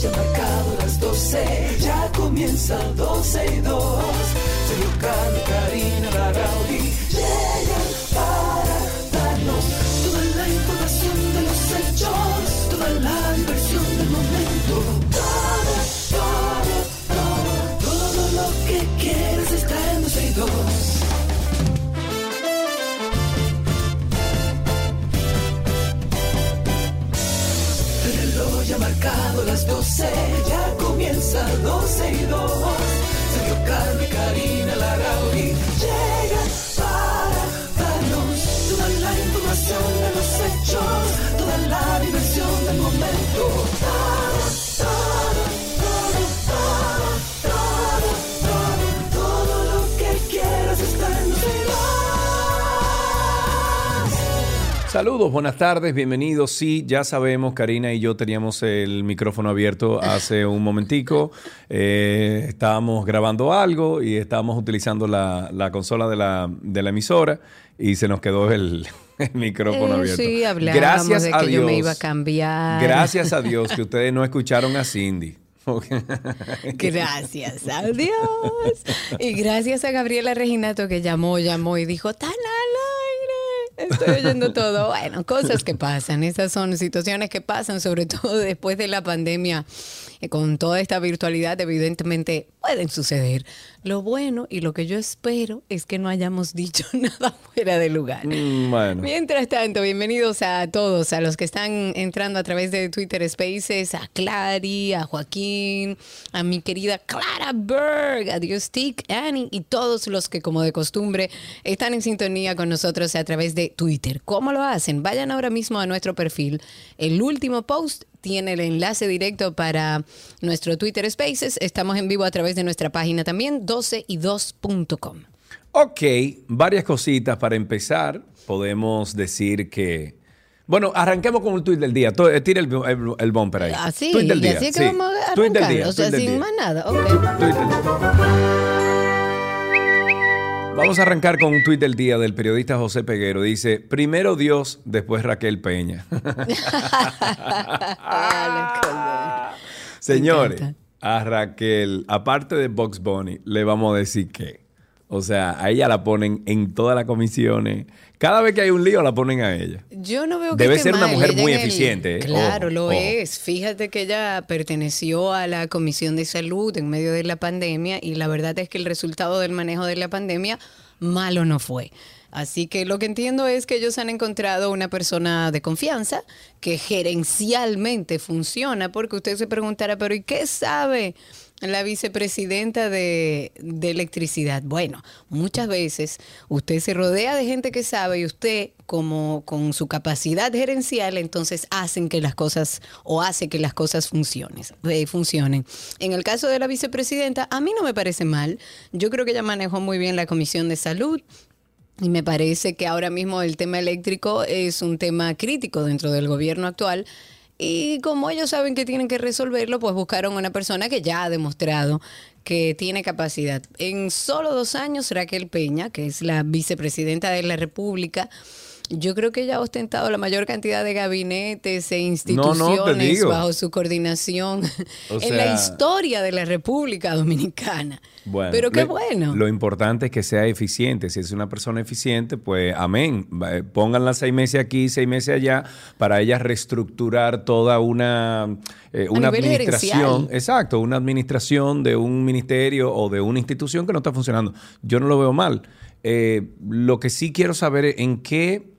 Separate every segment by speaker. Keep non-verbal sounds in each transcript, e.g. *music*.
Speaker 1: ya marcado las 12, ya comienza 12 y 2. Sergio Carlos, Karina, Larrauri 12 y 2. Sergio y Karina Larrauri llegan para darnos toda la información de los hechos,
Speaker 2: Saludos, buenas tardes, bienvenidos. Sí, ya sabemos, Karina y yo teníamos el micrófono abierto hace un momentico. Eh, estábamos grabando algo y estábamos utilizando la, la consola de la, de la emisora y se nos quedó el, *laughs* el micrófono
Speaker 3: Eh,
Speaker 2: abierto.
Speaker 3: sí, hablamos
Speaker 2: Gracias
Speaker 3: de
Speaker 2: a
Speaker 3: que
Speaker 2: Dios.
Speaker 3: yo me iba a cambiar.
Speaker 2: Gracias a Dios que *laughs* ustedes no escucharon a Cindy. *laughs*
Speaker 3: Gracias a Dios. Y gracias a Gabriela Reginato que llamó, llamó y dijo, tan al aire. Estoy oyendo todo. Bueno, cosas que pasan. Esas son situaciones que pasan, sobre todo *laughs* después de la pandemia. Eh, Con toda esta virtualidad, evidentemente pueden suceder. Lo bueno y lo que yo espero es que no hayamos *laughs* dicho nada fuera de lugar.
Speaker 2: Mm, Bueno.
Speaker 3: Mientras tanto, bienvenidos a todos, a los que están entrando a través de Twitter Spaces, a Clary, a Joaquín, a mi querida Clara Berg, a Diostic, Annie y todos los que como de costumbre están en sintonía con nosotros a través de Twitter. ¿Cómo lo hacen? Vayan ahora mismo a nuestro perfil. El último post tiene el enlace directo para nuestro Twitter Spaces. Estamos en vivo a través de nuestra página también, 12y2.com.
Speaker 2: Ok, varias cositas para empezar. Podemos decir que. Bueno, arranquemos con el tweet del día. Eh, Tira el, el, el bumper ahí.
Speaker 3: Así,
Speaker 2: Tweet del día.
Speaker 3: así que
Speaker 2: sí.
Speaker 3: vamos a
Speaker 2: del
Speaker 3: arrancar.
Speaker 2: día,
Speaker 3: o sea, sin más nada. Ok.
Speaker 2: Tweet del día. Vamos a arrancar con un tuit del día del periodista José Peguero. Dice, primero Dios, después Raquel Peña. *laughs* Señores, a Raquel, aparte de Box Bunny, le vamos a decir que. O sea, a ella la ponen en todas las comisiones. Cada vez que hay un lío, la ponen a ella.
Speaker 3: Yo no veo que
Speaker 2: Debe ser una mujer
Speaker 3: Ella
Speaker 2: muy
Speaker 3: el-
Speaker 2: eficiente, ¿eh?
Speaker 3: Claro,
Speaker 2: Ojo,
Speaker 3: lo
Speaker 2: ojo.
Speaker 3: es. Fíjate que ella perteneció a la Comisión de Salud en medio de la pandemia y la verdad es que el resultado del manejo de la pandemia malo no fue. Así que lo que entiendo es que ellos han encontrado una persona de confianza que gerencialmente funciona, porque usted se preguntará, pero ¿y qué sabe la vicepresidenta de, de electricidad? Bueno, muchas veces usted se rodea de gente que sabe y usted, como con su capacidad gerencial, entonces hacen que las cosas o hace que las cosas funcionen, eh, funcionen. En el caso de la vicepresidenta, a mí no me parece mal. Yo creo que ella manejó muy bien la Comisión de Salud. Y me parece que ahora mismo el tema eléctrico es un tema crítico dentro del gobierno actual. Y como ellos saben que tienen que resolverlo, pues buscaron una persona que ya ha demostrado que tiene capacidad. En solo dos años, Raquel Peña, que es la vicepresidenta de la República, yo creo que ella ha ostentado la mayor cantidad de gabinetes e
Speaker 2: No, no, te
Speaker 3: instituciones bajo su coordinación
Speaker 2: O
Speaker 3: en
Speaker 2: sea-
Speaker 3: la historia de la República Dominicana.
Speaker 2: Bueno,
Speaker 3: Pero qué
Speaker 2: lo-
Speaker 3: bueno.
Speaker 2: Lo importante es que sea eficiente. Si es una persona eficiente, pues amén. Eh, Pónganla seis meses aquí, seis meses allá, para ella reestructurar toda una, eh, una administración.
Speaker 3: gerencial.
Speaker 2: Exacto, una administración de un ministerio o de una institución que no está funcionando. Yo no lo veo mal. Eh, lo que sí quiero saber es en qué,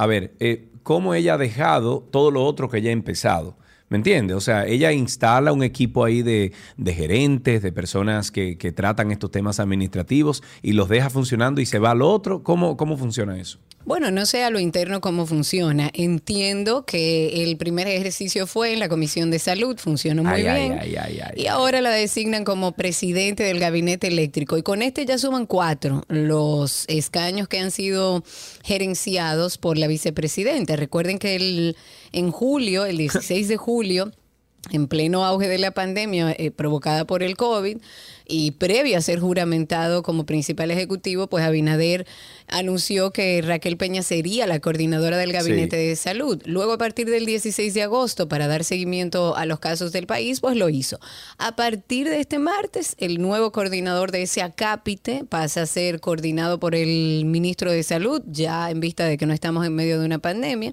Speaker 2: a ver, eh, cómo ella ha dejado todo lo otro que ella ha empezado. ¿Me entiendes? O sea, ella instala un equipo ahí de, de gerentes, de personas que, que tratan estos temas administrativos y los deja funcionando y se va al otro. ¿Cómo, cómo funciona eso?
Speaker 3: Bueno, no sé a lo interno cómo funciona. Entiendo que el primer ejercicio fue en la Comisión de Salud, funcionó muy
Speaker 2: Ay, ay,
Speaker 3: bien.
Speaker 2: ay, ay, ay,
Speaker 3: y ahora la designan como presidente del gabinete eléctrico. Y con este ya suman cuatro los escaños que han sido gerenciados por la vicepresidenta. Recuerden que el, en julio, el 16 de julio, en pleno auge de la pandemia eh, provocada por el COVID y previo a ser juramentado como principal ejecutivo, pues Abinader anunció que Raquel Peña sería la coordinadora del Gabinete
Speaker 2: Sí.
Speaker 3: de Salud. Luego, a partir del 16 de agosto, para dar seguimiento a los casos del país, pues lo hizo. A partir de este martes, el nuevo coordinador de ese acápite pasa a ser coordinado por el ministro de Salud, ya en vista de que no estamos en medio de una pandemia.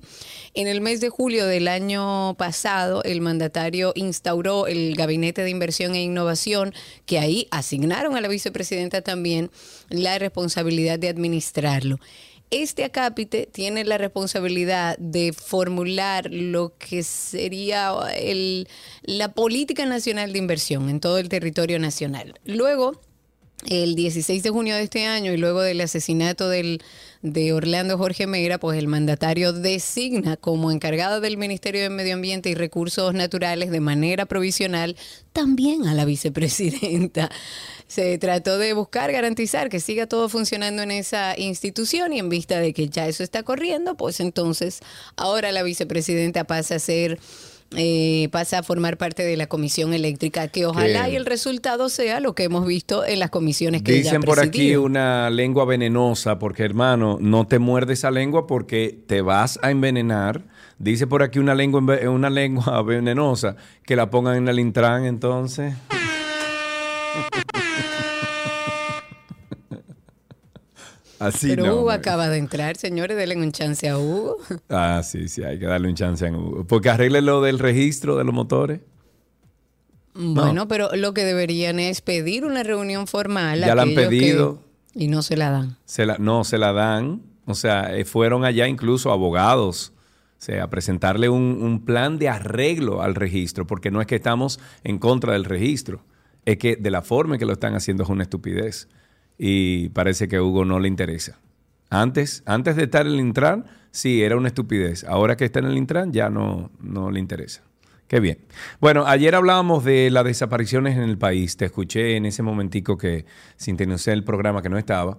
Speaker 3: En el mes de julio del año pasado, el mandatario instauró el Gabinete de Inversión e Innovación, que ahí asignaron a la vicepresidenta también la responsabilidad de administrarlo. Este acápite tiene la responsabilidad de formular lo que sería el- la política nacional de inversión en todo el territorio nacional. Luego, el 16 de junio de este año y luego del asesinato del, de Orlando Jorge Meira, pues el mandatario designa como encargado del Ministerio de Medio Ambiente y Recursos Naturales de manera provisional también a la vicepresidenta. *laughs* Se trató de buscar garantizar que siga todo funcionando en esa institución y en vista de que ya eso está corriendo, pues entonces ahora la vicepresidenta pasa a ser eh, pasa a formar parte de la comisión eléctrica, que ojalá
Speaker 2: Que-
Speaker 3: y el resultado sea lo que hemos visto en las comisiones que ella
Speaker 2: Dicen
Speaker 3: ha
Speaker 2: por aquí una lengua venenosa, porque hermano, no te muerdes esa lengua porque te vas a envenenar. Dice por aquí una lengua, una lengua *laughs* venenosa que la pongan en el Intran entonces. *laughs* Así
Speaker 3: Pero
Speaker 2: no.
Speaker 3: Hugo
Speaker 2: hombre.
Speaker 3: acaba de entrar, señores, denle un chance a Hugo. *laughs*
Speaker 2: Ah, sí, sí, hay que darle un chance a Hugo. Porque arregle lo del registro de los motores.
Speaker 3: Bueno, pero lo que deberían es pedir una reunión formal.
Speaker 2: Ya la han
Speaker 3: que-
Speaker 2: pedido.
Speaker 3: y no se la dan.
Speaker 2: Se la, no, se la dan. O sea, eh, fueron allá incluso abogados o sea, a presentarle un, un plan de arreglo al registro, porque no es que estamos en contra del registro, es que de la forma en que lo están haciendo es una estupidez. Y parece que Hugo no le interesa. Antes, antes de estar en el Intran, sí, era una estupidez. Ahora que está en el Intran, ya no, no le interesa. Qué bien. Bueno, ayer hablábamos de las desapariciones en el país. Te escuché en ese momentico que sintonicé el programa que no estaba.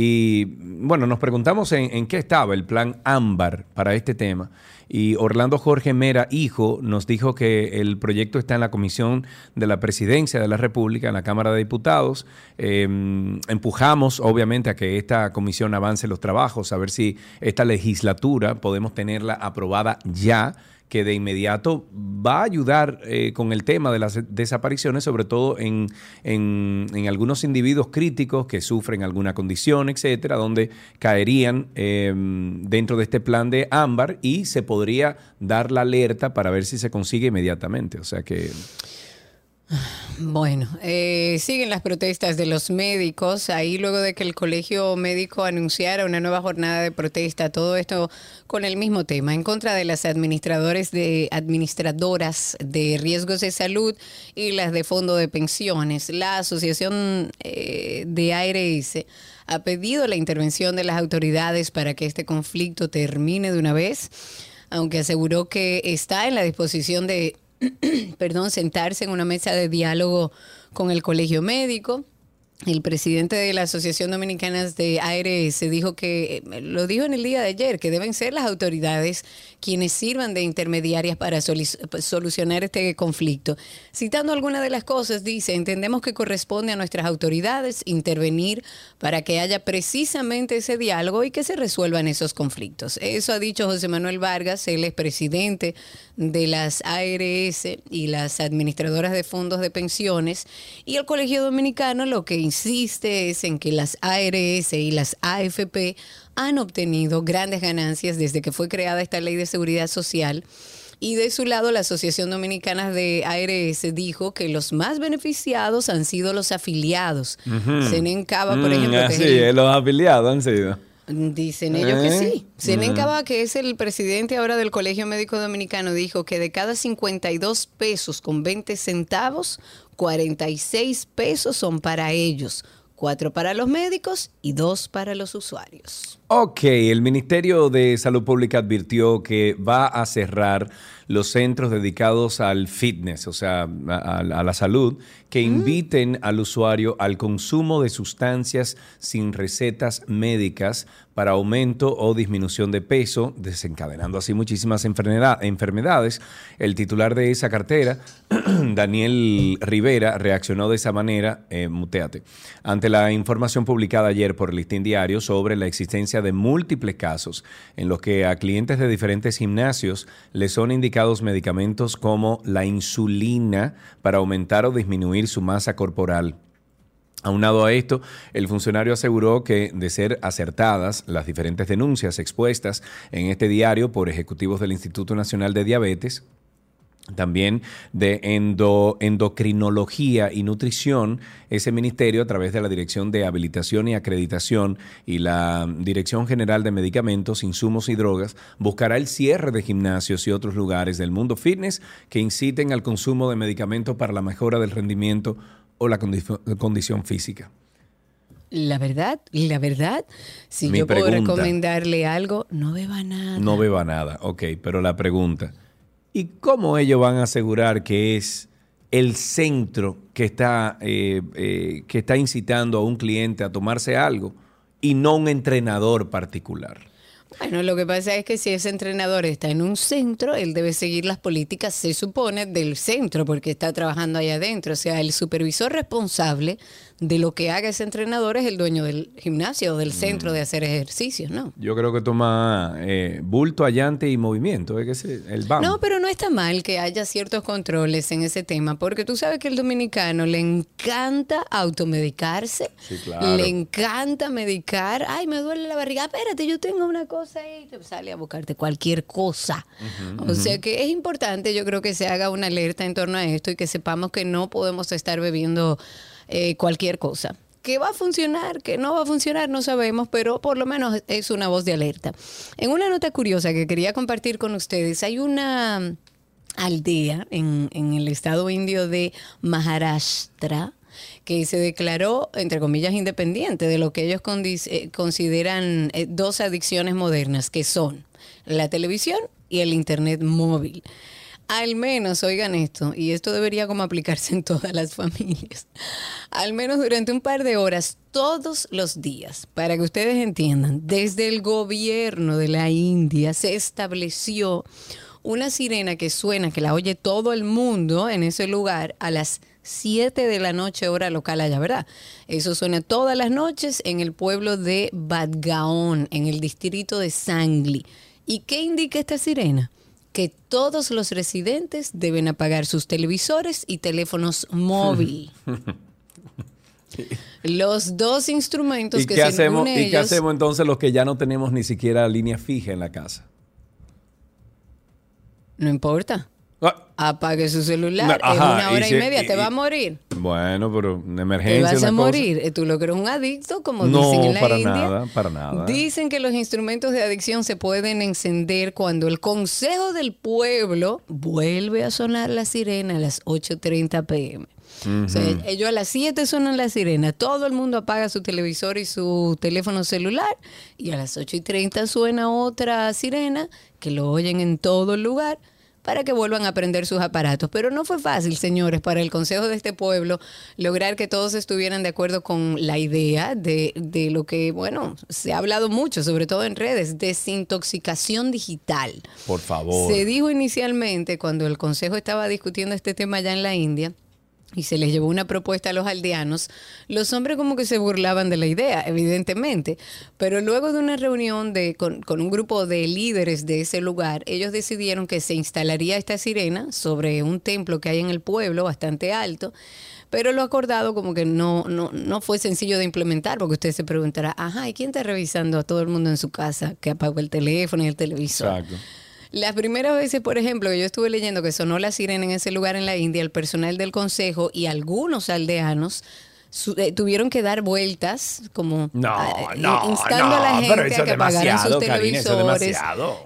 Speaker 2: Y bueno, nos preguntamos en, qué estaba el plan ámbar para este tema. Y Orlando Jorge Mera, hijo, nos dijo que el proyecto está en la Comisión de la Presidencia de la República, en la Cámara de Diputados. Eh, empujamos, obviamente, a que esta comisión avance los trabajos, a ver si esta legislatura podemos tenerla aprobada ya que de inmediato va a ayudar eh, con el tema de las desapariciones, sobre todo en, en- algunos individuos críticos que sufren alguna condición, etcétera, donde caerían eh, dentro de este plan de ámbar y se podría dar la alerta para ver si se consigue inmediatamente. O sea que
Speaker 3: Bueno, eh, siguen las protestas de los médicos. Ahí luego de que el colegio médico anunciara una nueva jornada de protesta, todo esto con el mismo tema, en contra de las administradores de administradoras de riesgos de salud y las de fondo de pensiones. La Asociación eh, de ARS ha pedido la intervención de las autoridades para que este conflicto termine de una vez, aunque aseguró que está en la disposición de *clears throat* perdón, sentarse en una mesa de diálogo con el colegio médico. El presidente de la Asociación Dominicana de ARS dijo que, eh, lo dijo en el día de ayer, que deben ser las autoridades quienes sirvan de intermediarias para soli- solucionar este conflicto. Citando algunas de las cosas, dice, entendemos que corresponde a nuestras autoridades intervenir para que haya precisamente ese diálogo y que se resuelvan esos conflictos. Eso ha dicho José Manuel Vargas, él es presidente de las ARS y las administradoras de fondos de pensiones. Y el Colegio Dominicano lo que insiste es en que las ARS y las AFP han obtenido grandes ganancias desde que fue creada esta ley de seguridad social. Y de su lado, la Asociación Dominicana de ARS dijo que los más beneficiados han sido los afiliados. Senen Cava, por
Speaker 2: Mm,
Speaker 3: ejemplo, que es
Speaker 2: así,
Speaker 3: el-
Speaker 2: los afiliados han sido.
Speaker 3: Dicen ellos que
Speaker 2: ¿Eh?
Speaker 3: sí. Senen Cava, que es el presidente ahora del Colegio Médico Dominicano, dijo que de cada 52 pesos con 20 centavos, 46 pesos son para ellos, 4 para los médicos y 2 para los usuarios.
Speaker 2: Ok, el Ministerio de Salud Pública advirtió que va a cerrar los centros dedicados al fitness, o sea, a, a la salud, que inviten al usuario al consumo de sustancias sin recetas médicas para aumento o disminución de peso, desencadenando así muchísimas enfermedad- enfermedades. El titular de esa cartera, *clears throat* Daniel Rivera, reaccionó de esa manera, eh, muteate, ante la información publicada ayer por Listín Diario sobre la existencia de múltiples casos en los que a clientes de diferentes gimnasios les son indicados medicamentos como la insulina para aumentar o disminuir su masa corporal. Aunado a esto, el funcionario aseguró que, de ser acertadas las diferentes denuncias expuestas en este diario por ejecutivos del Instituto Nacional de Diabetes, también de endo- endocrinología y nutrición, ese ministerio a través de la Dirección de Habilitación y Acreditación y la Dirección General de Medicamentos, Insumos y Drogas buscará el cierre de gimnasios y otros lugares del mundo fitness que inciten al consumo de medicamentos para la mejora del rendimiento o la condi- condición física.
Speaker 3: La verdad, la verdad, si
Speaker 2: Mi
Speaker 3: yo puedo recomendarle algo, no beba nada.
Speaker 2: No beba nada, ok, pero la pregunta, ¿y cómo ellos van a asegurar que es el centro que está, eh, eh, que está incitando a un cliente a tomarse algo y no un entrenador particular?
Speaker 3: Bueno, lo que pasa es que si ese entrenador está en un centro, él debe seguir las políticas, se supone, del centro, porque está trabajando ahí adentro. O sea, el supervisor responsable de lo que haga ese entrenador es el dueño del gimnasio o del centro de hacer ejercicios, ¿no?
Speaker 2: Yo creo que toma eh, bulto, allante y movimiento, es que el BAM.
Speaker 3: No, pero no está mal que haya ciertos controles en ese tema, porque tú sabes que el dominicano le encanta automedicarse,
Speaker 2: Sí, claro.
Speaker 3: le encanta medicar. Ay, me duele la barriga, espérate, yo tengo una cosa ahí, te sale a buscarte cualquier cosa. o sea que es importante, yo creo que se haga una alerta en torno a esto y que sepamos que no podemos estar bebiendo eh, cualquier cosa. ¿Qué va a funcionar? ¿Qué no va a funcionar? No sabemos, pero por lo menos es una voz de alerta. En una nota curiosa que quería compartir con ustedes, hay una aldea en, en el estado indio de Maharashtra que se declaró, entre comillas, independiente de lo que ellos eh, consideran eh, dos adicciones modernas, que son la televisión y el Internet móvil. Al menos, oigan esto, y esto debería como aplicarse en todas las familias, al menos durante un par de horas todos los días, para que ustedes entiendan, desde el gobierno de la India se estableció una sirena que suena, que la oye todo el mundo en ese lugar a las 7 de la noche hora local allá, ¿verdad? Eso suena todas las noches en el pueblo de Badgaon, en el distrito de Sangli. ¿Y qué indica esta sirena? Que todos los residentes deben apagar sus televisores y teléfonos móviles. *laughs* Los dos instrumentos
Speaker 2: ¿Y
Speaker 3: que
Speaker 2: qué,
Speaker 3: según
Speaker 2: hacemos, ¿Y qué
Speaker 3: ellos-
Speaker 2: hacemos entonces los que ya no tenemos ni siquiera línea fija en la casa?
Speaker 3: No importa.
Speaker 2: Ah,
Speaker 3: Apague su celular.
Speaker 2: Ajá,
Speaker 3: en una
Speaker 2: y
Speaker 3: hora y,
Speaker 2: si-
Speaker 3: media
Speaker 2: y-
Speaker 3: te va a
Speaker 2: y-
Speaker 3: morir.
Speaker 2: Bueno, pero una
Speaker 3: Te
Speaker 2: emergencia.
Speaker 3: vas a
Speaker 2: cosa.
Speaker 3: morir. Eh, Tú lo que eres un adicto, como
Speaker 2: No,
Speaker 3: dicen en la
Speaker 2: para
Speaker 3: India.
Speaker 2: nada, para nada.
Speaker 3: Dicen que los instrumentos de adicción se pueden encender cuando el Consejo del Pueblo vuelve a sonar la sirena a las 8.30 pm. O sea, ellos a las 7 suenan la sirena, todo el mundo apaga su televisor y su teléfono celular y a las 8.30 suena otra sirena que lo oyen en todo el lugar para que vuelvan a prender sus aparatos. Pero no fue fácil, señores, para el Consejo de este pueblo lograr que todos estuvieran de acuerdo con la idea de, de lo que, bueno, se ha hablado mucho, sobre todo en redes, desintoxicación digital.
Speaker 2: Por favor.
Speaker 3: Se dijo inicialmente cuando el Consejo estaba discutiendo este tema allá en la India y se les llevó una propuesta a los aldeanos, los hombres como que se burlaban de la idea, evidentemente, pero luego de una reunión de, con, con un grupo de líderes de ese lugar, ellos decidieron que se instalaría esta sirena sobre un templo que hay en el pueblo bastante alto. Pero lo acordado como que no, no, no fue sencillo de implementar, porque usted se preguntará, ajá, ¿y quién está revisando a todo el mundo en su casa que apagó el teléfono y el televisor?
Speaker 2: Exacto.
Speaker 3: Las primeras veces, por ejemplo, que yo estuve leyendo que sonó la sirena en ese lugar en la India, el personal del consejo y algunos aldeanos su- eh, tuvieron que dar vueltas como
Speaker 2: No,
Speaker 3: ah, in-
Speaker 2: no,
Speaker 3: instando a la gente a que apagaran sus televisores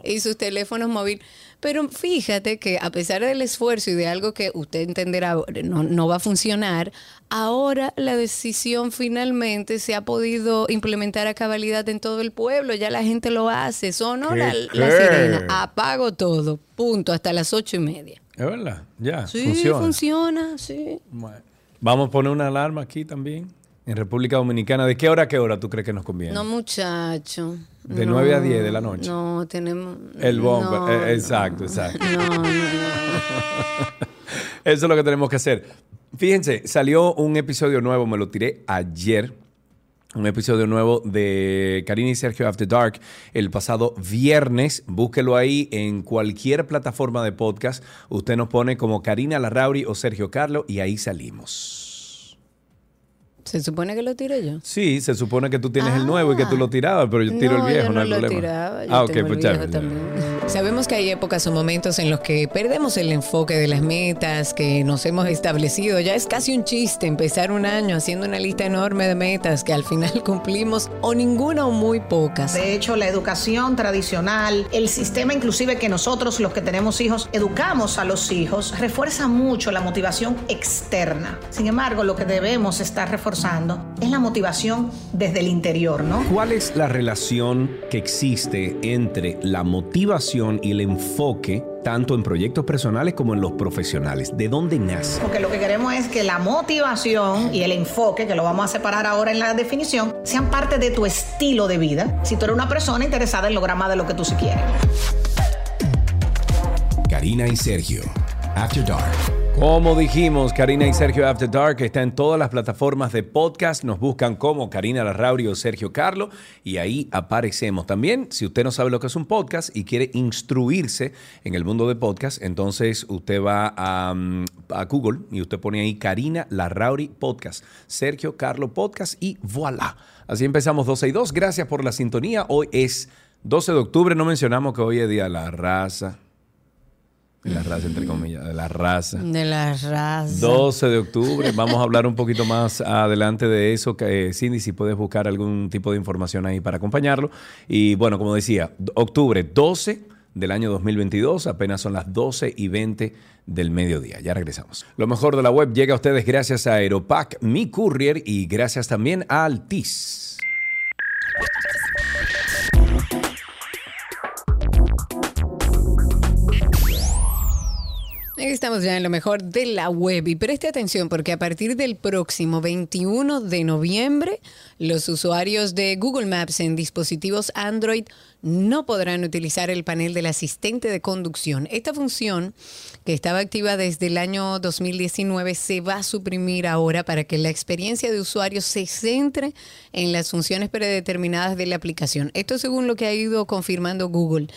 Speaker 3: y sus teléfonos móviles. Pero fíjate que a pesar del esfuerzo y de algo que usted entenderá no, no va a funcionar, ahora la decisión finalmente se ha podido implementar a cabalidad en todo el pueblo. Ya la gente lo hace.
Speaker 2: ¿Qué
Speaker 3: la
Speaker 2: qué?
Speaker 3: sirena. Apago todo. Punto. Hasta las ocho y media.
Speaker 2: Es verdad, ya,
Speaker 3: Sí,
Speaker 2: funciona.
Speaker 3: funciona, sí.
Speaker 2: Bueno. Vamos a poner una alarma aquí también, en República Dominicana. ¿De qué hora a qué hora tú crees que nos conviene?
Speaker 3: No, muchacho.
Speaker 2: De
Speaker 3: No,
Speaker 2: 9 a 10 de la noche.
Speaker 3: No, tenemos.
Speaker 2: El bomber,
Speaker 3: no,
Speaker 2: eh, exacto, exacto.
Speaker 3: No, no, no. *laughs*
Speaker 2: Eso es lo que tenemos que hacer. Fíjense, salió un episodio nuevo, me lo tiré ayer. Un episodio nuevo de Karina y Sergio After Dark el pasado viernes. Búsquelo ahí en cualquier plataforma de podcast. Usted nos pone como Karina Larrauri o Sergio Carlo y ahí salimos.
Speaker 3: Se supone que lo tiré yo.
Speaker 2: Sí, se supone que tú tienes el
Speaker 3: Ah.
Speaker 2: nuevo y que tú lo tirabas, pero yo tiro
Speaker 3: no,
Speaker 2: el viejo,
Speaker 3: yo
Speaker 2: no,
Speaker 3: no
Speaker 2: hay
Speaker 3: lo
Speaker 2: problema.
Speaker 3: tiraba. Yo
Speaker 2: ah, ok, pues
Speaker 3: también.
Speaker 4: Sabemos que hay épocas o momentos en los que perdemos el enfoque de las metas que nos hemos establecido. Ya es casi un chiste empezar un año haciendo una lista enorme de metas que al final *laughs* cumplimos o ninguna o muy pocas.
Speaker 5: De hecho, la educación tradicional, el sistema inclusive que nosotros los que tenemos hijos educamos a los hijos, refuerza mucho la motivación externa. Sin embargo, lo que debemos estar reforzando es la motivación desde el interior, ¿no?
Speaker 2: ¿Cuál es la relación que existe entre la motivación y el enfoque tanto en proyectos personales como en los profesionales? ¿De dónde nace?
Speaker 5: Porque lo que queremos es que la motivación y el enfoque, que lo vamos a separar ahora en la definición, sean parte de tu estilo de vida. Si tú eres una persona interesada en lograr más de lo que tú sí quieres.
Speaker 6: Karina y Sergio. After Dark.
Speaker 2: Como dijimos, Karina y Sergio After Dark está en todas las plataformas de podcast. Nos buscan como Karina Larrauri o Sergio Carlo y ahí aparecemos. También, si usted no sabe lo que es un podcast y quiere instruirse en el mundo de podcast, entonces usted va a, mm, Google y usted pone ahí Karina Larrauri Podcast, Sergio Carlo Podcast y voilà. Así empezamos 12 y 2. Gracias por la sintonía. Hoy es 12 de octubre. No mencionamos que hoy es Día de la Raza. De la raza, entre comillas, de la raza.
Speaker 3: De la raza.
Speaker 2: 12 de octubre. Vamos a hablar un poquito más adelante de eso. Que, eh, Cindy, si puedes buscar algún tipo de información ahí para acompañarlo. Y bueno, como decía, octubre 12 del año 2022. Apenas son las 12 y 20 del mediodía. Ya regresamos. Lo mejor de la web llega a ustedes gracias a Aeropack, mi courier y gracias también a Altis.
Speaker 3: Estamos ya en lo mejor de la web. Y preste atención porque a partir del próximo 21 de noviembre los usuarios de Google Maps en dispositivos Android no podrán utilizar el panel del asistente de conducción. Esta función que estaba activa desde el año 2019 se va a suprimir ahora para que la experiencia de usuario se centre en las funciones predeterminadas de la aplicación. Esto según lo que ha ido confirmando Google.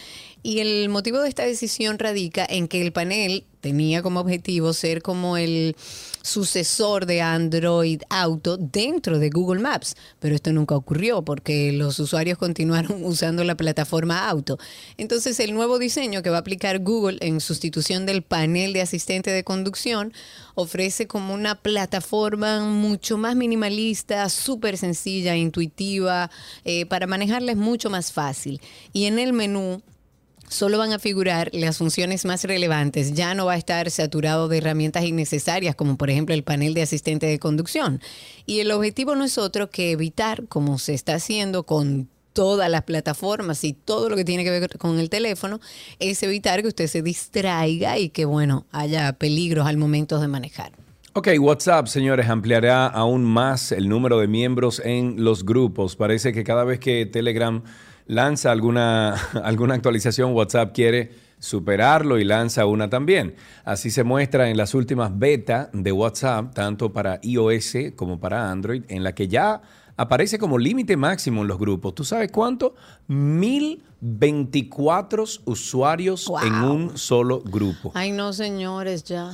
Speaker 3: Y el motivo de esta decisión radica en que el panel tenía como objetivo ser como el sucesor de Android Auto dentro de Google Maps, pero esto nunca ocurrió porque los usuarios continuaron *laughs* usando la plataforma Auto. Entonces el nuevo diseño que va a aplicar Google en sustitución del panel de asistente de conducción ofrece como una plataforma mucho más minimalista, súper sencilla, intuitiva, eh, para manejarla es mucho más fácil. Y en el menú solo van a figurar las funciones más relevantes. Ya no va a estar saturado de herramientas innecesarias, como por ejemplo el panel de asistente de conducción. Y el objetivo no es otro que evitar, como se está haciendo con todas las plataformas y todo lo que tiene que ver con el teléfono, es evitar que usted se distraiga y que, bueno, haya peligros al momento de manejar.
Speaker 2: Ok, WhatsApp, señores, ampliará aún más el número de miembros en los grupos. Parece que cada vez que Telegram lanza alguna, *laughs* alguna actualización, WhatsApp quiere superarlo y lanza una también. Así se muestra en las últimas beta de WhatsApp, tanto para iOS como para Android, en la que ya aparece como límite máximo en los grupos. ¿Tú sabes cuánto? 1024 usuarios
Speaker 3: Wow.
Speaker 2: en un solo grupo.
Speaker 3: Ay, no, señores, ya.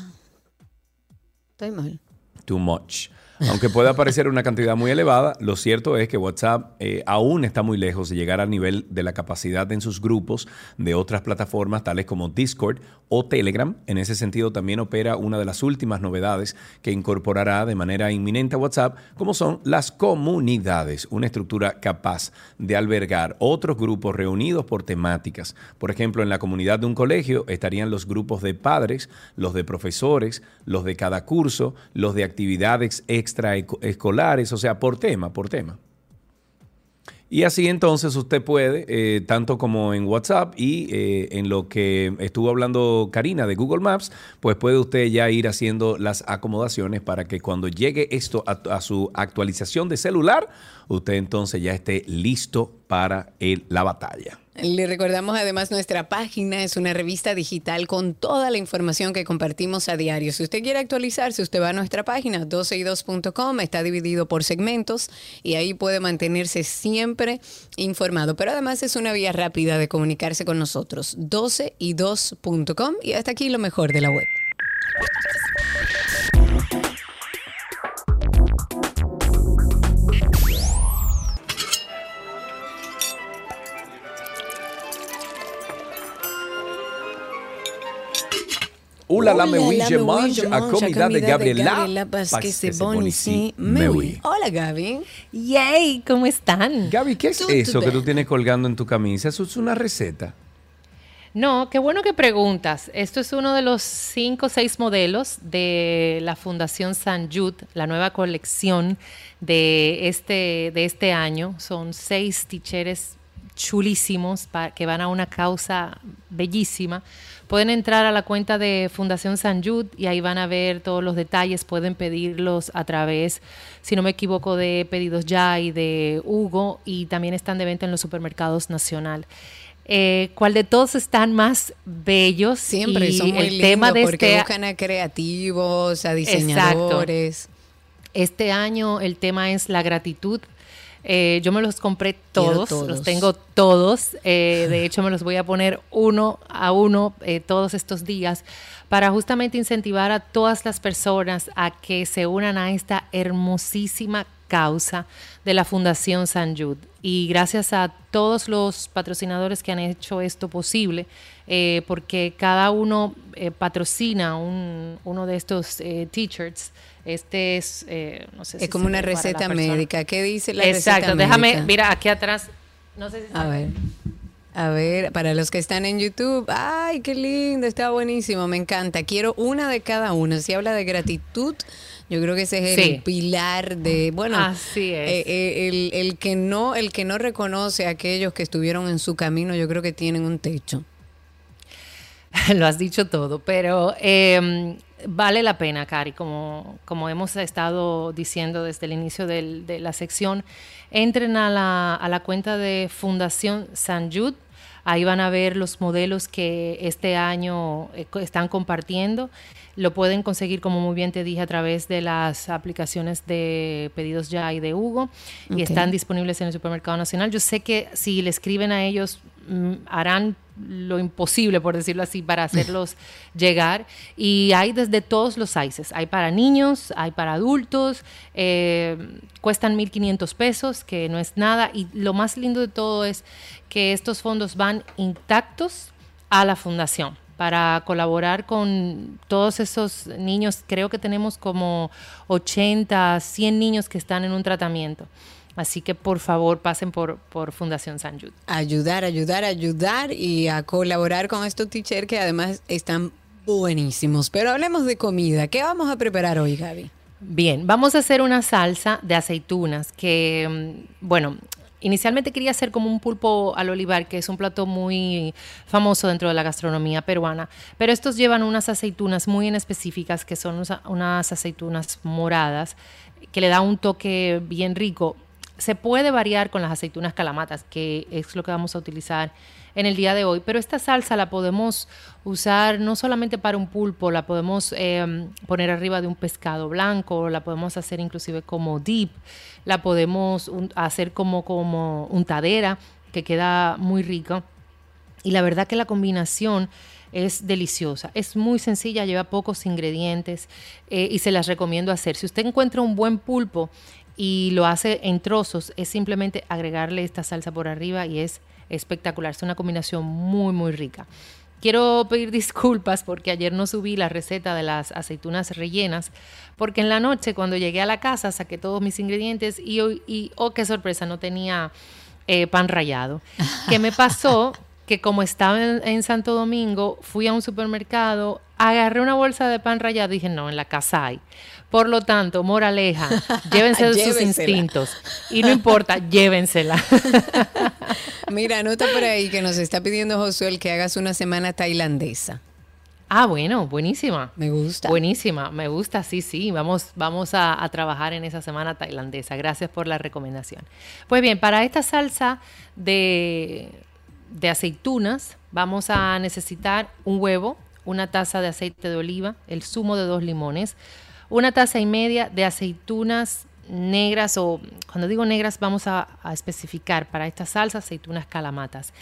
Speaker 3: Estoy mal.
Speaker 2: Too much. Aunque pueda parecer una cantidad muy elevada, lo cierto es que WhatsApp eh, aún está muy lejos de llegar al nivel de la capacidad en sus grupos de otras plataformas tales como Discord o Telegram. En ese sentido también opera una de las últimas novedades que incorporará de manera inminente a WhatsApp, como son las comunidades, una estructura capaz de albergar otros grupos reunidos por temáticas. Por ejemplo, en la comunidad de un colegio estarían los grupos de padres, los de profesores, los de cada curso, los de actividades extraescolares, o sea, por tema, por tema. Y así entonces usted puede, eh, tanto como en WhatsApp y eh, en lo que estuvo hablando Karina de Google Maps, pues puede usted ya ir haciendo las acomodaciones para que cuando llegue esto a, su actualización de celular, usted entonces ya esté listo para la batalla.
Speaker 3: Le recordamos además nuestra página es una revista digital con toda la información que compartimos a diario. Si usted quiere actualizarse, usted va a nuestra página 12y2.com, está dividido por segmentos y ahí puede mantenerse siempre informado. Pero además es una vía rápida de comunicarse con nosotros, 12y2.com y hasta aquí lo mejor de la web.
Speaker 2: Hola, la mewi mange a comida de Gabriela Bonici Mewi.
Speaker 3: Hola, Gaby.
Speaker 7: Yay, ¿cómo están?
Speaker 2: Gaby, ¿qué es eso que tú tienes colgando en tu camisa? ¿Eso es una receta?
Speaker 7: No, qué bueno que preguntas. Esto es uno de los cinco o seis modelos de la Fundación San Jude, la nueva colección de este, de este año. Son seis ticheres chulísimos que van a una causa bellísima. Pueden entrar a la cuenta de Fundación San Jude y ahí van a ver todos los detalles. Pueden pedirlos a través, si no me equivoco, de Pedidos Ya y de Hugo y también están de venta en los supermercados nacional. Eh, ¿Cuál de todos están más bellos?
Speaker 3: Siempre son muy el tema de porque este buscan a creativos, a diseñadores.
Speaker 7: Este año el tema es la gratitud eh, yo me los compré todos, los tengo todos. Eh, de hecho, me los voy a poner uno a uno eh, todos estos días para justamente incentivar a todas las personas a que se unan a esta hermosísima causa de la Fundación San Jude. Y gracias a todos los patrocinadores que han hecho esto posible, porque cada uno patrocina uno de estos t-shirts este es, eh, no sé
Speaker 3: Es como una receta médica. ¿Qué dice la
Speaker 7: receta
Speaker 3: médica?
Speaker 7: Exacto, déjame, mira, aquí atrás. No sé si
Speaker 3: A ver. A ver, para los que están en YouTube, ay, qué lindo, está buenísimo, me encanta. Quiero una de cada uno. Si habla de gratitud, yo creo que ese es el pilar de, bueno,
Speaker 7: Así es.
Speaker 3: Eh, eh, el, el, que no, el que no reconoce a aquellos que estuvieron en su camino, yo creo que tienen un techo. *laughs*
Speaker 7: Lo has dicho todo, pero eh, vale la pena, Cari, como, como hemos estado diciendo desde el inicio de la sección, entren a la, a la cuenta de Fundación San Jude. Ahí van a ver los modelos que este año eh, están compartiendo. Lo pueden conseguir, como muy bien te dije, a través de las aplicaciones de Pedidos Ya y de Hugo. Y están disponibles en el Supermercado Nacional. Yo sé que si le escriben a ellos, mm, harán lo imposible, por decirlo así, para hacerlos *laughs* llegar. Y hay desde todos los sizes. Hay para niños, hay para adultos, eh, cuestan 1.500 pesos, que no es nada. Y lo más lindo de todo es que estos fondos van intactos a la fundación para colaborar con todos esos niños. Creo que tenemos como 80, 100 niños que están en un tratamiento. Así que por favor pasen por, por Fundación San Jude.
Speaker 3: Ayudar, ayudar, ayudar y a colaborar con estos teachers que además están buenísimos. Pero hablemos de comida. ¿Qué vamos a preparar hoy, Gaby?
Speaker 7: Bien, vamos a hacer una salsa de aceitunas que, mm, bueno, inicialmente quería hacer como un pulpo al olivar, que es un plato muy famoso dentro de la gastronomía peruana, pero estos llevan unas aceitunas muy en específicas, que son unas aceitunas moradas, que le da un toque bien rico se puede variar con las aceitunas calamatas, que es lo que vamos a utilizar en el día de hoy, pero esta salsa la podemos usar no solamente para un pulpo, la podemos em, poner arriba de un pescado blanco, la podemos hacer inclusive como dip, la podemos hacer como, como untadera, que queda muy rica. Y la verdad que la combinación es deliciosa. Es muy sencilla, lleva pocos ingredientes eh, y se las recomiendo hacer. Si usted encuentra un buen pulpo y lo hace en trozos, es simplemente agregarle esta salsa por arriba y es espectacular. Es una combinación muy, muy rica. Quiero pedir *laughs* disculpas porque ayer no subí la receta de las aceitunas rellenas, porque en la noche cuando llegué a la casa saqué todos mis ingredientes y, y oh, qué sorpresa, no tenía eh, pan rallado. ¿Qué me pasó? *laughs* que como estaba en, Santo Domingo, fui a un supermercado, agarré una bolsa de pan rallado y dije, no, en la casa hay. Por lo tanto, moraleja, *laughs* llévense de sus instintos. Y no importa, *laughs* llévensela. *laughs*
Speaker 3: Mira, anota por ahí que nos está pidiendo Josué que hagas una semana tailandesa.
Speaker 7: Ah, bueno, buenísima.
Speaker 3: Me gusta.
Speaker 7: Buenísima, me gusta, sí, sí. Vamos, vamos a, a, trabajar en esa semana tailandesa. Gracias por la recomendación. Pues bien, para esta salsa de de aceitunas vamos a necesitar un huevo, una taza de aceite de oliva, el zumo de dos limones, una taza y media de aceitunas negras o cuando digo negras vamos a, especificar para esta salsa aceitunas calamatas.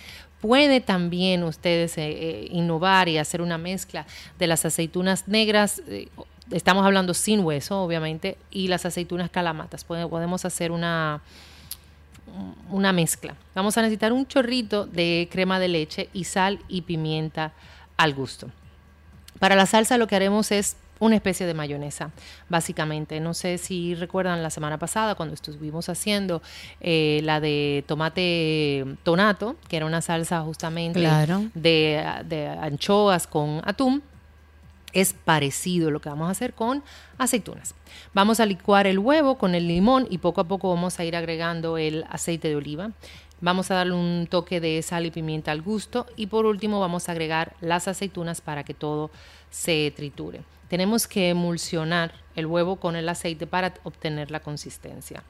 Speaker 7: Puede también ustedes eh, eh, innovar y hacer una mezcla de las aceitunas negras, eh, estamos hablando sin hueso obviamente, y las aceitunas calamatas. podemos hacer una, una mezcla. Vamos a necesitar un chorrito de crema de leche y sal y pimienta al gusto. Para la salsa lo que haremos es una especie de mayonesa, básicamente. No sé si recuerdan la semana pasada cuando estuvimos haciendo eh, la de tomate tonato, que era una salsa justamente de, de anchoas con atún es parecido lo que vamos a hacer con aceitunas. Vamos a licuar el huevo con el limón y poco a poco vamos a ir agregando el aceite de oliva. Vamos a darle un toque de sal y pimienta al gusto y por último vamos a agregar las aceitunas para que todo se triture. Tenemos que emulsionar el huevo con el aceite para obtener la consistencia.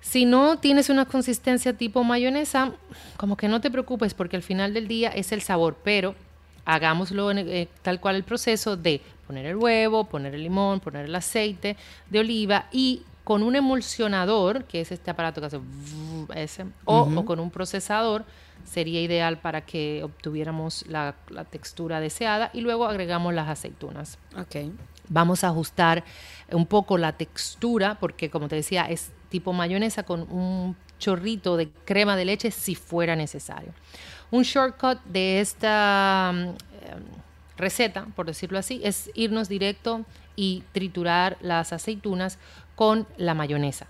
Speaker 7: Si no tienes una consistencia tipo mayonesa, como que no te preocupes porque al final del día es el sabor, pero hagámoslo eh, tal cual el proceso de poner el huevo, poner el limón, poner el aceite de oliva y con un emulsionador, que es este aparato que hace ese, o, con un procesador, sería ideal para que obtuviéramos la, textura deseada y luego agregamos las aceitunas.
Speaker 3: Okay.
Speaker 7: Vamos a ajustar un poco la textura porque como te decía es tipo mayonesa con un chorrito de crema de leche si fuera necesario. Un shortcut de esta mm, receta, por decirlo así, es irnos directo y triturar las aceitunas con la mayonesa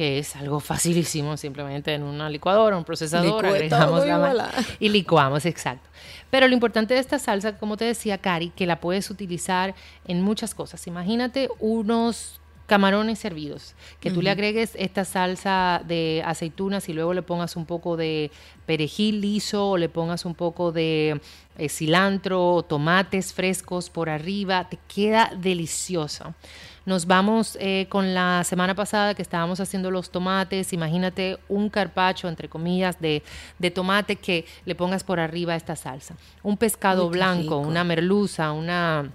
Speaker 7: que es algo facilísimo, simplemente en una licuadora, un procesador, agregamos la y licuamos, exacto. Pero lo importante de esta salsa, como te decía Cari, que la puedes utilizar en muchas cosas. Imagínate unos camarones servidos, que tú le agregues esta salsa de aceitunas y luego le pongas un poco de perejil liso o le pongas un poco de eh, cilantro o tomates frescos por arriba, te queda deliciosa. Nos vamos eh, con la semana pasada que estábamos haciendo los tomates. Imagínate un carpacho, entre comillas, de, de tomate que le pongas por arriba esta salsa. Un pescado blanco, una merluza, una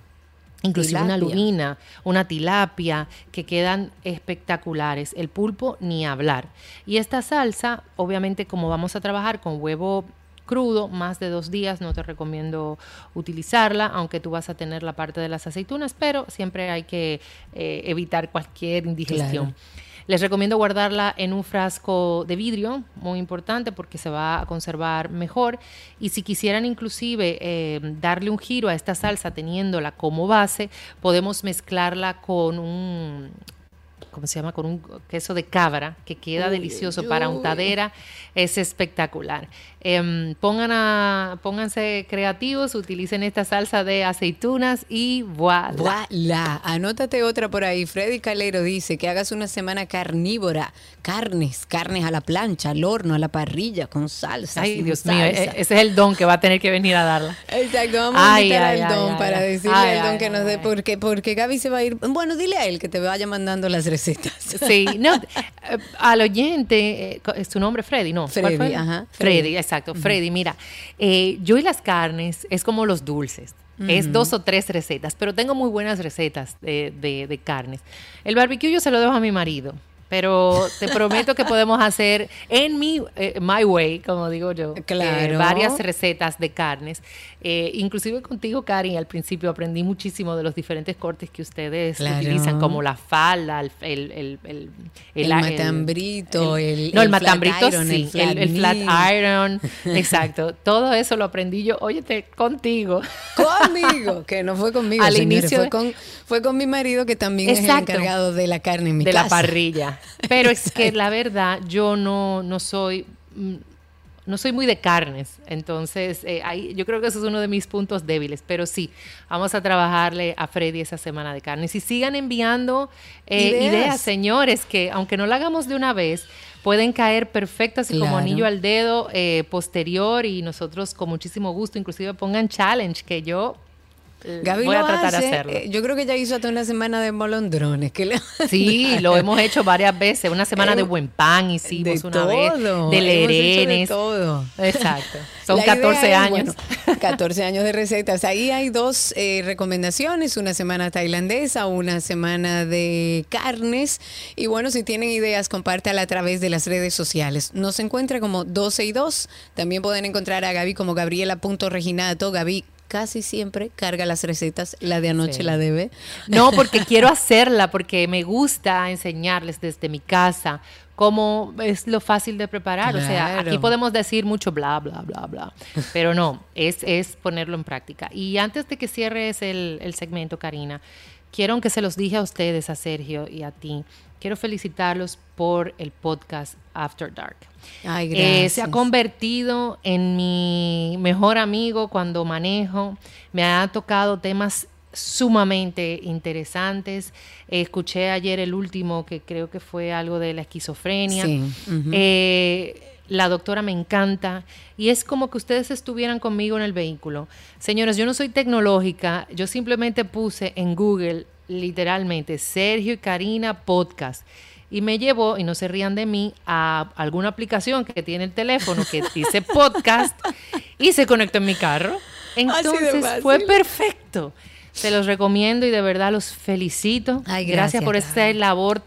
Speaker 7: inclusive una lubina, una tilapia, que quedan espectaculares. El pulpo ni hablar. Y esta salsa, obviamente como vamos a trabajar con huevo crudo, más de dos días, no te recomiendo utilizarla, aunque tú vas a tener la parte de las aceitunas, pero siempre hay que eh, evitar cualquier indigestión. Les recomiendo guardarla en un frasco de vidrio, muy importante porque se va a conservar mejor. Y si quisieran inclusive eh, darle un giro a esta salsa teniéndola como base, podemos mezclarla con un, ¿cómo se llama? Con un queso de cabra que queda delicioso para untadera. Es espectacular. Pongan a, pónganse creativos, utilicen esta salsa de aceitunas y voilà.
Speaker 3: Voilà. Anótate otra por ahí. Freddy Calero dice que hagas una semana carnívora. Carnes, carnes a la plancha, al horno, a la parrilla, con salsa.
Speaker 7: Ay, Dios mío, e-, ese es el don que va a tener que venir a darla.
Speaker 3: Exacto, vamos a invitar al don para decirle al don que nos dé, porque, porque Gaby se va a ir. Bueno, dile a él que te vaya mandando las recetas.
Speaker 7: Sí, no, eh, al oyente, ¿es eh, su nombre Freddy? No,
Speaker 3: Freddy, ajá.
Speaker 7: Freddy, exacto exacto. Freddy, mira, eh, yo y las carnes es como los dulces. Es dos o tres recetas, pero tengo muy buenas recetas de, de, carnes. El barbecue yo se lo dejo a mi marido. Pero te prometo que podemos hacer en mi eh, my way, como digo yo, eh,
Speaker 3: Claro.
Speaker 7: varias recetas de carnes. Eh, inclusive contigo, Cari, al principio aprendí muchísimo de los diferentes cortes que ustedes
Speaker 3: Claro.
Speaker 7: utilizan, como la falda, el, el, el, el,
Speaker 3: El matambrito, el-
Speaker 7: no, el, matambrito
Speaker 3: iron,
Speaker 7: sí,
Speaker 3: flat
Speaker 7: el, flat iron, *laughs* exacto. Todo eso lo aprendí yo, óyete, contigo.
Speaker 3: Conmigo, que no fue conmigo, *laughs*
Speaker 7: Al
Speaker 3: señores,
Speaker 7: inicio
Speaker 3: fue
Speaker 7: de-
Speaker 3: con, fue con mi marido que también es el encargado de la carne en mi
Speaker 7: de la
Speaker 3: casa. *laughs*
Speaker 7: Pero es que la verdad, yo no, no soy. mm, No soy muy de carnes, entonces eh, ahí, yo creo que eso es uno de mis puntos débiles, pero sí, vamos a trabajarle a Freddy esa semana de carnes. Y sigan enviando eh,
Speaker 3: Ideas.
Speaker 7: ideas. señores, que aunque no lo hagamos de una vez, pueden caer perfectas y como
Speaker 3: Claro.
Speaker 7: anillo al dedo eh, posterior y nosotros con muchísimo gusto, inclusive pongan challenge, que yo
Speaker 3: Gaby
Speaker 7: voy a tratar de
Speaker 3: hace,
Speaker 7: hacerlo.
Speaker 3: eh, yo creo que ya hizo hasta una semana de molondrones. Que le- *laughs*
Speaker 7: Sí, lo hemos hecho varias veces. Una semana de
Speaker 3: Eh,
Speaker 7: buen pan
Speaker 3: de
Speaker 7: hicimos una
Speaker 3: todo,
Speaker 7: vez. De
Speaker 3: de
Speaker 7: lerenes.
Speaker 3: todo.
Speaker 7: Exacto. *laughs* Son
Speaker 3: La idea
Speaker 7: 14
Speaker 3: es,
Speaker 7: años.
Speaker 3: bueno, 14 años de recetas. Ahí hay dos eh, recomendaciones, una semana tailandesa, una semana de carnes. Y bueno, si tienen ideas, compártala a través de las redes sociales. Nos encuentra como 12 y 2. También pueden encontrar a Gaby como Gabriela.reginato. Gaby casi siempre carga las recetas. La de anoche
Speaker 7: Sí.
Speaker 3: la debe.
Speaker 7: No, *laughs* porque quiero hacerla, porque me gusta enseñarles desde mi casa cómo es lo fácil de preparar. O sea, aquí podemos decir mucho bla, bla, bla, bla, pero no, es, es ponerlo en práctica. Y antes de que cierres el, el segmento, Karina, quiero, aunque se los dije a ustedes, a Sergio y a ti, quiero felicitarlos por el podcast After Dark.
Speaker 3: Ay,
Speaker 7: Eh, se ha convertido en mi mejor amigo cuando manejo. Me ha tocado temas sumamente interesantes. Escuché ayer el último que creo que fue algo de la esquizofrenia.
Speaker 3: Sí.
Speaker 7: Eh, la doctora me encanta y es como que ustedes estuvieran conmigo en el vehículo. Señores, yo no soy tecnológica, yo simplemente puse en Google literalmente Sergio y Karina podcast y me llevó, y no se rían de mí, a alguna aplicación que tiene el teléfono que *laughs* dice podcast y se conectó en mi carro. Entonces fue perfecto. Se los recomiendo y de verdad los felicito.
Speaker 3: Ay,
Speaker 7: gracias,
Speaker 3: gracias,
Speaker 7: por esta labor,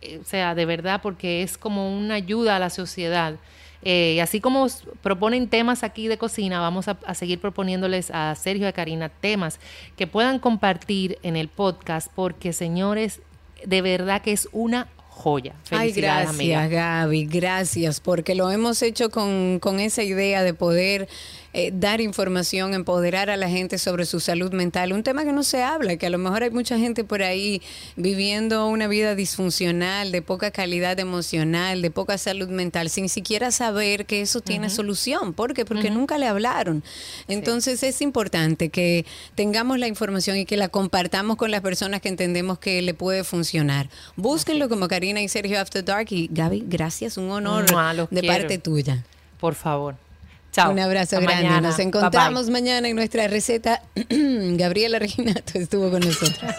Speaker 7: eh, o sea, de verdad, porque es como una ayuda a la sociedad. Eh, así como proponen temas aquí de cocina, vamos a, a seguir proponiéndoles a Sergio y a Karina temas que puedan compartir en el podcast, porque señores, de verdad que es una joya.
Speaker 3: Ay, gracias,
Speaker 7: amiga.
Speaker 3: Gaby, gracias, porque lo hemos hecho con, con esa idea de poder eh, dar información, empoderar a la gente sobre su salud mental, un tema que no se habla, que a lo mejor hay mucha gente por ahí viviendo una vida disfuncional, de poca calidad emocional, de poca salud mental, sin siquiera saber que eso tiene solución. ¿Por qué? Porque nunca le hablaron. Entonces es importante que tengamos la información y que la compartamos con las personas que entendemos que le puede funcionar. Búsquenlo como Karina y Sergio After Dark y Gaby, gracias, un honor
Speaker 7: Mua,
Speaker 3: de
Speaker 7: quiero.
Speaker 3: parte tuya.
Speaker 7: Por favor. Chao.
Speaker 3: Un abrazo
Speaker 7: Hasta
Speaker 3: grande.
Speaker 7: mañana.
Speaker 3: Nos
Speaker 7: Bye, bye.
Speaker 3: encontramos mañana en nuestra receta. *clears throat* Gabriela Reginato estuvo con nosotros.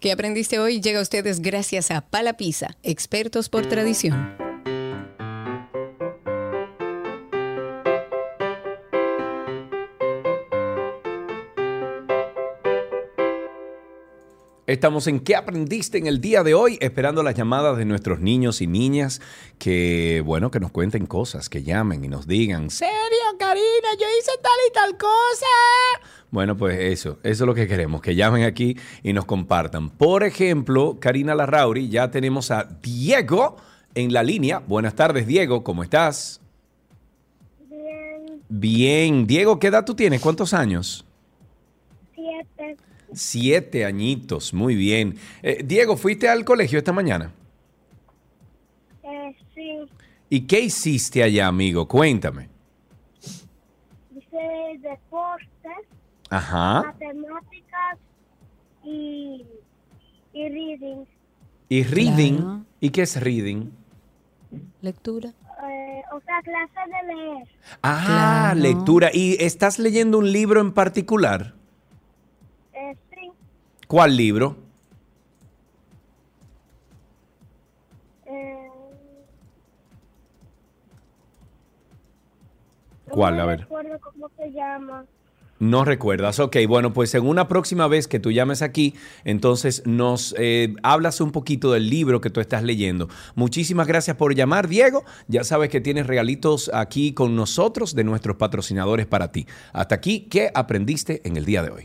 Speaker 3: ¿Qué aprendiste hoy? Llega a ustedes gracias a Pala Pizza, expertos por tradición.
Speaker 2: Estamos en ¿Qué aprendiste en el día de hoy? Esperando las llamadas de nuestros niños y niñas que, bueno, que nos cuenten cosas, que llamen y nos digan, ¿serio, Karina? Yo hice tal y tal cosa. Bueno, pues eso, eso es lo que queremos, que llamen aquí y nos compartan. Por ejemplo, Karina Larrauri, ya tenemos a Diego en la línea. Buenas tardes, Diego, ¿cómo estás?
Speaker 8: Bien,
Speaker 2: Bien, Diego, ¿qué edad tú tienes? ¿Cuántos años?
Speaker 8: Siete.
Speaker 2: Añitos, muy bien. Eh, Diego, ¿fuiste al colegio esta mañana?
Speaker 8: Eh, sí,
Speaker 2: ¿Y qué hiciste allá, amigo? Cuéntame.
Speaker 8: hice deportes,
Speaker 2: Ajá.
Speaker 8: matemáticas y, y reading.
Speaker 2: ¿Y reading?
Speaker 3: Claro.
Speaker 2: ¿Y qué es reading?
Speaker 3: Lectura.
Speaker 8: Eh, o sea, clase de leer.
Speaker 2: Ah,
Speaker 3: Claro.
Speaker 2: lectura. ¿Y estás leyendo un libro en particular? ¿Cuál libro?
Speaker 8: eh,
Speaker 2: ¿Cuál?
Speaker 8: no
Speaker 2: A ver.
Speaker 8: recuerdo cómo se llama.
Speaker 2: No recuerdas. Ok, bueno, pues en una próxima vez que tú llames aquí, entonces nos eh, hablas un poquito del libro que tú estás leyendo. Muchísimas gracias por llamar, Diego. Ya sabes que tienes regalitos aquí con nosotros de nuestros patrocinadores para ti. Hasta aquí, ¿qué aprendiste en el día de hoy?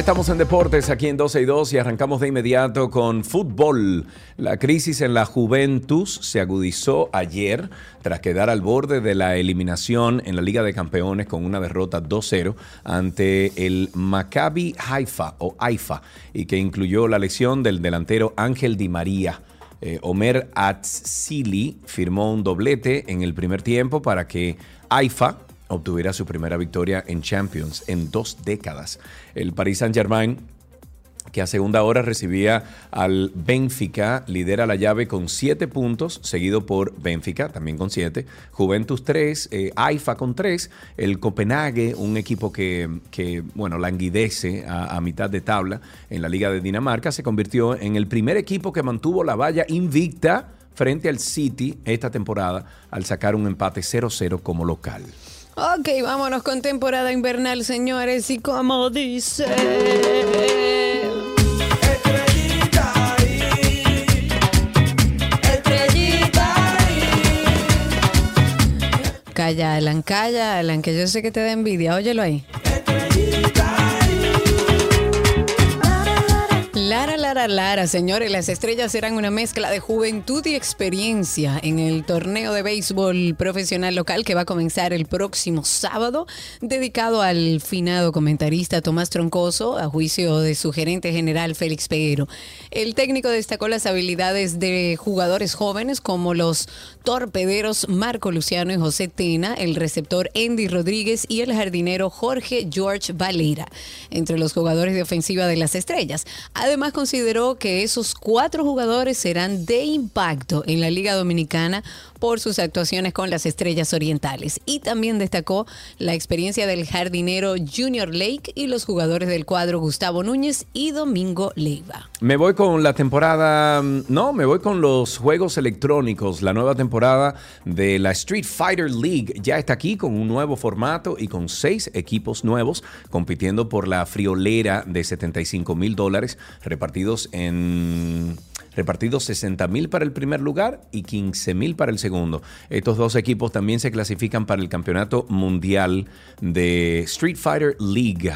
Speaker 2: Estamos en deportes aquí en 12 y 2 y arrancamos de inmediato con fútbol. La crisis en la Juventus se agudizó ayer tras quedar al borde de la eliminación en la Liga de Campeones con una derrota 2-0 ante el Maccabi Haifa o Haifa y que incluyó la lesión del delantero Ángel Di María. Eh, Omer Atzili firmó un doblete en el primer tiempo para que Haifa obtuviera su primera victoria en Champions en dos décadas. El Paris Saint-Germain que a segunda hora recibía al Benfica, lidera la llave con siete puntos, seguido por Benfica, también con siete, Juventus 3, eh, AIFA con tres, el Copenhague, un equipo que, que bueno, languidece a, a, mitad de tabla en la Liga de Dinamarca, se convirtió en el primer equipo que mantuvo la valla invicta frente al City esta temporada al sacar un empate 0-0 como local.
Speaker 3: Ok, vámonos con temporada invernal, señores. Y como dice.
Speaker 1: Estrellita ahí, estrellita ahí.
Speaker 3: Calla, Alan, calla, Alan, que yo sé que te da envidia. Óyelo ahí. Lara, Lara, señores, las estrellas serán una mezcla de juventud y experiencia en el torneo de béisbol profesional local que va a comenzar el próximo sábado, dedicado al finado comentarista Tomás Troncoso, a juicio de su gerente general Félix Peguero. El técnico destacó las habilidades de jugadores jóvenes como los torpederos Marco Luciano y José Tena, el receptor Andy Rodríguez y el jardinero Jorge George Valera, entre los jugadores de ofensiva de las estrellas. Además, consideró que esos cuatro jugadores serán de impacto en la Liga Dominicana por sus actuaciones con las Estrellas Orientales. Y también destacó la experiencia del jardinero Junior Lake y los jugadores del cuadro Gustavo Núñez y Domingo Leiva.
Speaker 2: Me voy con la temporada, no, me voy con los juegos electrónicos. La nueva temporada de la Street Fighter League ya está aquí con un nuevo formato y con seis equipos nuevos compitiendo por la friolera de 75 mil dólares repartidos en repartidos 60 mil para el primer lugar y 15 mil para el segundo. Estos dos equipos también se clasifican para el campeonato mundial de Street Fighter League.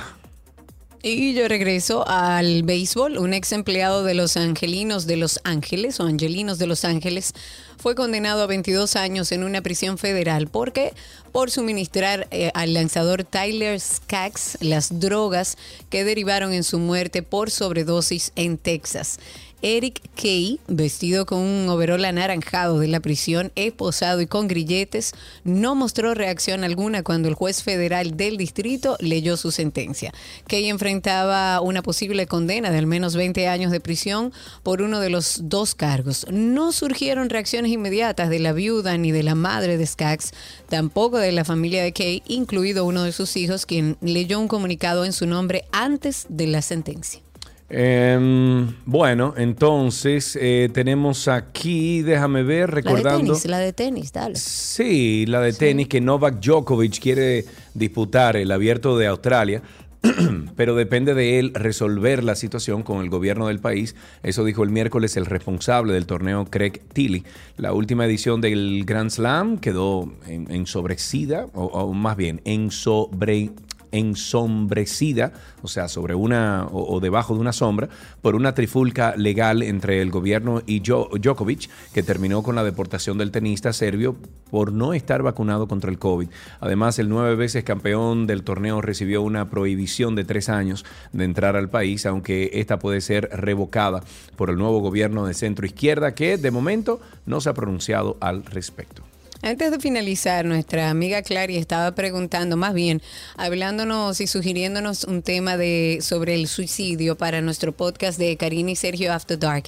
Speaker 3: Y yo regreso al béisbol. Un ex empleado de los Angelinos de Los Ángeles o Angelinos de Los Ángeles fue condenado a 22 años en una prisión federal porque por suministrar eh, al lanzador Tyler Skaggs las drogas que derivaron en su muerte por sobredosis en Texas. Eric Kay, vestido con un overol anaranjado de la prisión, esposado y con grilletes, no mostró reacción alguna cuando el juez federal del distrito leyó su sentencia. Kay enfrentaba una posible condena de al menos 20 años de prisión por uno de los dos cargos. No surgieron reacciones inmediatas de la viuda ni de la madre de Skaggs, tampoco de la familia de Kay, incluido uno de sus hijos, quien leyó un comunicado en su nombre antes de la sentencia.
Speaker 2: Eh, bueno, entonces eh, tenemos aquí, déjame ver, recordando.
Speaker 3: La de tenis, la de tenis, dale.
Speaker 2: Sí, la de tenis que Novak Djokovic quiere disputar el abierto de Australia. *clears throat* pero depende de él resolver la situación con el gobierno del país. Eso dijo el miércoles el responsable del torneo, Craig Tilly. La última edición del Grand Slam quedó en, en o, o más bien en sobre ensombrecida, o sea, sobre una o, debajo de una sombra, por una trifulca legal entre el gobierno y Jo- Djokovic, que terminó con la deportación del tenista serbio por no estar vacunado contra el COVID. Además, el nueve veces campeón del torneo recibió una prohibición de tres años de entrar al país, aunque esta puede ser revocada por el nuevo gobierno de centro izquierda, que de momento no se ha pronunciado al respecto.
Speaker 3: Antes de finalizar, nuestra amiga Clary estaba preguntando, más bien, hablándonos y sugiriéndonos un tema de sobre el suicidio para nuestro podcast de Karina y Sergio After Dark.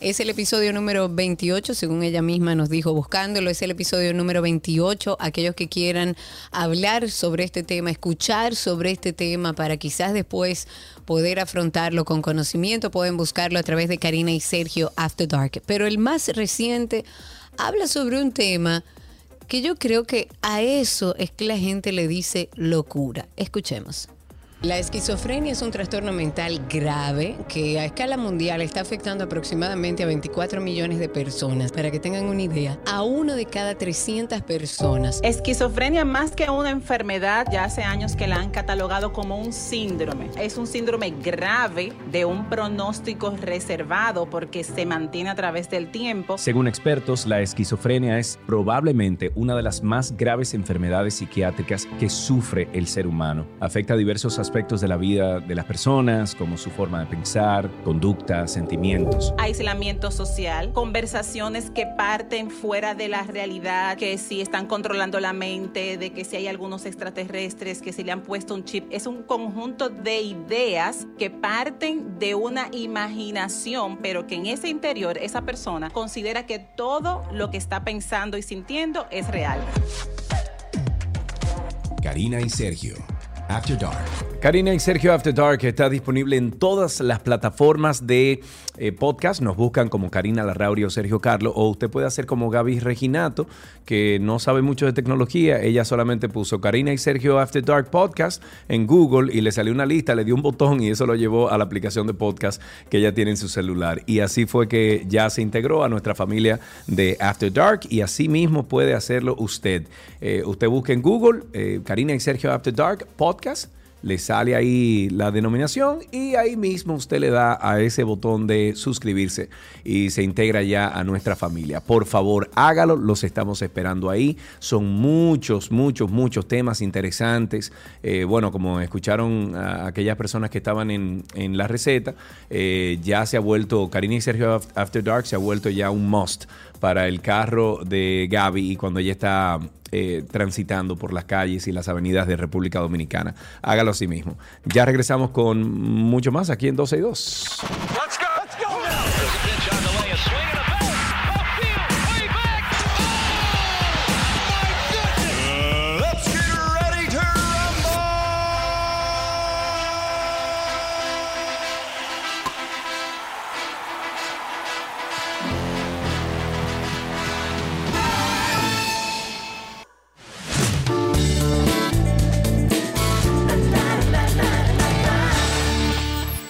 Speaker 3: Es el episodio número 28, según ella misma nos dijo buscándolo, es el episodio número 28. Aquellos que quieran hablar sobre este tema, escuchar sobre este tema para quizás después poder afrontarlo con conocimiento, pueden buscarlo a través de Karina y Sergio After Dark. Pero el más reciente habla sobre un tema que yo creo que a eso es que la gente le dice locura. Escuchemos. La esquizofrenia es un trastorno mental grave que a escala mundial está afectando aproximadamente a 24 millones de personas. Para que tengan una idea, a uno de cada 300 personas.
Speaker 9: Esquizofrenia más que una enfermedad, ya hace años que la han catalogado como un síndrome. Es un síndrome grave de un pronóstico reservado porque se mantiene a través del tiempo.
Speaker 10: Según expertos, la esquizofrenia es probablemente una de las más graves enfermedades psiquiátricas que sufre el ser humano. Afecta a diversos aspectos de la vida de las personas, como su forma de pensar, conducta, sentimientos.
Speaker 9: Aislamiento social, conversaciones que parten fuera de la realidad, que si están controlando la mente, de que si hay algunos extraterrestres, que si le han puesto un chip. Es un conjunto de ideas que parten de una imaginación, pero que en ese interior esa persona considera que todo lo que está pensando y sintiendo es real.
Speaker 6: Karina y Sergio. After Dark.
Speaker 2: Karina y Sergio After Dark está disponible en todas las plataformas de eh, podcast. Nos buscan como Karina Larrauri o Sergio Carlo. O usted puede hacer como Gaby Reginato, que no sabe mucho de tecnología. Ella solamente puso Karina y Sergio After Dark Podcast en Google y le salió una lista, le dio un botón y eso lo llevó a la aplicación de podcast que ella tiene en su celular. Y así fue que ya se integró a nuestra familia de After Dark y así mismo puede hacerlo usted. Eh, usted busca en Google eh, Karina y Sergio After Dark Podcast le sale ahí la denominación y ahí mismo usted le da a ese botón de suscribirse y se integra ya a nuestra familia. Por favor, hágalo, los estamos esperando ahí. Son muchos, muchos, muchos temas interesantes. Eh, bueno, como escucharon aquellas personas que estaban en, en la receta, eh, ya se ha vuelto, Karina y Sergio After Dark se ha vuelto ya un must para el carro de Gaby y cuando ella está eh, transitando por las calles y las avenidas de República Dominicana. Hágalo así mismo. Ya regresamos con mucho más aquí en 12 y 2.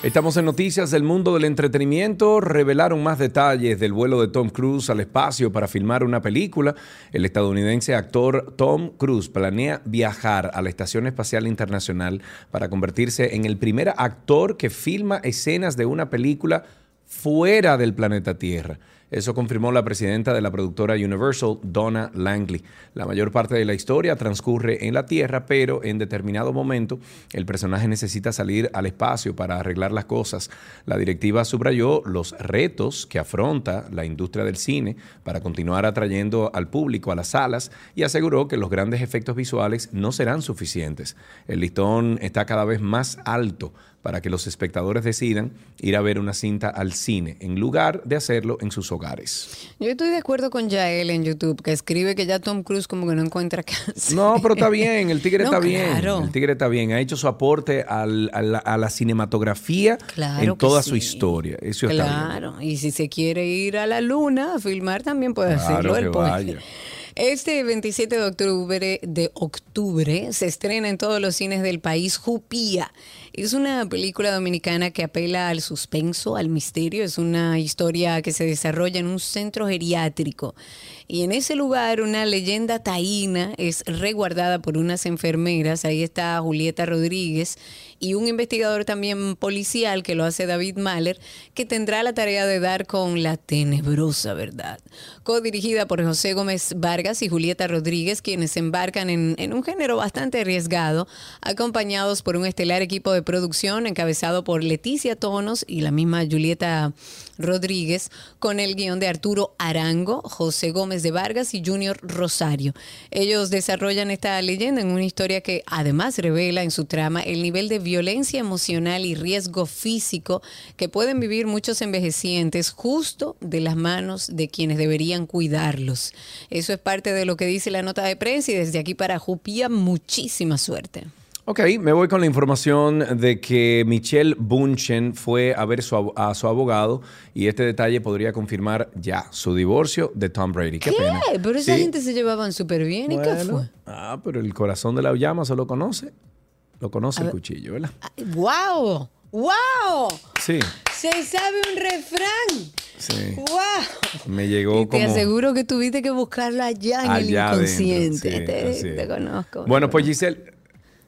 Speaker 2: Estamos en noticias del mundo del entretenimiento. Revelaron más detalles del vuelo de Tom Cruise al espacio para filmar una película. El estadounidense actor Tom Cruise planea viajar a la Estación Espacial Internacional para convertirse en el primer actor que filma escenas de una película fuera del planeta Tierra. Eso confirmó la presidenta de la productora Universal, Donna Langley. La mayor parte de la historia transcurre en la Tierra, pero en determinado momento el personaje necesita salir al espacio para arreglar las cosas. La directiva subrayó los retos que afronta la industria del cine para continuar atrayendo al público a las salas y aseguró que los grandes efectos visuales no serán suficientes. El listón está cada vez más alto para que los espectadores decidan ir a ver una cinta al cine, en lugar de hacerlo en sus hogares.
Speaker 3: Yo estoy de acuerdo con Yael en YouTube, que escribe que ya Tom Cruise como que no encuentra casa.
Speaker 2: No, pero está bien, el tigre *laughs*
Speaker 3: No,
Speaker 2: está bien.
Speaker 3: claro.
Speaker 2: El tigre está bien, ha hecho su aporte al- a, la, a la cinematografía
Speaker 3: Claro
Speaker 2: en toda
Speaker 3: sí.
Speaker 2: su historia. Eso está bien.
Speaker 3: Claro, y si se quiere ir a la luna a filmar también puede
Speaker 2: Claro
Speaker 3: hacerlo.
Speaker 2: que vaya.
Speaker 3: Este 27 de octubre, de octubre se estrena en todos los cines del país Jupía. Es una película dominicana que apela al suspenso, al misterio. Es una historia que se desarrolla en un centro geriátrico Y en ese lugar una leyenda taína es resguardada por unas enfermeras. Ahí está Julieta Rodríguez y un investigador también policial que lo hace David Mahler, que tendrá la tarea de dar con la tenebrosa verdad. Co-dirigida por José Gómez Vargas y Julieta Rodríguez, quienes embarcan en, un género bastante arriesgado, acompañados por un estelar equipo de producción encabezado por Leticia Tonos y la misma Julieta Rodríguez, con el guion de Arturo Arango, José Gómez de Vargas y Junior Rosario. Ellos desarrollan esta leyenda en una historia que además revela en su trama el nivel de violencia emocional y riesgo físico que pueden vivir muchos envejecientes justo de las manos de quienes deberían cuidarlos. Eso es parte de lo que dice la nota de prensa y desde aquí para Jupía muchísima suerte.
Speaker 2: Ok, me voy con la información de que Michelle Bunchen fue a ver su a su abogado y este detalle podría confirmar ya su divorcio de Tom Brady. Qué,
Speaker 3: ¿Qué?
Speaker 2: pena.
Speaker 3: Pero esa
Speaker 2: Sí.
Speaker 3: gente se llevaban súper bien. ¿Y qué
Speaker 2: Bueno,
Speaker 3: fue?
Speaker 2: Ah, pero el corazón de la llama solo conoce. Lo conoce
Speaker 3: A
Speaker 2: el
Speaker 3: ver.
Speaker 2: cuchillo, ¿verdad?
Speaker 3: ¡Wow! ¡Wow!
Speaker 2: Sí,
Speaker 3: Se sabe un refrán.
Speaker 2: sí.
Speaker 3: ¡Wow!
Speaker 2: Me llegó
Speaker 3: Y te
Speaker 2: como
Speaker 3: aseguro que tuviste que buscarlo allá en el
Speaker 2: allá adentro.
Speaker 3: inconsciente.
Speaker 2: Sí,
Speaker 3: te, te conozco.
Speaker 2: Bueno, pues Giselle.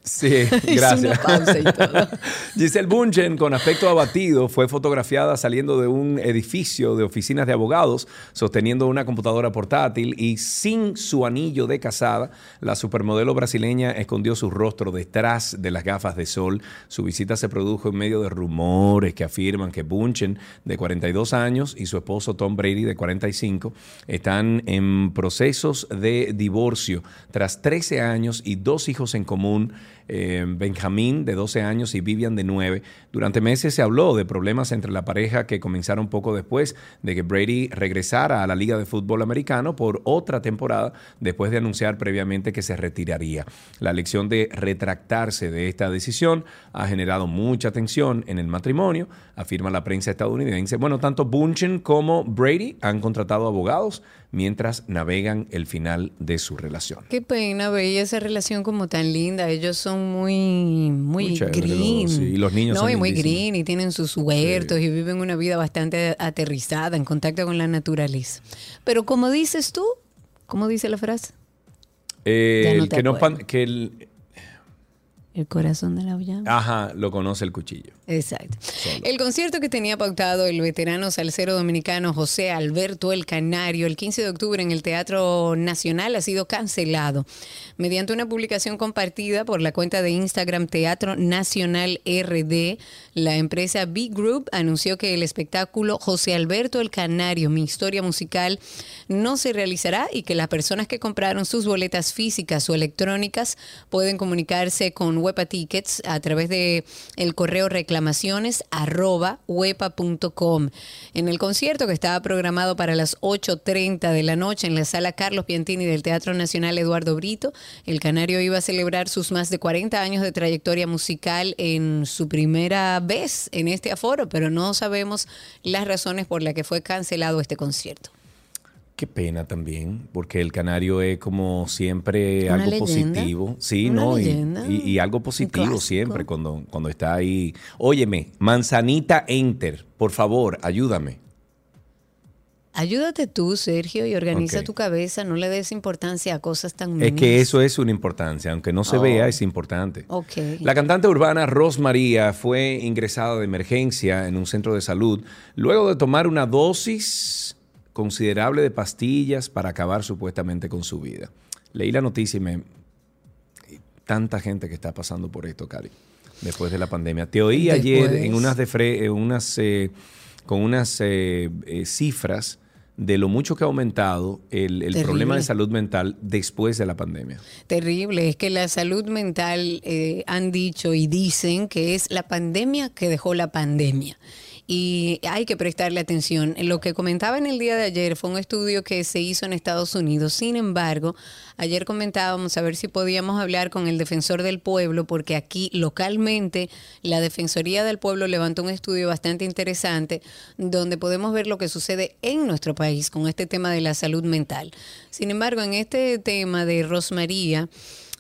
Speaker 2: Sí, *laughs* gracias.
Speaker 3: una pausa y todo. *laughs*
Speaker 2: Giselle Bunchen, con aspecto abatido, fue fotografiada saliendo de un edificio de oficinas de abogados, sosteniendo una computadora portátil y sin su anillo de casada. La supermodelo brasileña escondió su rostro detrás de las gafas de sol. Su visita se produjo en medio de rumores que afirman que Bunchen, de 42 años, y su esposo Tom Brady, de 45, están en procesos de divorcio tras 13 años y dos hijos en común eh, Benjamín, de 12 años, y Vivian, de 9. Durante meses se habló de problemas entre la pareja que comenzaron poco después de que Brady regresara a la Liga de Fútbol Americano por otra temporada, después de anunciar previamente que se retiraría. La elección de retractarse de esta decisión ha generado mucha tensión en el matrimonio, afirma la prensa estadounidense. Bueno, tanto Bunchen como Brady han contratado abogados mientras navegan el final de su relación.
Speaker 3: Qué pena, veía esa relación como tan linda. Ellos son muy, muy,
Speaker 2: Muy chévere,
Speaker 3: green.
Speaker 2: los sí. Y los niños
Speaker 3: No,
Speaker 2: son
Speaker 3: y muy
Speaker 2: lindísimos.
Speaker 3: green y tienen sus huertos y viven una vida bastante aterrizada, en contacto con la naturaleza. Pero como dices tú, ¿cómo dice la frase?
Speaker 2: Eh,
Speaker 3: no
Speaker 2: el
Speaker 3: te
Speaker 2: que no
Speaker 3: acuerdas.
Speaker 2: pan- que el,
Speaker 3: El corazón de la llama.
Speaker 2: ajá, lo conoce el cuchillo.
Speaker 3: Exacto. El concierto que tenía pautado el veterano salsero dominicano José Alberto El Canario el 15 de octubre en el Teatro Nacional ha sido cancelado. Mediante una publicación compartida por la cuenta de Instagram Teatro Nacional RD, la empresa B Group anunció que el espectáculo José Alberto El Canario, mi historia musical, no se realizará y que las personas que compraron sus boletas físicas o electrónicas pueden comunicarse con Wepa Tickets a través de el correo reclamaciones arroba wepa.com. En el concierto que estaba programado para las 8.30 de la noche en la sala Carlos Piantini del Teatro Nacional Eduardo Brito, el Canario iba a celebrar sus más de 40 años de trayectoria musical en su primera vez en este aforo, pero no sabemos las razones por las que fue cancelado este concierto.
Speaker 2: Qué pena también, porque el canario es como siempre
Speaker 3: Una
Speaker 2: algo
Speaker 3: leyenda.
Speaker 2: positivo. Sí,
Speaker 3: Una
Speaker 2: ¿no? Y,
Speaker 3: leyenda.
Speaker 2: y- y algo positivo siempre cuando, cuando está ahí. Óyeme, Manzanita Enter, por favor, ayúdame.
Speaker 3: Ayúdate tú, Sergio, y organiza tu cabeza, no le des importancia a cosas tan
Speaker 2: Es
Speaker 3: mínimas.
Speaker 2: que eso es una importancia, aunque no se
Speaker 3: Oh.
Speaker 2: vea, es importante.
Speaker 3: Ok.
Speaker 2: La cantante urbana Ros María fue ingresada de emergencia en un centro de salud luego de tomar una dosis considerable de pastillas para acabar supuestamente con su vida. Leí la noticia y me... Tanta gente que está pasando por esto, Cari, después de la pandemia. Te oí ayer en unas, de fre- en unas eh, con unas eh, eh, cifras de lo mucho que ha aumentado el, problema de salud mental después de la pandemia.
Speaker 3: Terrible, es que la salud mental eh, han dicho y dicen que es la pandemia que dejó la pandemia. Y hay que prestarle atención. Lo que comentaba en el día de ayer fue un estudio que se hizo en Estados Unidos. Sin embargo, ayer comentábamos a ver si podíamos hablar con el defensor del pueblo, porque aquí localmente la Defensoría del Pueblo levantó un estudio bastante interesante donde podemos ver lo que sucede en nuestro país con este tema de la salud mental. Sin embargo, en este tema de Rosmaría,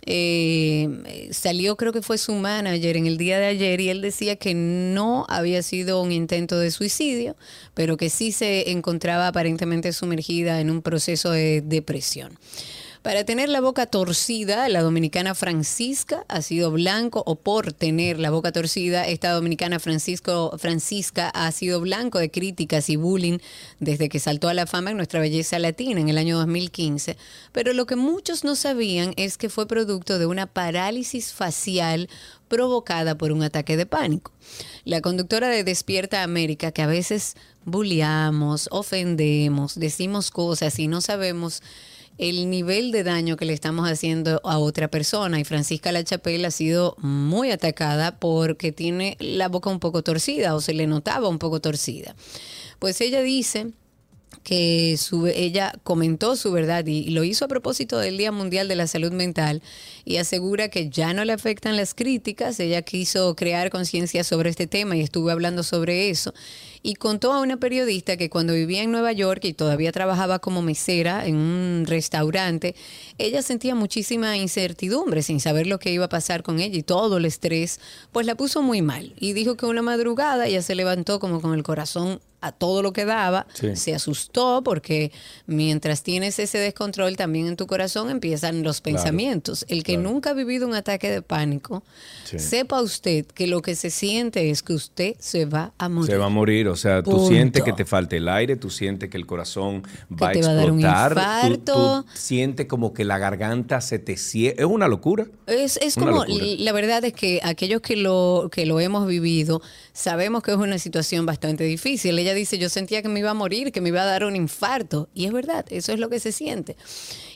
Speaker 3: eh, salió, creo que fue su manager en el día de ayer, y él decía que no había sido un intento de suicidio, pero que sí se encontraba aparentemente sumergida en un proceso de depresión. Para tener la boca torcida, la dominicana Francisca ha sido blanco, o por tener la boca torcida, esta dominicana Francisco, Francisca ha sido blanco de críticas y bullying desde que saltó a la fama en nuestra belleza latina en el año 2015. Pero lo que muchos no sabían es que fue producto de una parálisis facial provocada por un ataque de pánico. La conductora de Despierta América, que a veces bulliamos, ofendemos, decimos cosas y no sabemos el nivel de daño que le estamos haciendo a otra persona. Y Francisca Lachapelle ha sido muy atacada porque tiene la boca un poco torcida o se le notaba un poco torcida. Pues ella dice que su, ella comentó su verdad y, y lo hizo a propósito del Día Mundial de la Salud Mental y asegura que ya no le afectan las críticas. Ella quiso crear conciencia sobre este tema y estuve hablando sobre eso. Y contó a una periodista que cuando vivía en Nueva York y todavía trabajaba como mesera en un restaurante, ella sentía muchísima incertidumbre sin saber lo que iba a pasar con ella y todo el estrés, pues la puso muy mal. Y dijo que una madrugada ella se levantó como con el corazón a todo lo que daba,
Speaker 2: Sí.
Speaker 3: se asustó porque mientras tienes ese descontrol también en tu corazón empiezan los
Speaker 2: Claro,
Speaker 3: pensamientos. El que
Speaker 2: claro.
Speaker 3: nunca ha vivido un ataque de pánico,
Speaker 2: Sí.
Speaker 3: sepa usted que lo que se siente es que usted se va a morir.
Speaker 2: Se va a morir, o sea, tú sientes que te falta el aire, tú sientes que el corazón va a
Speaker 3: te va a dar un
Speaker 2: explotar, tú- sientes como que la garganta se te cierra, es una locura.
Speaker 3: Es, es
Speaker 2: Una
Speaker 3: como,
Speaker 2: locura.
Speaker 3: la verdad es que aquellos que lo, que lo hemos vivido, sabemos que es una situación bastante difícil. Ella dice, yo sentía que me iba a morir, que me iba a dar un infarto. Y es verdad, eso es lo que se siente.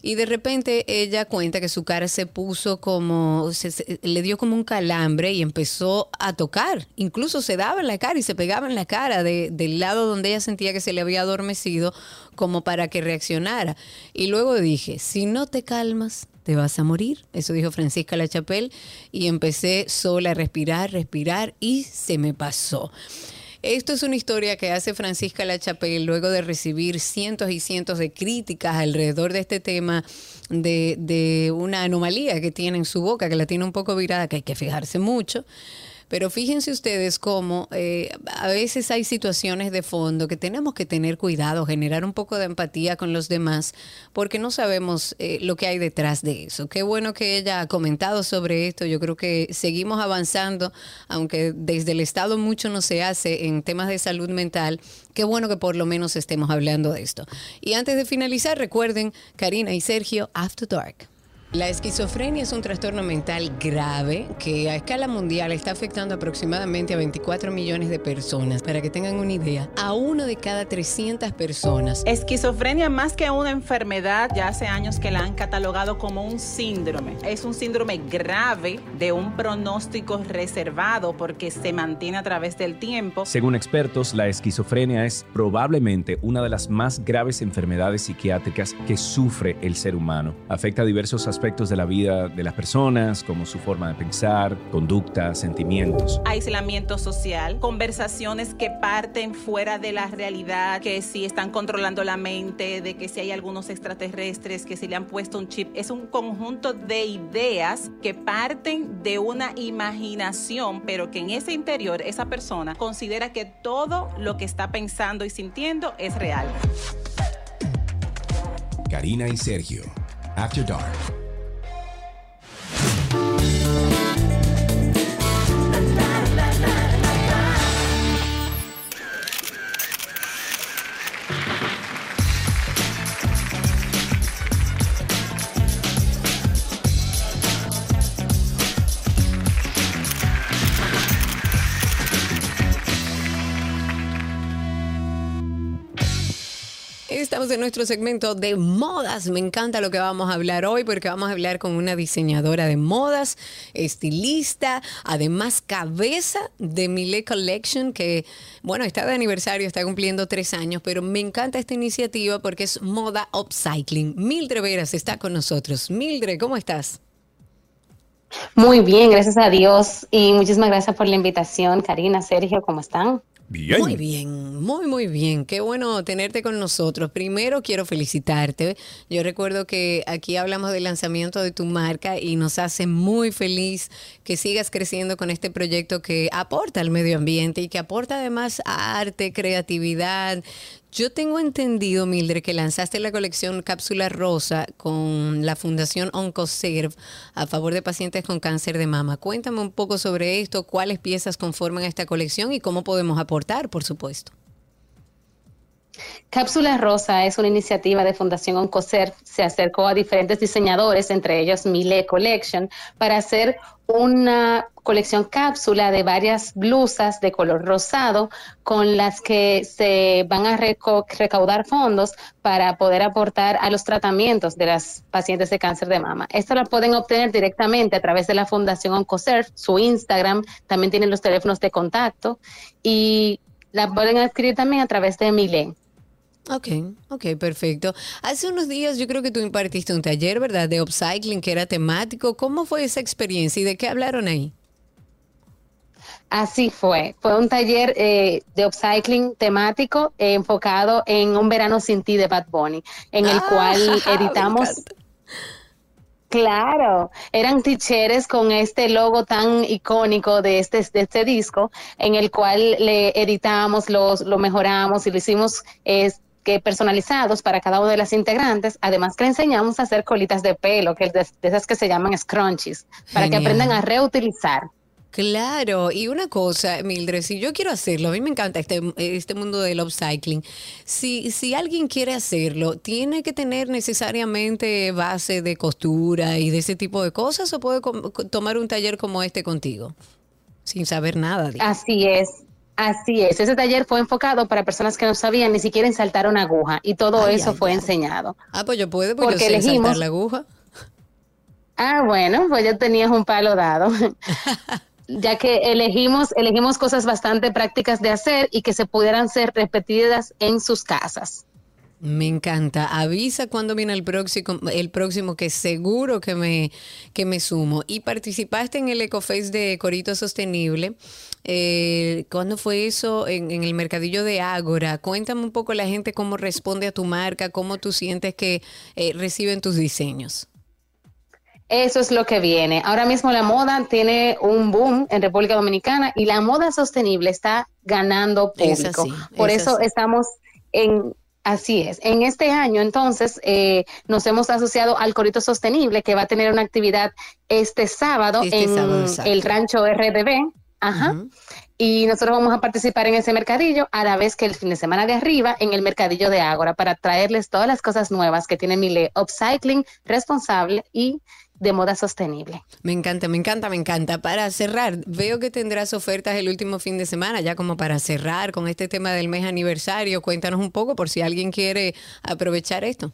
Speaker 3: Y de repente ella cuenta que su cara se puso como, se- le dio como un calambre y empezó a tocar. Incluso se daba en la cara y se pegaba en la cara de- del lado donde ella sentía que se le había adormecido como para que reaccionara. Y luego dije, si no te calmas, te vas a morir. Eso dijo Francisca Lachapelle y empecé sola a respirar, respirar y se me pasó. Esto es una historia que hace Francisca Lachapelle luego de recibir cientos y cientos de críticas alrededor de este tema de, de una anomalía que tiene en su boca, que la tiene un poco virada, que hay que fijarse mucho. Pero fíjense ustedes cómo eh, a veces hay situaciones de fondo que tenemos que tener cuidado, generar un poco de empatía con los demás, porque no sabemos eh, lo que hay detrás de eso. Qué bueno que ella ha comentado sobre esto. Yo creo que seguimos avanzando, aunque desde el Estado mucho no se hace en temas de salud mental. Qué bueno que por lo menos estemos hablando de esto. Y antes de finalizar, recuerden, Karina y Sergio, After Dark. La esquizofrenia es un trastorno mental grave que a escala mundial está afectando aproximadamente a 24 millones de personas. Para que tengan una idea, a uno de cada 300 personas.
Speaker 9: Esquizofrenia más que una enfermedad, ya hace años que la han catalogado como un síndrome. Es un síndrome grave de un pronóstico reservado porque se mantiene a través del tiempo.
Speaker 10: Según expertos, la esquizofrenia es probablemente una de las más graves enfermedades psiquiátricas que sufre el ser humano. Afecta diversos aspectos de la vida de las personas, como su forma de pensar, conducta, sentimientos.
Speaker 9: aislamiento social, conversaciones que parten fuera de la realidad, que si están controlando la mente, de que si hay algunos extraterrestres, que si le han puesto un chip. Es un conjunto de ideas que parten de una imaginación, pero que en ese interior esa persona considera que todo lo que está pensando y sintiendo es real.
Speaker 6: Karina y Sergio. After Dark.
Speaker 3: Estamos en nuestro segmento de modas. Me encanta lo que vamos a hablar hoy porque vamos a hablar con una diseñadora de modas, estilista, además cabeza de Millet Collection que, bueno, está de aniversario, está cumpliendo tres años, pero me encanta esta iniciativa porque es moda upcycling. Mildred Veras está con nosotros. Mildred, ¿cómo estás?
Speaker 11: Muy bien, gracias a Dios y muchísimas gracias por la invitación, Karina, Sergio, ¿cómo están?
Speaker 3: Muy bien, muy, muy bien. Qué bueno tenerte con nosotros. Primero quiero felicitarte. Yo recuerdo que aquí hablamos del lanzamiento de tu marca y nos hace muy feliz que sigas creciendo con este proyecto que aporta al medio ambiente y que aporta además arte, creatividad. Yo tengo entendido, Mildred, que lanzaste la colección Cápsula Rosa con la Fundación Oncoserve a favor de pacientes con cáncer de mama. Cuéntame un poco sobre esto, cuáles piezas conforman esta colección y cómo podemos aportar, por supuesto.
Speaker 11: Cápsula Rosa es una iniciativa de Fundación Oncocer. Se acercó a diferentes diseñadores, entre ellos Mile Collection, para hacer una colección cápsula de varias blusas de color rosado con las que se van a recaudar fondos para poder aportar a los tratamientos de las pacientes de cáncer de mama. Esto lo pueden obtener directamente a través de la Fundación Oncocer, su Instagram, también tienen los teléfonos de contacto y la pueden adquirir también a través de Mile.
Speaker 3: Ok, ok, perfecto. Hace unos días yo creo que tú impartiste un taller, ¿verdad? De upcycling que era temático. ¿Cómo fue esa experiencia y de qué hablaron ahí?
Speaker 11: Así fue. Fue un taller eh, de upcycling temático eh, enfocado en Un verano sin ti de Bad Bunny, en el
Speaker 3: Ah,
Speaker 11: cual *laughs* editamos... Claro, eran ticheres con este logo tan icónico de este, de este disco, en el cual le editamos, los, lo mejoramos y lo hicimos es, que personalizados para cada una de las integrantes, además que le enseñamos a hacer colitas de pelo, que es de, de esas que se llaman scrunchies, para que aprendan a reutilizar.
Speaker 3: Claro, y una cosa, Mildred, si yo quiero hacerlo, a mí me encanta este, este mundo del upcycling. Si, si alguien quiere hacerlo, ¿tiene que tener necesariamente base de costura y de ese tipo de cosas o puede tomar un taller como este contigo? Sin saber nada. digo.
Speaker 11: Así es. Así es, ese taller fue enfocado para personas que no sabían ni siquiera ensartar una aguja y todo
Speaker 3: Ay,
Speaker 11: eso
Speaker 3: ay,
Speaker 11: fue
Speaker 3: ay.
Speaker 11: enseñado.
Speaker 3: Ah, pues yo puedo, porque
Speaker 11: Porque
Speaker 3: yo
Speaker 11: elegimos-
Speaker 3: la aguja.
Speaker 11: Ah, bueno, pues ya tenías un palo dado. *laughs* ya que elegimos, elegimos cosas bastante prácticas de hacer y que se pudieran ser repetidas en sus casas.
Speaker 3: Me encanta. Avisa cuando viene el próximo, el próximo que seguro que me, que me sumo. Y participaste en el EcoFace de Corito Sostenible. Eh, ¿Cuándo fue eso? En, en el mercadillo de Ágora. Cuéntame un poco la gente cómo responde a tu marca, cómo tú sientes que eh, reciben tus diseños.
Speaker 11: Eso es lo que viene. Ahora mismo la moda tiene un boom en República Dominicana y la moda sostenible está ganando
Speaker 3: Es
Speaker 11: público.
Speaker 3: así,
Speaker 11: Por
Speaker 3: es
Speaker 11: eso
Speaker 3: así.
Speaker 11: estamos en Así es. En este año, entonces, eh, nos hemos asociado al Corito Sostenible, que va a tener una actividad este sábado
Speaker 3: Este
Speaker 11: en
Speaker 3: sábado,
Speaker 11: el rancho RDB. Ajá. Y nosotros vamos a participar en ese mercadillo a la vez que el fin de semana de arriba en el mercadillo de Ágora para traerles todas las cosas nuevas que tiene Mile Upcycling responsable y de moda sostenible.
Speaker 3: Me encanta, me encanta, me encanta. Para cerrar, veo que tendrás ofertas el último fin de semana, ya como para cerrar con este tema del mes aniversario. Cuéntanos un poco por si alguien quiere aprovechar esto.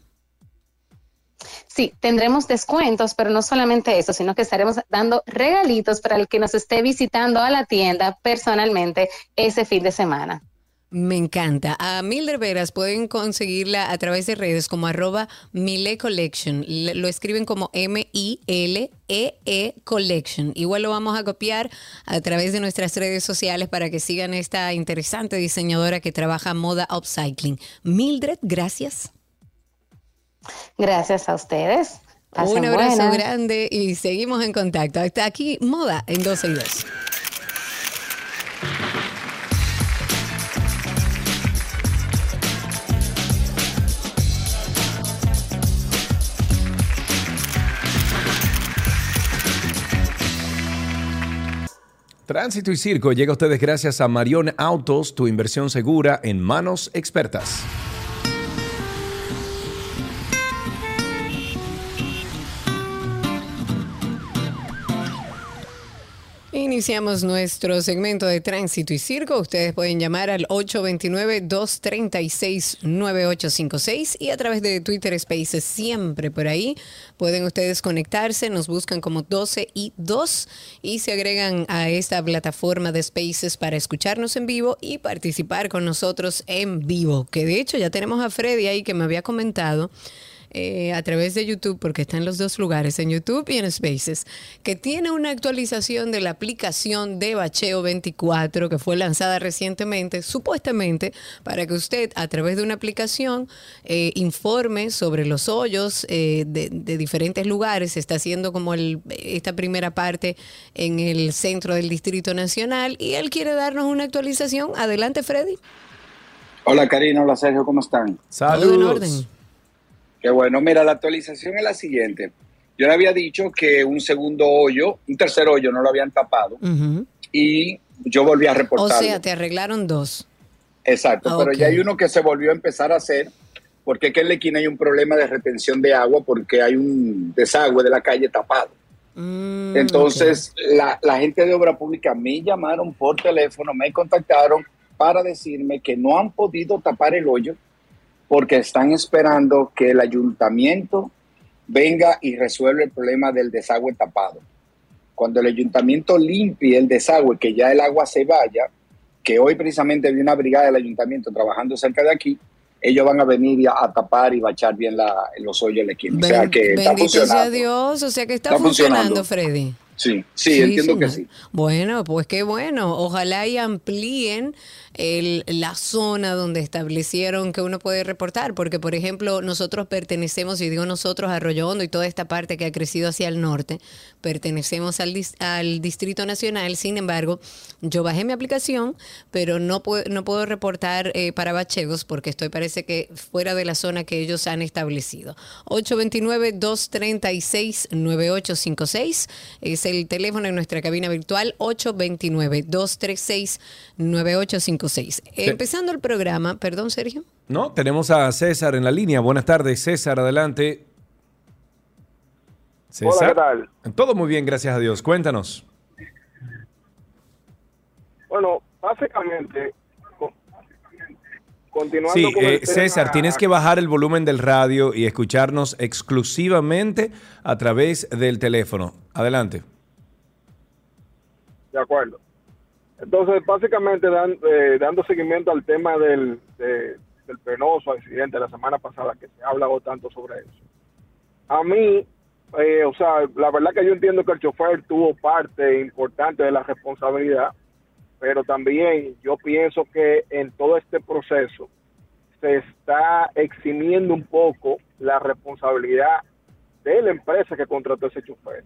Speaker 11: Sí, tendremos descuentos, pero no solamente eso, sino que estaremos dando regalitos para el que nos esté visitando a la tienda personalmente ese fin de semana.
Speaker 3: Me encanta. A Mildred Veras pueden conseguirla a través de redes como arroba Mile Collection. Le- Lo escriben como M-I-L-E-E E Collection. Igual lo vamos a copiar a través de nuestras redes sociales para que sigan esta interesante diseñadora que trabaja moda upcycling. Mildred, gracias.
Speaker 11: Gracias a ustedes. Pasen
Speaker 3: Un abrazo
Speaker 11: buenas.
Speaker 3: grande y seguimos en contacto. Hasta aquí, moda en 12 y 2.
Speaker 2: Tránsito y Circo llega a ustedes gracias a Marion Autos, tu inversión segura en manos expertas.
Speaker 3: Iniciamos nuestro segmento de tránsito y circo. Ustedes pueden llamar al 829-236-9856 y a través de Twitter Spaces siempre por ahí pueden ustedes conectarse. Nos buscan como 12 y 2 y se agregan a esta plataforma de Spaces para escucharnos en vivo y participar con nosotros en vivo. Que de hecho ya tenemos a Freddy ahí que me había comentado eh, a través de YouTube, porque está en los dos lugares, en YouTube y en Spaces, que tiene una actualización de la aplicación de Bacheo 24 que fue lanzada recientemente, supuestamente para que usted a través de una aplicación eh, informe sobre los hoyos eh, de, de diferentes lugares. Se está haciendo como el, esta primera parte en el centro del Distrito Nacional y él quiere darnos una actualización. Adelante, Freddy.
Speaker 12: Hola Karina, hola Sergio, ¿cómo están?
Speaker 3: Todo en orden.
Speaker 12: Qué bueno, mira, la actualización es la siguiente. Yo le había dicho que un segundo hoyo, un tercer hoyo no lo habían tapado y yo volví a
Speaker 3: O
Speaker 12: reportarlo.
Speaker 3: sea, te arreglaron dos.
Speaker 12: Exacto,
Speaker 3: Ah,
Speaker 12: pero ya hay uno que se volvió a empezar a hacer porque es que en la esquina hay un problema de retención de agua porque hay un desagüe de la calle tapado.
Speaker 3: Mm,
Speaker 12: Entonces, la, la gente de obra pública me llamaron por teléfono, me contactaron para decirme que no han podido tapar el hoyo porque están esperando que el ayuntamiento venga y resuelva el problema del desagüe tapado. Cuando el ayuntamiento limpie el desagüe, que ya el agua se vaya, que hoy precisamente vi una brigada del ayuntamiento trabajando cerca de aquí, ellos van a venir a, a tapar y bachar bien la- los hoyos en la esquina. o sea
Speaker 3: Ben-
Speaker 12: que está
Speaker 3: bendito sea
Speaker 12: funcionando.
Speaker 3: Dios, o sea que está,
Speaker 12: Está funcionando.
Speaker 3: funcionando, Freddy.
Speaker 12: Sí, sí, entiendo que sí.
Speaker 3: Bueno, pues qué bueno. Ojalá y amplíen la zona donde establecieron que uno puede reportar, porque por ejemplo nosotros pertenecemos, y digo nosotros, Arroyo Hondo y toda esta parte que ha crecido hacia el norte, pertenecemos al, al Distrito Nacional, sin embargo, yo bajé mi aplicación, pero no, puedo no puedo reportar eh, para bachegos porque estoy parece que fuera de la zona que ellos han establecido. 829-236-9856 es el teléfono en nuestra cabina virtual 829-236-9856. Empezando el programa, perdón Sergio.
Speaker 2: No, tenemos a César en la línea. Buenas tardes, César, adelante.
Speaker 13: Hola, ¿qué tal?
Speaker 2: Todo muy bien, gracias a Dios. Cuéntanos.
Speaker 13: Bueno, básicamente, co- continuando
Speaker 2: Sí,
Speaker 13: con el
Speaker 2: eh, César, tienes que bajar el volumen del radio y escucharnos exclusivamente a través del teléfono. Adelante.
Speaker 13: De acuerdo. Entonces, básicamente, dan- eh, dando seguimiento al tema del, de- del penoso accidente de la semana pasada, que se ha hablado tanto sobre eso. A mí, eh, o sea, la verdad que yo entiendo que el chofer tuvo parte importante de la responsabilidad, pero también yo pienso que en todo este proceso se está eximiendo un poco la responsabilidad de la empresa que contrató ese chofer.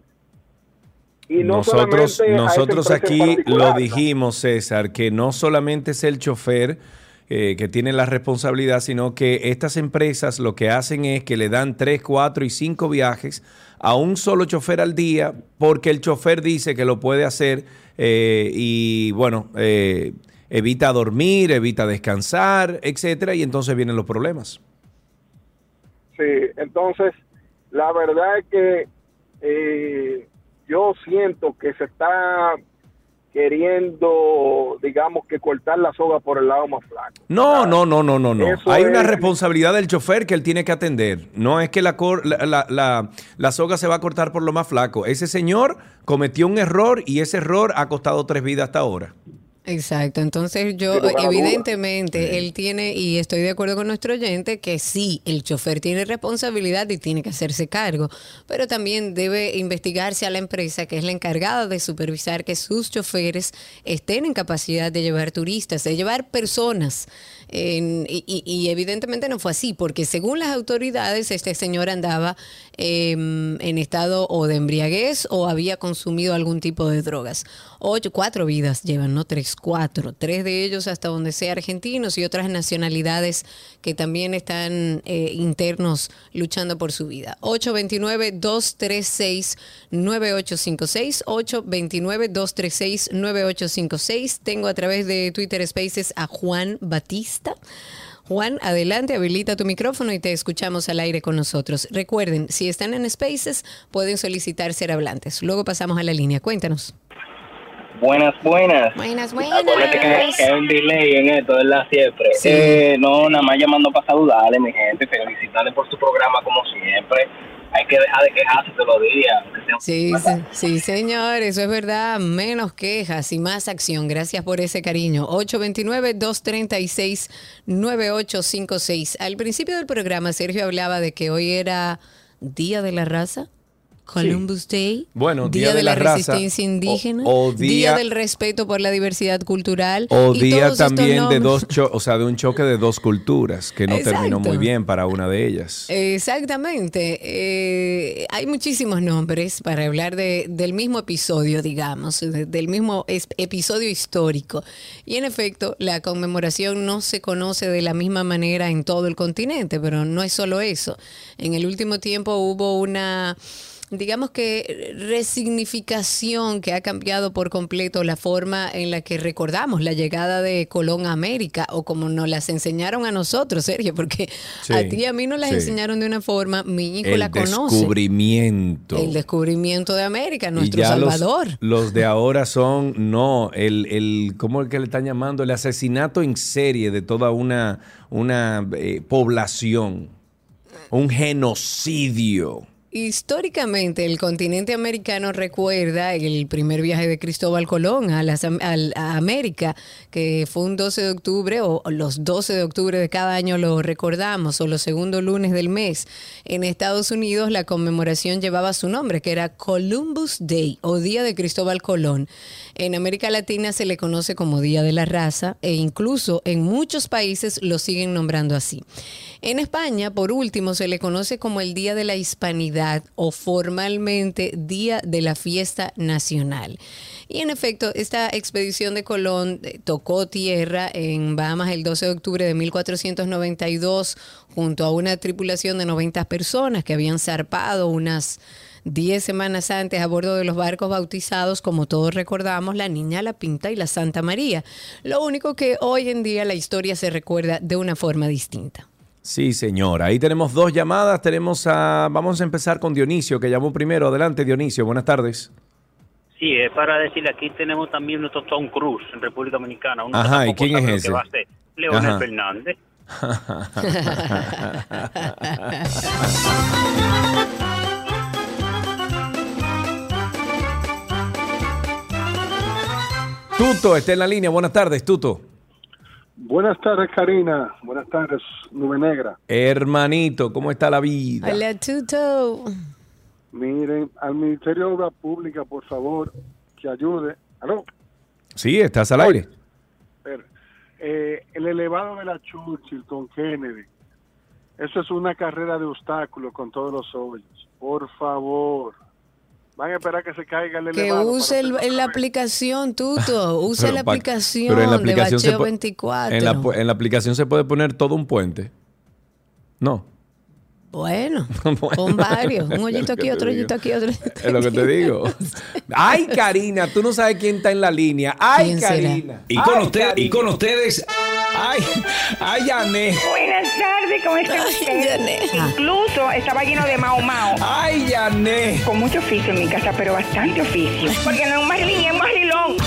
Speaker 13: Y no
Speaker 2: nosotros nosotros aquí lo dijimos, César, que no solamente es el chofer eh, que tiene la responsabilidad, sino que estas empresas lo que hacen es que le dan tres, cuatro y cinco viajes a un solo chofer al día porque el chofer dice que lo puede hacer eh, y bueno, eh, evita dormir, evita descansar, etcétera, y entonces vienen los problemas.
Speaker 13: Sí, entonces, la verdad es que eh, yo siento que se está queriendo, digamos, que cortar la soga por el lado más flaco.
Speaker 2: No, no, no, no, no, no.
Speaker 13: Eso
Speaker 2: Hay una
Speaker 13: es-
Speaker 2: responsabilidad del chofer que él tiene que atender. No es que la, cor- la, la- la- la soga se va a cortar por lo más flaco. Ese señor cometió un error y ese error ha costado tres vidas hasta ahora.
Speaker 3: Exacto, entonces yo evidentemente él tiene y estoy de acuerdo con nuestro oyente que sí, el chofer tiene responsabilidad y tiene que hacerse cargo, pero también debe investigarse a la empresa que es la encargada de supervisar que sus choferes estén en capacidad de llevar turistas, de llevar personas. En- y- y evidentemente no fue así, porque según las autoridades este señor andaba em, en estado o de embriaguez o había consumido algún tipo de drogas. Ocho, cuatro vidas llevan, no tres, cuatro. Tres de ellos hasta donde sea argentinos y otras nacionalidades que también están eh, internos luchando por su vida. 829-236-9856. 829-236-9856. Tengo a través de Twitter Spaces a Juan Batista. Juan, adelante, habilita tu micrófono y te escuchamos al aire con nosotros. Recuerden, si están en Spaces, pueden solicitar ser hablantes. Luego pasamos a la línea. Cuéntanos.
Speaker 14: Buenas, buenas.
Speaker 3: Buenas,
Speaker 14: Acuérdate que, que hay un delay en esto, ¿verdad? Siempre.
Speaker 3: Sí.
Speaker 14: Eh, no, nada más llamando para saludarle, mi gente, felicitarle por su programa como siempre. Hay que dejar de quejarse todos los días,
Speaker 3: sí, sí, señor, eso es verdad. Menos quejas y más acción. Gracias por ese cariño. 829-236-9856. Al principio del programa, Sergio hablaba de que hoy era Día de la Raza. Columbus Day,
Speaker 2: Bueno,
Speaker 3: Día, de, la, Resistencia Indígena,
Speaker 2: o- o día-
Speaker 3: del Respeto por la Diversidad Cultural.
Speaker 2: O
Speaker 3: y
Speaker 2: día
Speaker 3: todos
Speaker 2: también de dos, cho- o sea, de un choque de dos culturas que no terminó muy bien para una de ellas.
Speaker 3: Exactamente. Eh, hay muchísimos nombres para hablar de, del mismo episodio, digamos, de- del mismo episodio histórico. Y en efecto, la conmemoración no se conoce de la misma manera en todo el continente, pero no es solo eso. En el último tiempo hubo una digamos que resignificación que ha cambiado por completo la forma en la que recordamos la llegada de Colón a América o como nos las enseñaron a nosotros, Sergio, porque
Speaker 2: Sí,
Speaker 3: a ti y a mí nos las
Speaker 2: sí.
Speaker 3: enseñaron de una forma, mi hijo
Speaker 2: El
Speaker 3: la conoce.
Speaker 2: descubrimiento.
Speaker 3: El descubrimiento de América,
Speaker 2: Y
Speaker 3: nuestro
Speaker 2: los-
Speaker 3: Salvador.
Speaker 2: Los, de *laughs* ahora son, no, el, el, ¿cómo es que le están llamando? El asesinato en serie de toda una, una eh, población. Un genocidio.
Speaker 3: Históricamente, el continente americano recuerda el primer viaje de Cristóbal Colón a, las, América, que fue un 12 de octubre, o los 12 de octubre de cada año lo recordamos, o los segundos lunes del mes. En Estados Unidos, la conmemoración llevaba su nombre, que era Columbus Day, o Día de Cristóbal Colón. En América Latina se le conoce como Día de la Raza, e incluso en muchos países lo siguen nombrando así. En España, por último, se le conoce como el Día de la Hispanidad o formalmente Día de la Fiesta Nacional. Y en efecto, esta expedición de Colón eh, tocó tierra en Bahamas el 12 de octubre de 1492 junto a una tripulación de 90 personas que habían zarpado unas 10 semanas antes a bordo de los barcos bautizados, como todos recordamos, la Niña, la Pinta y la Santa María. Lo único que hoy en día la historia se recuerda de una forma distinta.
Speaker 2: Sí, señor. Ahí tenemos dos llamadas. Tenemos a. Vamos a empezar con Dionisio, que llamó primero. Adelante, Dionisio. Buenas tardes.
Speaker 15: Sí, es para decirle, aquí tenemos también nuestro Tom Cruise en República Dominicana. Uno
Speaker 2: Ajá, ¿y quién es ese?
Speaker 15: Leonel
Speaker 2: Ajá.
Speaker 15: Fernández. *laughs* *laughs* *laughs*
Speaker 2: Tuto está en la línea. Buenas tardes, Tuto.
Speaker 4: Buenas tardes, Karina. Buenas tardes, Nube Negra.
Speaker 2: Hermanito, ¿cómo está la vida?
Speaker 3: Hola, Tuto.
Speaker 4: Miren, al Ministerio de Obras Públicas, por favor, que ayude. ¿Aló?
Speaker 2: Sí, estás al aire.
Speaker 4: Eh, el elevado de la Churchill con Kennedy. Eso es una carrera de obstáculos con todos los hoyos. Por favor. Van a esperar que se caiga el
Speaker 3: Que
Speaker 4: elevado.
Speaker 3: use el- la aplicación, Tuto. *laughs*
Speaker 2: Pero
Speaker 3: la aplicación,
Speaker 2: pero en la aplicación
Speaker 3: de
Speaker 2: se
Speaker 3: Bacheo
Speaker 2: po-
Speaker 3: 24.
Speaker 2: En la, en la aplicación se puede poner todo un puente. No. *laughs*
Speaker 3: Bueno, con varios. Un hoyito aquí, otro hoyito aquí, otro.
Speaker 2: Es lo que te digo. Ay, Karina, tú no sabes quién está en la línea. Ay. Karina.
Speaker 16: Y con,
Speaker 2: Ay,
Speaker 16: usted, y con ustedes,
Speaker 2: Ay, ay, Yané.
Speaker 17: Buenas tardes, ¿cómo está usted? Incluso estaba lleno de mao mao.
Speaker 2: Ay, Yané.
Speaker 17: Con mucho oficio en mi casa, pero bastante oficio. Porque no es Marilyn, es Marilón.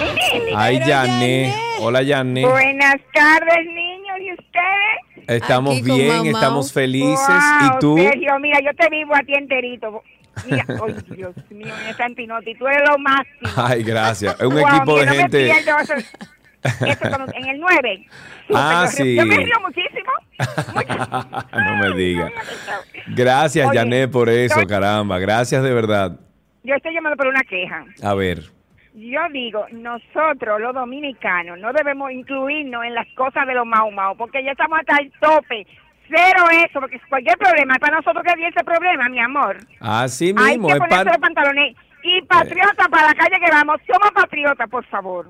Speaker 17: ¿Entiendes?
Speaker 2: Ay, Yané. Hola, Yané.
Speaker 17: Buenas tardes, niños, ¿y ustedes?
Speaker 2: Estamos
Speaker 3: Aquí con
Speaker 2: bien, estamos felices.
Speaker 17: Wow,
Speaker 2: ¿Y tú?
Speaker 17: Sergio, mira, yo te vivo a ti enterito. Mira, *laughs* ay, Dios mío, en Santinotti, tú eres lo máximo.
Speaker 2: Ay, gracias. Es un
Speaker 17: Wow,
Speaker 2: equipo de
Speaker 17: no me
Speaker 2: gente.
Speaker 17: pierdo eso- eso cuando- en el 9. *laughs*
Speaker 2: Ah, sí.
Speaker 17: Yo me río muchísimo. *laughs*
Speaker 2: no me digas. Gracias,
Speaker 17: Oye,
Speaker 2: Yané, por eso,
Speaker 17: yo-
Speaker 2: caramba. Gracias de verdad.
Speaker 17: Yo estoy llamando por una queja.
Speaker 2: A ver.
Speaker 17: Yo digo, nosotros los dominicanos no debemos incluirnos en las cosas de los mau mau, porque ya estamos hasta el tope. Cero eso, porque cualquier problema es para nosotros que viene ese problema, mi amor.
Speaker 2: Así
Speaker 17: Hay
Speaker 2: mismo,
Speaker 17: que
Speaker 2: es
Speaker 17: ponerse los pantalones. Y patriota para la calle que vamos, somos patriotas, por favor.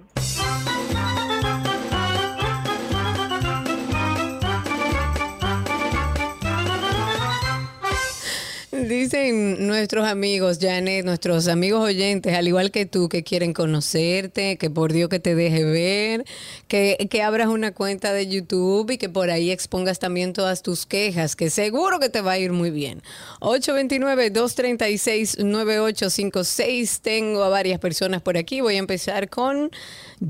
Speaker 3: Dicen nuestros amigos, Janet, nuestros amigos oyentes, al igual que tú, que quieren conocerte, que por Dios que te deje ver, que, que abras una cuenta de YouTube y que por ahí expongas también todas tus quejas, que seguro que te va a ir muy bien. 829-236-9856. Tengo a varias personas por aquí. Voy a empezar con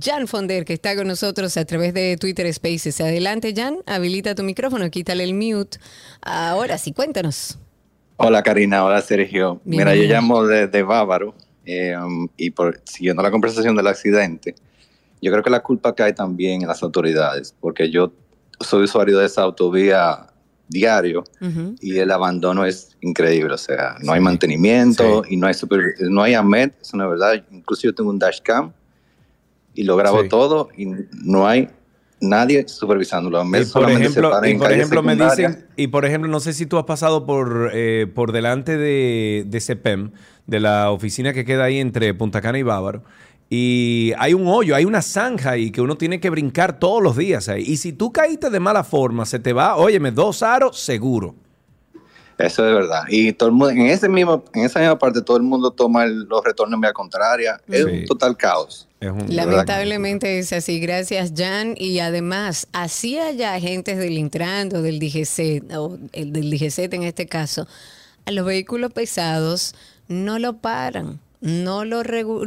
Speaker 3: Jan Fonder, que está con nosotros a través de Twitter Spaces. Adelante, Jan, habilita tu micrófono, quítale el mute. Ahora sí, cuéntanos.
Speaker 18: Hola Karina, hola Sergio. Mira, yo llamo desde Bávaro eh, um, y por, siguiendo la conversación del accidente, yo creo que la culpa cae también en las autoridades, porque yo soy usuario de esa autovía diario y el abandono es increíble, o sea, no hay mantenimiento y no hay super- no hay AMET, eso no es verdad. Incluso yo tengo un dashcam y lo grabo
Speaker 2: Sí.
Speaker 18: todo y no hay nadie supervisándolo. AMET
Speaker 2: Y por ejemplo, y por ejemplo me dicen, y por ejemplo, no sé si tú has pasado por, eh, por delante de, de CEPEM, de la oficina que queda ahí entre Punta Cana y Bávaro, y hay un hoyo, hay una zanja ahí que uno tiene que brincar todos los días ahí. Y si tú caíste de mala forma, se te va, óyeme, dos aros seguro.
Speaker 18: Eso es verdad. Y todo el mundo, en ese mismo, en esa misma parte, todo el mundo toma el- los retornos en vía contraria. Es un total caos.
Speaker 2: Es un,
Speaker 3: Lamentablemente es así, gracias Jan. Y además, así haya agentes del Intran o del DGC, o el del DGC en este caso, a los vehículos pesados no lo paran. No, lo regu-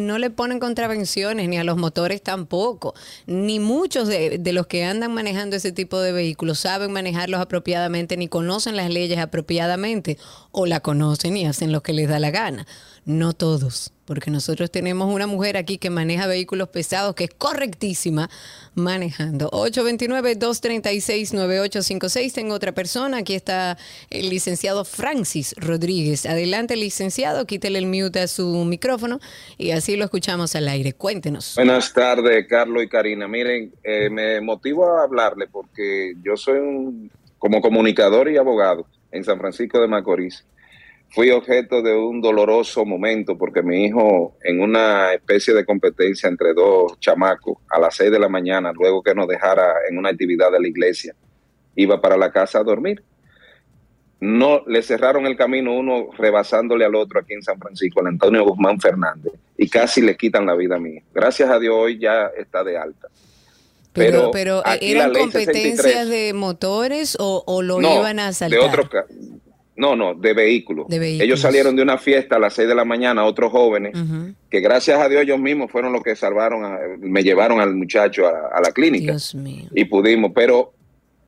Speaker 3: no, le ponen contravenciones, ni a los motores tampoco. Ni muchos de, de los que andan manejando ese tipo de vehículos saben manejarlos apropiadamente, ni conocen las leyes apropiadamente, o la conocen y hacen lo que les da la gana. No todos, porque nosotros tenemos una mujer aquí que maneja vehículos pesados, que es correctísima manejando. 829-236-9856. Tengo otra persona. Aquí está el licenciado Francis Rodríguez. Adelante, licenciado. Quítele el mute a su micrófono y así lo escuchamos al aire. Cuéntenos.
Speaker 19: Buenas tardes, Carlos y Karina. Miren, eh, me motivo a hablarle porque yo soy un, como comunicador y abogado en San Francisco de Macorís. Fui objeto de un doloroso momento porque mi hijo, en una especie de competencia entre dos chamacos, a las seis de la mañana, luego que nos dejara en una actividad de la iglesia, iba para la casa a dormir. No, le cerraron el camino uno rebasándole al otro aquí en San Francisco, el Antonio Guzmán Fernández, y casi le quitan la vida a mí. Gracias a Dios hoy ya está de alta.
Speaker 3: Pero, pero, eh,
Speaker 19: aquí la
Speaker 3: ¿eran competencias
Speaker 19: 63
Speaker 3: de motores o, o lo
Speaker 19: no,
Speaker 3: iban a
Speaker 19: de
Speaker 3: asaltar?
Speaker 19: otro ca- no, no, de vehículos.
Speaker 3: De vehículos.
Speaker 19: Ellos salieron de una fiesta a las 6 de la mañana, otros jóvenes, que gracias a Dios ellos mismos fueron los que salvaron, a- me llevaron al muchacho a, a la clínica.
Speaker 3: Dios mío.
Speaker 19: Y pudimos, pero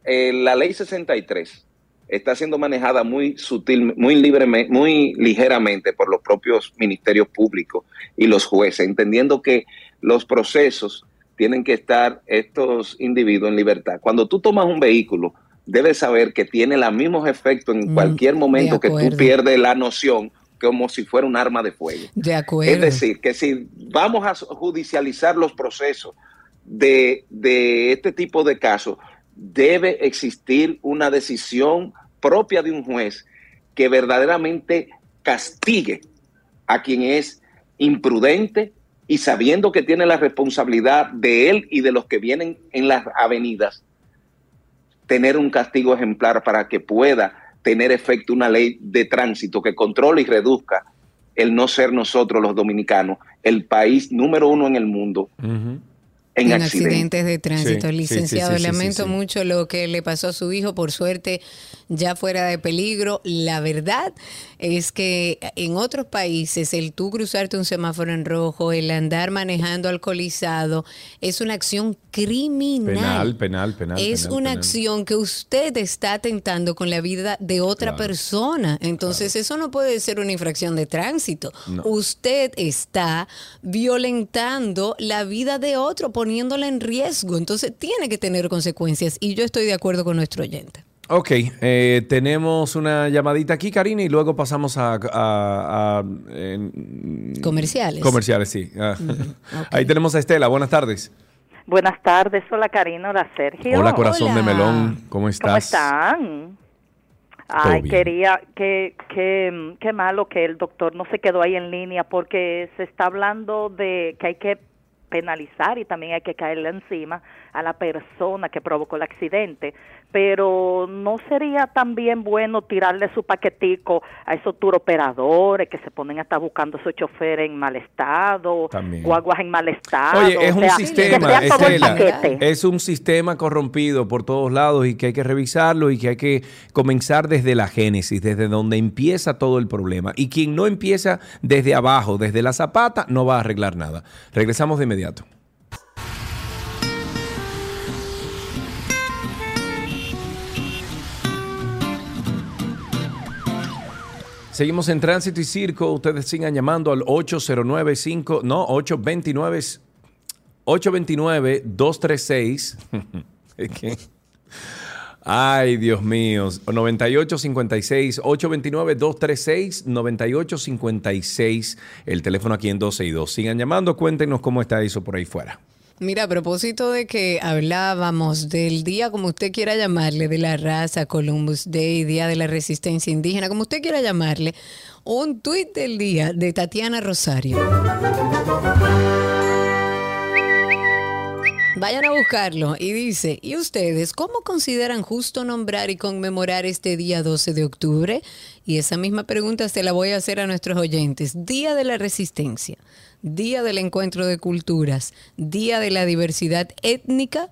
Speaker 19: eh, la ley 63 está siendo manejada muy sutil, muy libremente, muy ligeramente por los propios ministerios públicos y los jueces, entendiendo que los procesos tienen que estar estos individuos en libertad. Cuando tú tomas un vehículo, debes saber que tiene los mismos efectos en cualquier momento que tú pierdes la noción como si fuera un arma de fuego.
Speaker 3: De acuerdo.
Speaker 19: Es decir, que si vamos a judicializar los procesos de, de este tipo de casos, debe existir una decisión propia de un juez que verdaderamente castigue a quien es imprudente y sabiendo que tiene la responsabilidad de él y de los que vienen en las avenidas, tener un castigo ejemplar para que pueda tener efecto una ley de tránsito que controle y reduzca el no ser nosotros los dominicanos el país número uno en el mundo en,
Speaker 3: en
Speaker 19: accidentes.
Speaker 3: accidentes de tránsito.
Speaker 19: Sí,
Speaker 3: Licenciado,
Speaker 19: sí, sí, sí,
Speaker 3: lamento
Speaker 19: sí, sí.
Speaker 3: mucho lo que le pasó a su hijo, por suerte ya fuera de peligro. La verdad es que en otros países el tú cruzarte un semáforo en rojo, el andar manejando alcoholizado, es una acción criminal.
Speaker 2: Penal, penal, penal.
Speaker 3: es
Speaker 2: penal,
Speaker 3: una
Speaker 2: penal.
Speaker 3: acción que usted está atentando con la vida de otra persona. Entonces, eso no puede ser una infracción de tránsito.
Speaker 2: No.
Speaker 3: Usted está violentando la vida de otro, poniéndola en riesgo. Entonces, tiene que tener consecuencias. Y yo estoy de acuerdo con nuestro oyente.
Speaker 2: Ok, eh, tenemos una llamadita aquí, Karina, y luego pasamos a... a- a, en-
Speaker 3: Comerciales.
Speaker 2: Comerciales, sí. Ah. *laughs* Ahí tenemos a Estela, buenas tardes.
Speaker 20: Buenas tardes, hola Karina, hola Sergio.
Speaker 2: Hola, corazón de melón, ¿cómo estás?
Speaker 20: ¿Cómo están? Ay, quería, que, que, qué malo que el doctor no se quedó ahí en línea porque se está hablando de que hay que penalizar y también hay que caerle encima a la persona que provocó el accidente, pero no sería también bueno tirarle su paquetico a esos turoperadores que se ponen a estar buscando a esos choferes en mal estado,
Speaker 2: También.
Speaker 20: guaguas en mal estado.
Speaker 2: Oye, es
Speaker 20: o
Speaker 2: un sistema, Estela, es un sistema corrompido por todos lados y que hay que revisarlo y que hay que comenzar desde la génesis, desde donde empieza todo el problema. Y quien no empieza desde abajo, desde la zapata, no va a arreglar nada. Regresamos de inmediato. Seguimos en Tránsito y Circo. Ustedes sigan llamando al 8095, no, 829, 829-236. *laughs* Es que- Ay, Dios mío. 9856 829 236 9856 el teléfono aquí en 12 y 2. Sigan llamando, cuéntenos cómo está eso por ahí fuera.
Speaker 3: Mira, a propósito de que hablábamos del día, como usted quiera llamarle, de la raza, Columbus Day, Día de la Resistencia Indígena, como usted quiera llamarle, un tuit del día de Tatiana Rosario. Vayan a buscarlo y dice, ¿y ustedes cómo consideran justo nombrar y conmemorar este día 12 de octubre? Y esa misma pregunta se la voy a hacer a nuestros oyentes. Día de la Resistencia, Día del Encuentro de Culturas, Día de la Diversidad Étnica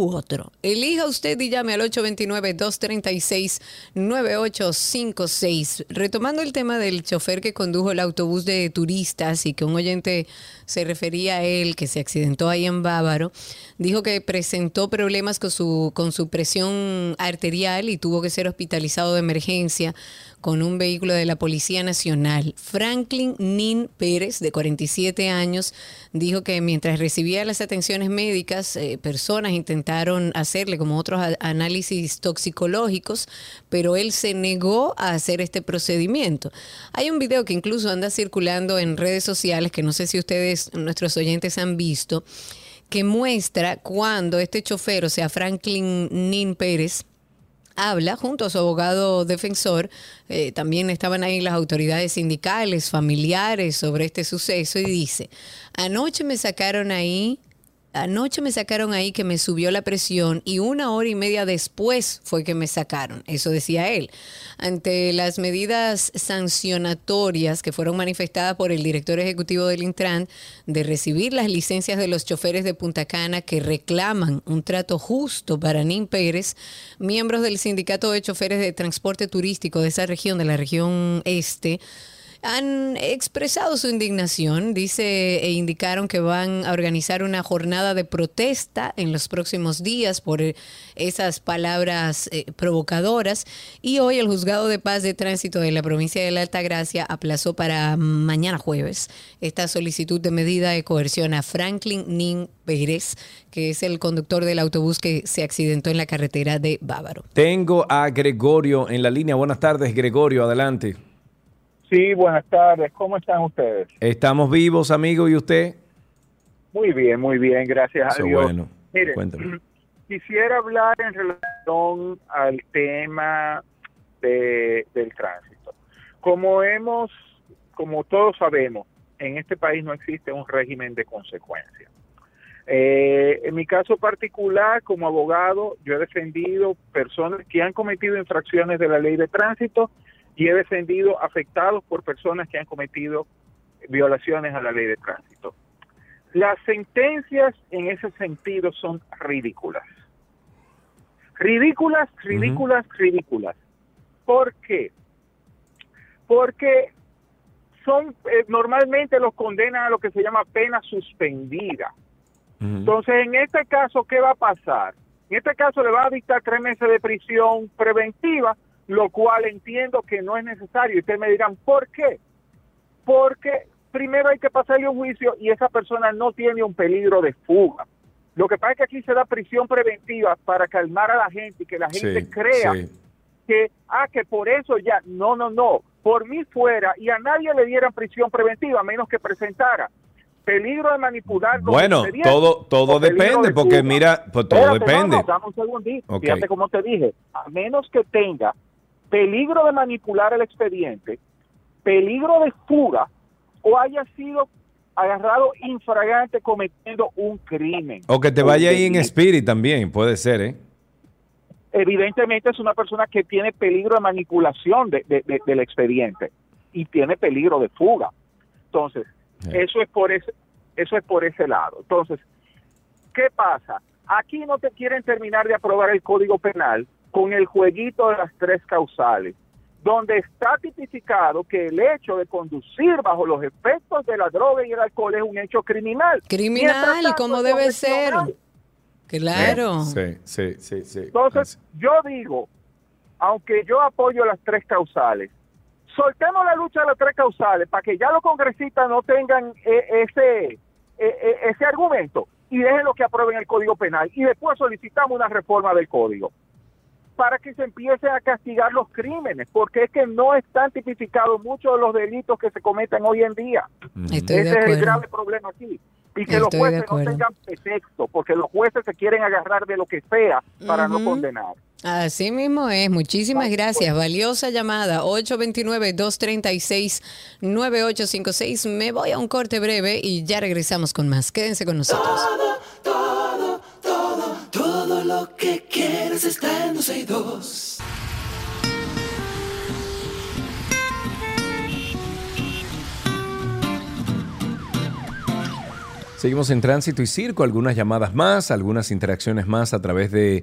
Speaker 3: otro. Elija usted y llame al 829-236-9856. Retomando el tema del chofer que condujo el autobús de turistas y que un oyente se refería a él, que se accidentó ahí en Bávaro, dijo que presentó problemas con su, con su presión arterial y tuvo que ser hospitalizado de emergencia con un vehículo de la Policía Nacional. Franklin Nin Pérez, de 47 años, dijo que mientras recibía las atenciones médicas, eh, personas intentaron hacerle como otros análisis toxicológicos, pero él se negó a hacer este procedimiento. Hay un video que incluso anda circulando en redes sociales, que no sé si ustedes, nuestros oyentes, han visto, que muestra cuando este chofer, o sea, Franklin Nin Pérez, habla junto a su abogado defensor. eh, también estaban ahí las autoridades sindicales, familiares sobre este suceso y dice, anoche me sacaron ahí. Anoche me sacaron ahí que me subió la presión y una hora y media después fue que me sacaron. Eso decía él. Ante las medidas sancionatorias que fueron manifestadas por el director ejecutivo del Intran de recibir las licencias de los choferes de Punta Cana que reclaman un trato justo para Nin Pérez, miembros del Sindicato de Choferes de Transporte Turístico de esa región, de la región este, han expresado su indignación, dice, e indicaron que van a organizar una jornada de protesta en los próximos días por eh, esas palabras eh, provocadoras. Y hoy el juzgado de paz de tránsito de la provincia de la Altagracia aplazó para mañana jueves esta solicitud de medida de coerción a Franklin Nin Pérez, que es el conductor del autobús que se accidentó en la carretera de Bávaro.
Speaker 2: Tengo a Gregorio en la línea. Buenas tardes, Gregorio, adelante.
Speaker 21: Sí, buenas tardes. ¿Cómo están ustedes?
Speaker 2: Estamos vivos, amigo, ¿y usted?
Speaker 21: Muy bien, muy bien, gracias
Speaker 2: Eso
Speaker 21: a Dios.
Speaker 2: bueno.
Speaker 21: Mire,
Speaker 2: Cuéntame. *clears throat*
Speaker 21: quisiera hablar en relación al tema de- del tránsito. Como hemos, como todos sabemos, en este país no existe un régimen de consecuencias. Eh, en mi caso particular, como abogado, yo he defendido personas que han cometido infracciones de la ley de tránsito y he defendido afectados por personas que han cometido violaciones a la ley de tránsito. Las sentencias en ese sentido son ridículas. Ridículas, ridículas, ridículas. ¿Por qué? Porque son eh, normalmente los condenan a lo que se llama pena suspendida. Entonces, en este caso, ¿qué va a pasar? En este caso le va a dictar tres meses de prisión preventiva, lo cual entiendo que no es necesario. Y ustedes me dirán, ¿por qué? Porque primero hay que pasarle un juicio y esa persona no tiene un peligro de fuga. Lo que pasa es que aquí se da prisión preventiva para calmar a la gente y que la gente
Speaker 2: Sí,
Speaker 21: crea
Speaker 2: sí.
Speaker 21: que, ah, que por eso ya, no, no, no, por mí fuera y a nadie le dieran prisión preventiva a menos que presentara peligro de manipular.
Speaker 2: Bueno, todo, todo depende,
Speaker 21: de
Speaker 2: porque mira, pues todo
Speaker 21: Espérate,
Speaker 2: depende.
Speaker 21: no, dame un segundito. Fíjate cómo te dije. A menos que tenga peligro de manipular el expediente, peligro de fuga o haya sido agarrado infragante cometiendo un crimen.
Speaker 2: O que te vaya ahí en. Spirit también, puede ser, ¿eh?
Speaker 21: Evidentemente es una persona que tiene peligro de manipulación de- de- de- del expediente y tiene peligro de fuga. Entonces, eso es por ese eso es por ese lado. Entonces, ¿qué pasa? Aquí no te quieren terminar de aprobar el Código Penal con el jueguito de las tres causales, donde está tipificado que el hecho de conducir bajo los efectos de la droga y el alcohol es un hecho criminal.
Speaker 3: Criminal,
Speaker 21: tanto,
Speaker 3: como debe ser. Claro.
Speaker 2: Sí, sí, sí, sí.
Speaker 21: Entonces, yo digo, aunque yo apoyo las tres causales, soltemos la lucha de las tres causales para que ya los congresistas no tengan eh, ese, eh, eh, ese argumento y dejen lo que aprueben el Código Penal y después solicitamos una reforma del Código para que se empiece a castigar los crímenes, porque es que no están tipificados muchos de los delitos que se cometen hoy en día.
Speaker 3: Estoy de
Speaker 21: Ese es el grave problema aquí. Y que los
Speaker 3: Estoy
Speaker 21: jueces no tengan pretexto, porque los jueces se quieren agarrar de lo que sea para no condenar.
Speaker 3: Así mismo es. Muchísimas gracias. Valiosa llamada. 829-236-9856. Me voy a un corte breve y ya regresamos con más. Quédense con nosotros.
Speaker 1: Todo, todo, todo lo que quieres está en 12 y 2.
Speaker 2: Seguimos en tránsito y circo, algunas llamadas más, algunas interacciones más a través de,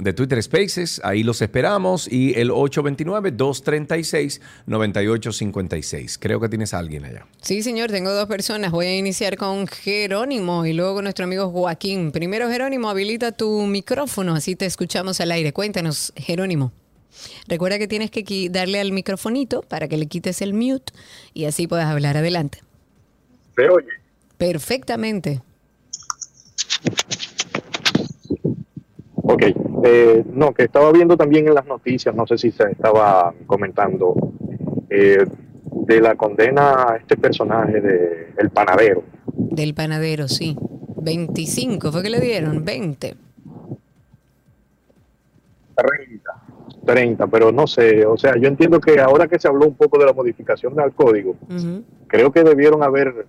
Speaker 2: de Twitter Spaces, ahí los esperamos y el 829-236-9856. Creo que tienes a alguien allá.
Speaker 3: Sí, señor, tengo dos personas. Voy a iniciar con Jerónimo y luego con nuestro amigo Joaquín. Primero, Jerónimo, habilita tu micrófono, así te escuchamos al aire. Cuéntanos, Jerónimo. Recuerda que tienes que darle al microfonito para que le quites el mute y así puedas hablar adelante.
Speaker 22: ¿Se oye?
Speaker 3: Perfectamente.
Speaker 22: Ok, eh, no, que estaba viendo también en las noticias, no sé si se estaba comentando, eh, de la condena a este personaje de El Panadero.
Speaker 3: Del panadero, sí. 25 fue que le dieron, 20.
Speaker 22: 30. 30, pero no sé, o sea, yo entiendo que ahora que se habló un poco de la modificación al código, creo que debieron haber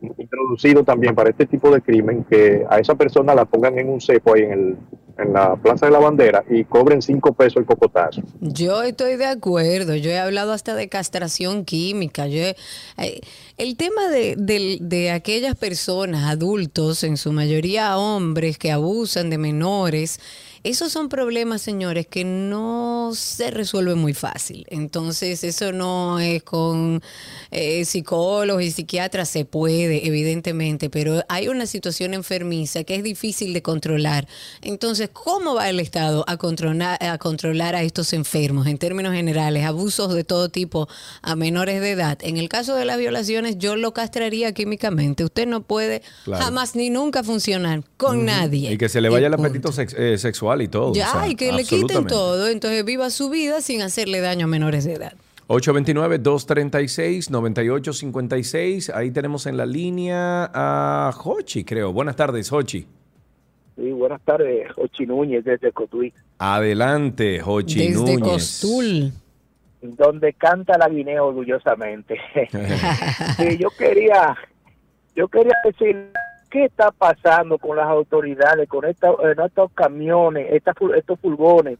Speaker 22: introducido también para este tipo de crimen que a esa persona la pongan en un cepo ahí en, el, en la Plaza de la Bandera y cobren cinco pesos el cocotazo.
Speaker 3: Yo estoy de acuerdo, yo he hablado hasta de castración química. Yo he- eh, el tema de, del- de aquellas personas, adultos, en su mayoría hombres, que abusan de menores, esos son problemas, señores, que no se resuelven muy fácil. Entonces, eso no es con eh, psicólogos y psiquiatras, se puede, evidentemente, pero hay una situación enfermiza que es difícil de controlar. Entonces, ¿cómo va el Estado a controlar, a controlar a estos enfermos en términos generales, abusos de todo tipo a menores de edad? En el caso de las violaciones, yo lo castraría químicamente. Usted no puede
Speaker 2: Claro.
Speaker 3: jamás ni nunca funcionar con nadie.
Speaker 2: Y que se le vaya el
Speaker 3: Eh, punto.
Speaker 2: apetito sex- eh, sexual y todo.
Speaker 3: Ya,
Speaker 2: o sea,
Speaker 3: y que le quiten todo, entonces viva su vida sin hacerle daño a menores de edad.
Speaker 2: 829-236-9856. Ahí tenemos en la línea a Hochi, creo. Buenas tardes, Hochi.
Speaker 23: Sí, buenas tardes, Ochi Núñez desde Cotuí,
Speaker 2: Adelante, Hochi
Speaker 3: Desde
Speaker 2: Núñez.
Speaker 3: Costul.
Speaker 23: donde canta la Guinea orgullosamente. *laughs* Sí, yo quería, yo quería decir qué está pasando con las autoridades, con esta- eh, estos camiones, estas fu- estos furgones,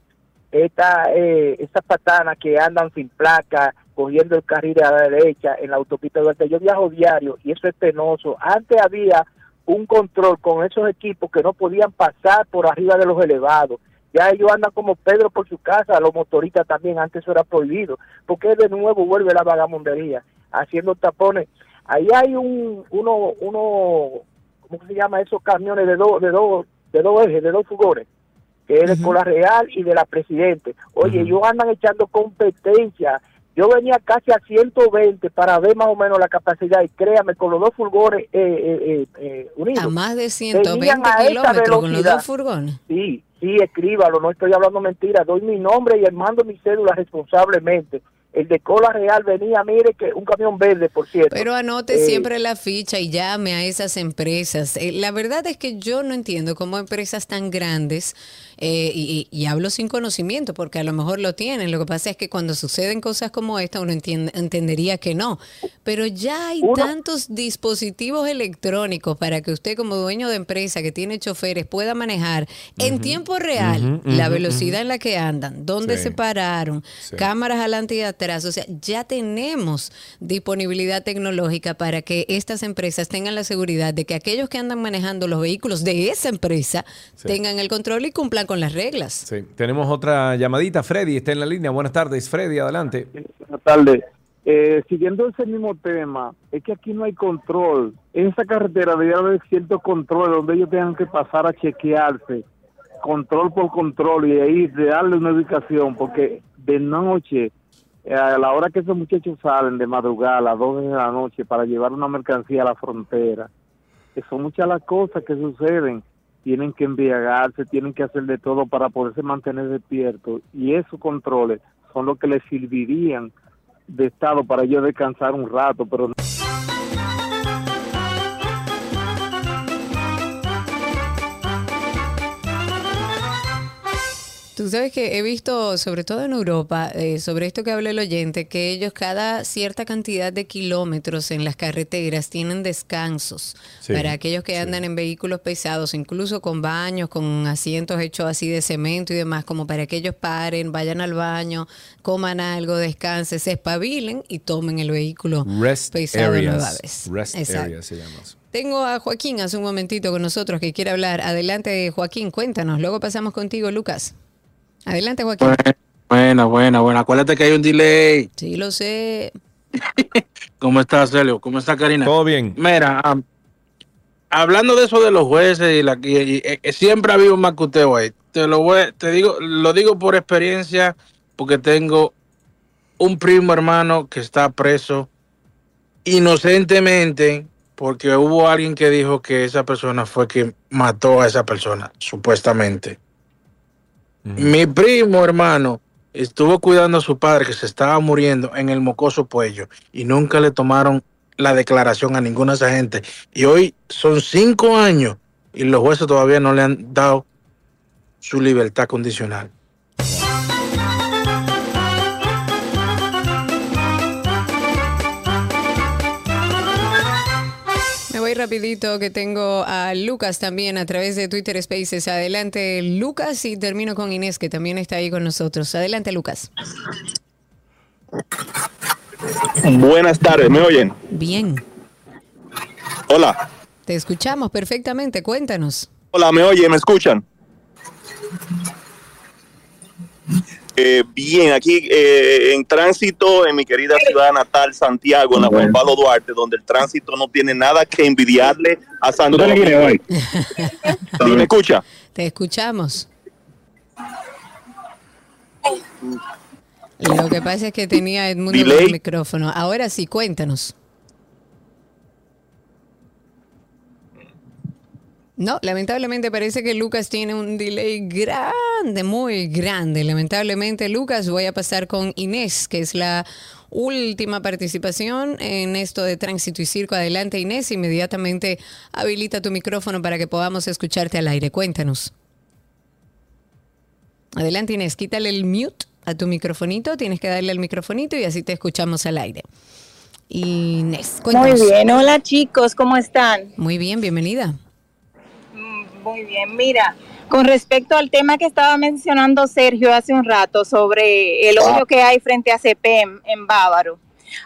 Speaker 23: esta, eh, estas patanas que andan sin placa, cogiendo el carril a la derecha en la autopista Duarte. Yo viajo diario y eso es penoso. Antes había un control con esos equipos que no podían pasar por arriba de los elevados. Ya ellos andan como Pedro por su casa, los motoristas también, antes eso era prohibido, porque de nuevo vuelve la vagamundería, haciendo tapones. Ahí hay un, uno, uno, ¿cómo se llama? Esos camiones de dos, de dos, de dos ejes, de dos furgones, que es de Cola Real y de la Presidente. Oye, ellos andan echando competencia. Yo venía casi a 120 para ver más o menos la capacidad y créame, con los dos furgones eh, eh, eh, eh, unidos.
Speaker 3: A más de
Speaker 23: venían
Speaker 3: 120
Speaker 23: a esa
Speaker 3: kilómetros con los dos furgones.
Speaker 23: Sí, sí, escríbalo, no estoy hablando mentira, doy mi nombre y mando mi cédula responsablemente. El de Cola Real venía, mire que un camión verde, por cierto.
Speaker 3: Pero anote
Speaker 23: Eh,
Speaker 3: siempre la ficha y llame a esas empresas. Eh, la verdad es que yo no entiendo cómo empresas tan grandes, eh, y, y- hablo sin conocimiento, porque a lo mejor lo tienen. Lo que pasa es que cuando suceden cosas como esta, uno entiende- entendería que no. Pero ya hay tantos dispositivos electrónicos para que usted como dueño de empresa que tiene choferes pueda manejar en tiempo real la velocidad en la que andan, dónde
Speaker 24: Sí.
Speaker 3: se pararon,
Speaker 24: Sí.
Speaker 3: cámaras adelante y atrás. O sea, ya tenemos disponibilidad tecnológica para que estas empresas tengan la seguridad de que aquellos que andan manejando los vehículos de esa empresa
Speaker 2: Sí.
Speaker 3: tengan el control y cumplan con las reglas.
Speaker 2: Sí. Tenemos otra llamadita. Freddy está en la línea. Buenas tardes, Freddy, adelante.
Speaker 21: Buenas tardes. Eh, siguiendo ese mismo tema, es que aquí no hay control. En esa carretera debería haber cierto control donde ellos tengan que pasar a chequearse, control por control y ahí de darle una ubicación, porque de noche
Speaker 25: eh, a la hora que esos muchachos salen de madrugada a las 2 de la noche para llevar una mercancía a la frontera, que son muchas las cosas que suceden. Tienen que embriagarse, tienen que hacer de todo para poderse mantener despiertos. Y esos controles son los que les servirían de estado para ellos descansar un rato, pero
Speaker 3: Tú sabes que he visto, sobre todo en Europa, eh, sobre esto que habla el oyente, que ellos cada cierta cantidad de kilómetros en las carreteras tienen descansos
Speaker 2: Sí,
Speaker 3: para aquellos que andan en vehículos pesados, incluso con baños, con asientos hechos así de cemento y demás, como para que ellos paren, vayan al baño, coman algo, descansen, se espabilen y tomen el vehículo
Speaker 2: Rest
Speaker 3: pesado nueva
Speaker 2: areas.
Speaker 3: vez.
Speaker 2: Rest areas se llama. eso.
Speaker 3: Tengo a Joaquín hace un momentito con nosotros que quiere hablar. Adelante, Joaquín, cuéntanos. Luego pasamos contigo, Lucas. Adelante, Joaquín.
Speaker 26: Buena, buena, buena. Acuérdate que hay un delay.
Speaker 3: Sí, lo sé. *laughs*
Speaker 26: ¿Cómo estás, Celio? ¿Cómo está, Karina?
Speaker 2: Todo bien.
Speaker 26: Mira, hablando de eso de los jueces y, la, y- y- eh, siempre ha habido un macuteo ahí. Te lo voy, te digo, lo digo por experiencia, porque tengo un primo hermano que está preso inocentemente porque hubo alguien que dijo que esa persona fue quien mató a esa persona, supuestamente. Mi primo hermano estuvo cuidando a su padre que se estaba muriendo en el mocoso puello y nunca le tomaron la declaración a ninguna de esa gente. Y hoy son cinco años y los jueces todavía no le han dado su libertad condicional.
Speaker 3: Rapidito que tengo a Lucas también a través de Twitter Spaces. Adelante, Lucas, y termino con Inés, que también está ahí con nosotros. Adelante, Lucas.
Speaker 27: Buenas tardes, ¿me oyen?
Speaker 3: Bien,
Speaker 27: Hola,
Speaker 3: te escuchamos perfectamente. Cuéntanos.
Speaker 27: hola, ¿me oyen? ¿Me escuchan? Eh, bien, aquí eh, en tránsito en mi querida ciudad natal, Santiago, en la Juan Pablo Duarte, donde el tránsito no tiene nada que envidiarle a Santo
Speaker 26: ¿Tú te
Speaker 27: Domingo.
Speaker 26: quieres
Speaker 27: ¿Sí *laughs* ¿Me escucha?
Speaker 3: Te escuchamos. Lo que pasa es que tenía Edmundo el micrófono. Ahora sí, cuéntanos. No, lamentablemente parece que Lucas tiene un delay grande, muy grande. Lamentablemente, Lucas, voy a pasar con Inés, que es la última participación en esto de tránsito y circo. Adelante, Inés, inmediatamente habilita tu micrófono para que podamos escucharte al aire. Cuéntanos. Adelante, Inés, quítale el mute a tu microfonito. Tienes que darle al microfonito y así te escuchamos al aire. Inés,
Speaker 28: Muy
Speaker 3: cuéntanos.
Speaker 28: bien, hola chicos, ¿cómo están?
Speaker 3: Muy bien, bienvenida.
Speaker 28: Muy bien, mira, con respecto al tema que estaba mencionando Sergio hace un rato sobre el hoyo que hay frente a CPM en Bávaro.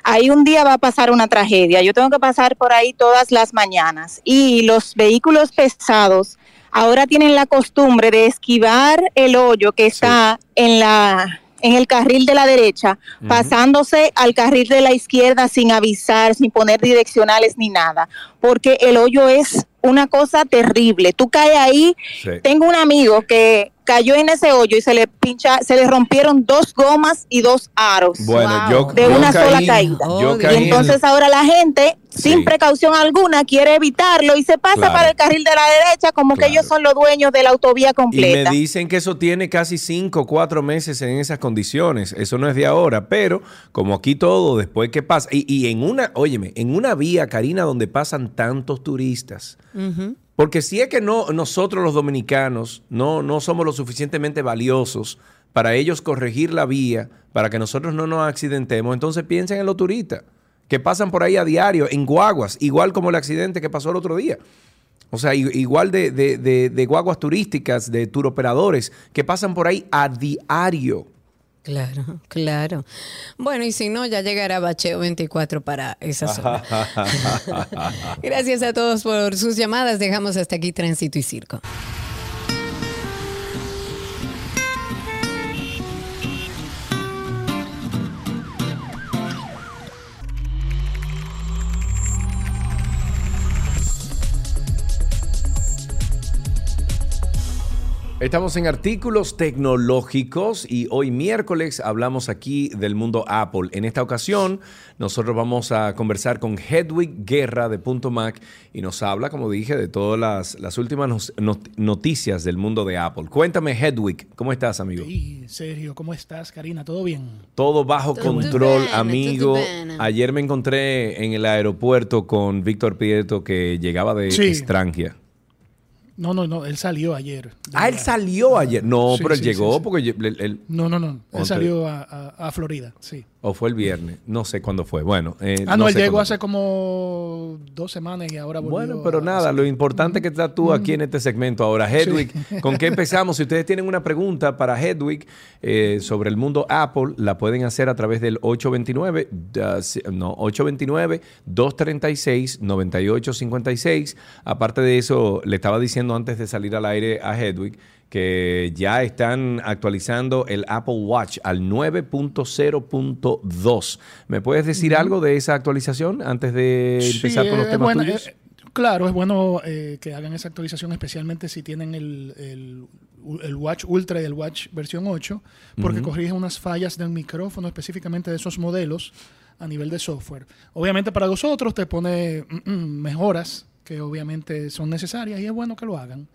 Speaker 28: Ahí un día va a pasar una tragedia. Yo tengo que pasar por ahí todas las mañanas y los vehículos pesados ahora tienen la costumbre de esquivar el hoyo que está en la en el carril de la derecha, pasándose al carril de la izquierda sin avisar, sin poner direccionales ni nada, porque el hoyo es una cosa terrible. Tú caes ahí, tengo un amigo que cayó en ese hoyo y se le pincha, se le rompieron dos gomas y dos aros.
Speaker 2: Bueno, yo-
Speaker 28: de
Speaker 2: yo
Speaker 28: una sola
Speaker 2: caí-
Speaker 28: caída.
Speaker 2: yo
Speaker 28: y
Speaker 2: caí en-
Speaker 28: entonces ahora la gente, sin
Speaker 2: Sí.
Speaker 28: precaución alguna, quiere evitarlo y se pasa
Speaker 2: Claro.
Speaker 28: para el carril de la derecha como que ellos son los dueños de la autovía
Speaker 2: Y me
Speaker 28: completa.
Speaker 2: dicen que eso tiene casi cinco o cuatro meses en esas condiciones. Eso no es de ahora, pero como aquí todo, después que pasa. Y, y en una, óyeme, en una vía, Karina, donde pasan tantos turistas. Porque si es que no, nosotros los dominicanos no, no somos lo suficientemente valiosos para ellos corregir la vía, para que nosotros no nos accidentemos, entonces piensen en los turistas que pasan por ahí a diario, en guaguas, igual como el accidente que pasó el otro día. O sea, igual de, de- de- de guaguas turísticas, de turoperadores, que pasan por ahí a diario.
Speaker 3: Claro, *laughs* claro. Bueno, y si no, ya llegará Bacheo 24 para esa zona. *laughs* Gracias a todos por sus llamadas. Dejamos hasta aquí Tránsito y Circo.
Speaker 2: Estamos en artículos tecnológicos y hoy miércoles hablamos aquí del mundo Apple. En esta ocasión nosotros vamos a conversar con Hedwig Guerra de Punto Mac y nos habla, como dije, de todas las, las últimas noticias del mundo de Apple. Cuéntame, Hedwig, ¿cómo estás, amigo?
Speaker 29: Sí, Sergio, ¿cómo estás, Karina? ¿Todo bien?
Speaker 2: Todo bajo
Speaker 29: Todo
Speaker 2: control,
Speaker 29: bien,
Speaker 2: amigo. Ayer me encontré en el aeropuerto con Víctor Prieto que llegaba de
Speaker 29: Sí.
Speaker 2: Estrangia.
Speaker 29: No, no, no, él salió ayer.
Speaker 2: Ah, él salió ayer. No,
Speaker 29: Sí,
Speaker 2: pero él
Speaker 29: sí,
Speaker 2: llegó
Speaker 29: sí,
Speaker 2: porque él- él-
Speaker 29: No, no, no, él salió a, a- a Florida, sí.
Speaker 2: ¿O fue el viernes? No sé cuándo fue. Bueno. eh,
Speaker 29: Ah, no, él
Speaker 2: sé
Speaker 29: llegó hace como dos semanas y ahora volvió.
Speaker 2: Bueno, pero nada, lo importante es que estás tú aquí en este segmento ahora. Hedwig, ¿con qué *laughs* empezamos? Si ustedes tienen una pregunta para Hedwig eh, sobre el mundo Apple, la pueden hacer a través del 829, uh, no, 829-236-9856. Aparte de eso, le estaba diciendo antes de salir al aire a Hedwig que ya están actualizando el Apple Watch al 9.0.2. ¿Me puedes decir algo de esa actualización antes de empezar
Speaker 29: Sí,
Speaker 2: con los
Speaker 29: es
Speaker 2: temas
Speaker 29: bueno,
Speaker 2: tuyos?
Speaker 29: eh, claro, es bueno eh, que hagan esa actualización, especialmente si tienen el, el- el Watch Ultra y el Watch versión 8, porque
Speaker 2: Ujú.
Speaker 29: corrige unas fallas del micrófono específicamente de esos modelos a nivel de software. Obviamente para los otros te pone mm, mm, mejoras que obviamente son necesarias y es bueno que lo hagan.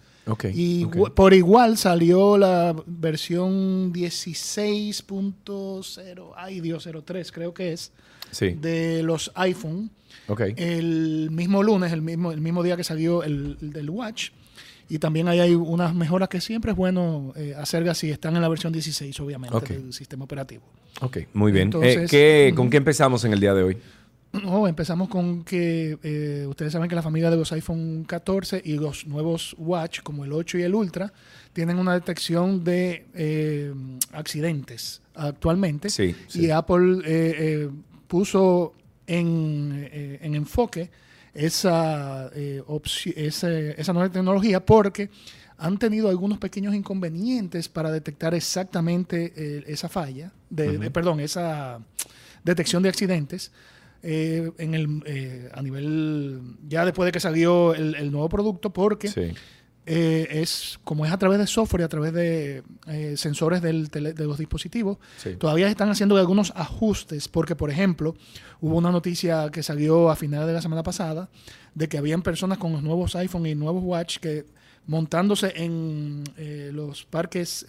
Speaker 29: Y por igual salió la versión 16.0, ay Dios, 03 creo que es,
Speaker 2: Sí.
Speaker 29: de los iPhone. El mismo lunes, el mismo, el mismo día que salió el, el del Watch. Y también ahí hay unas mejoras que siempre es bueno eh, hacer si están en la versión 16, obviamente, del sistema operativo.
Speaker 2: Ok, muy bien.
Speaker 29: Entonces,
Speaker 2: Eh, ¿qué- ¿Con qué empezamos en el día de hoy? *clears throat*
Speaker 29: Oh, empezamos con que eh, ustedes saben que la familia de los iPhone 14 y los nuevos Watch, como el 8 y el Ultra, tienen una detección de eh, accidentes actualmente.
Speaker 2: Sí,
Speaker 29: Y. Apple eh, eh, puso en, en enfoque esa, eh, ese- esa nueva tecnología porque han tenido algunos pequeños inconvenientes para detectar exactamente esa falla, de- perdón, esa detección de accidentes. Eh, en el, eh, a nivel, ya después de que salió el, el nuevo producto, porque
Speaker 2: Sí.
Speaker 29: eh, es como es a través de software y a través de eh, sensores del tele- de los dispositivos,
Speaker 2: Sí.
Speaker 29: todavía están haciendo algunos ajustes, porque por ejemplo, hubo una noticia que salió a finales de la semana pasada de que habían personas con los nuevos iPhone y nuevos Watch que montándose en eh, los parques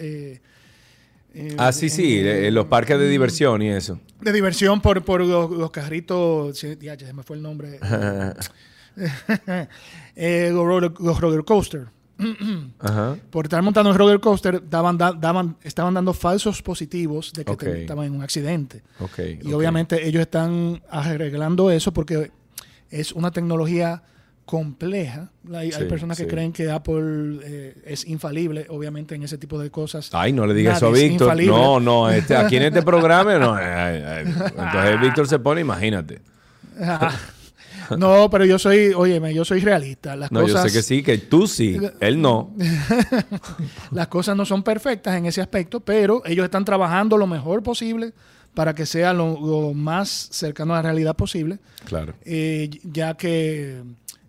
Speaker 29: eh,
Speaker 2: Ah, sí, sí,
Speaker 29: en-
Speaker 2: los parques de diversión y eso.
Speaker 29: de diversión por, por los, los carritos, ya, ya se me fue el nombre. *laughs* *laughs* Eh, los, roller, los roller coaster. *clears throat*
Speaker 2: Ajá.
Speaker 29: Por estar montando en roller coaster, daban, da- daban, estaban dando falsos positivos de que te- estaban en un accidente. Y obviamente ellos están arreglando eso porque es una tecnología compleja. Hay, personas que
Speaker 2: sí.
Speaker 29: creen que Apple eh, es infalible, obviamente, en ese tipo de cosas.
Speaker 2: Ay, no le digas eso a Víctor. No, no, este, aquí en este *laughs* programa no. Ay, ay, Entonces Víctor se pone, imagínate.
Speaker 29: no, pero yo soy, óyeme, yo soy realista. Las
Speaker 2: No,
Speaker 29: cosas,
Speaker 2: yo sé que sí, que tú sí, él no. *laughs*
Speaker 29: Las cosas no son perfectas en ese aspecto, pero ellos están trabajando lo mejor posible para que sea lo, lo más cercano a la realidad posible,
Speaker 2: Claro.
Speaker 29: eh, ya que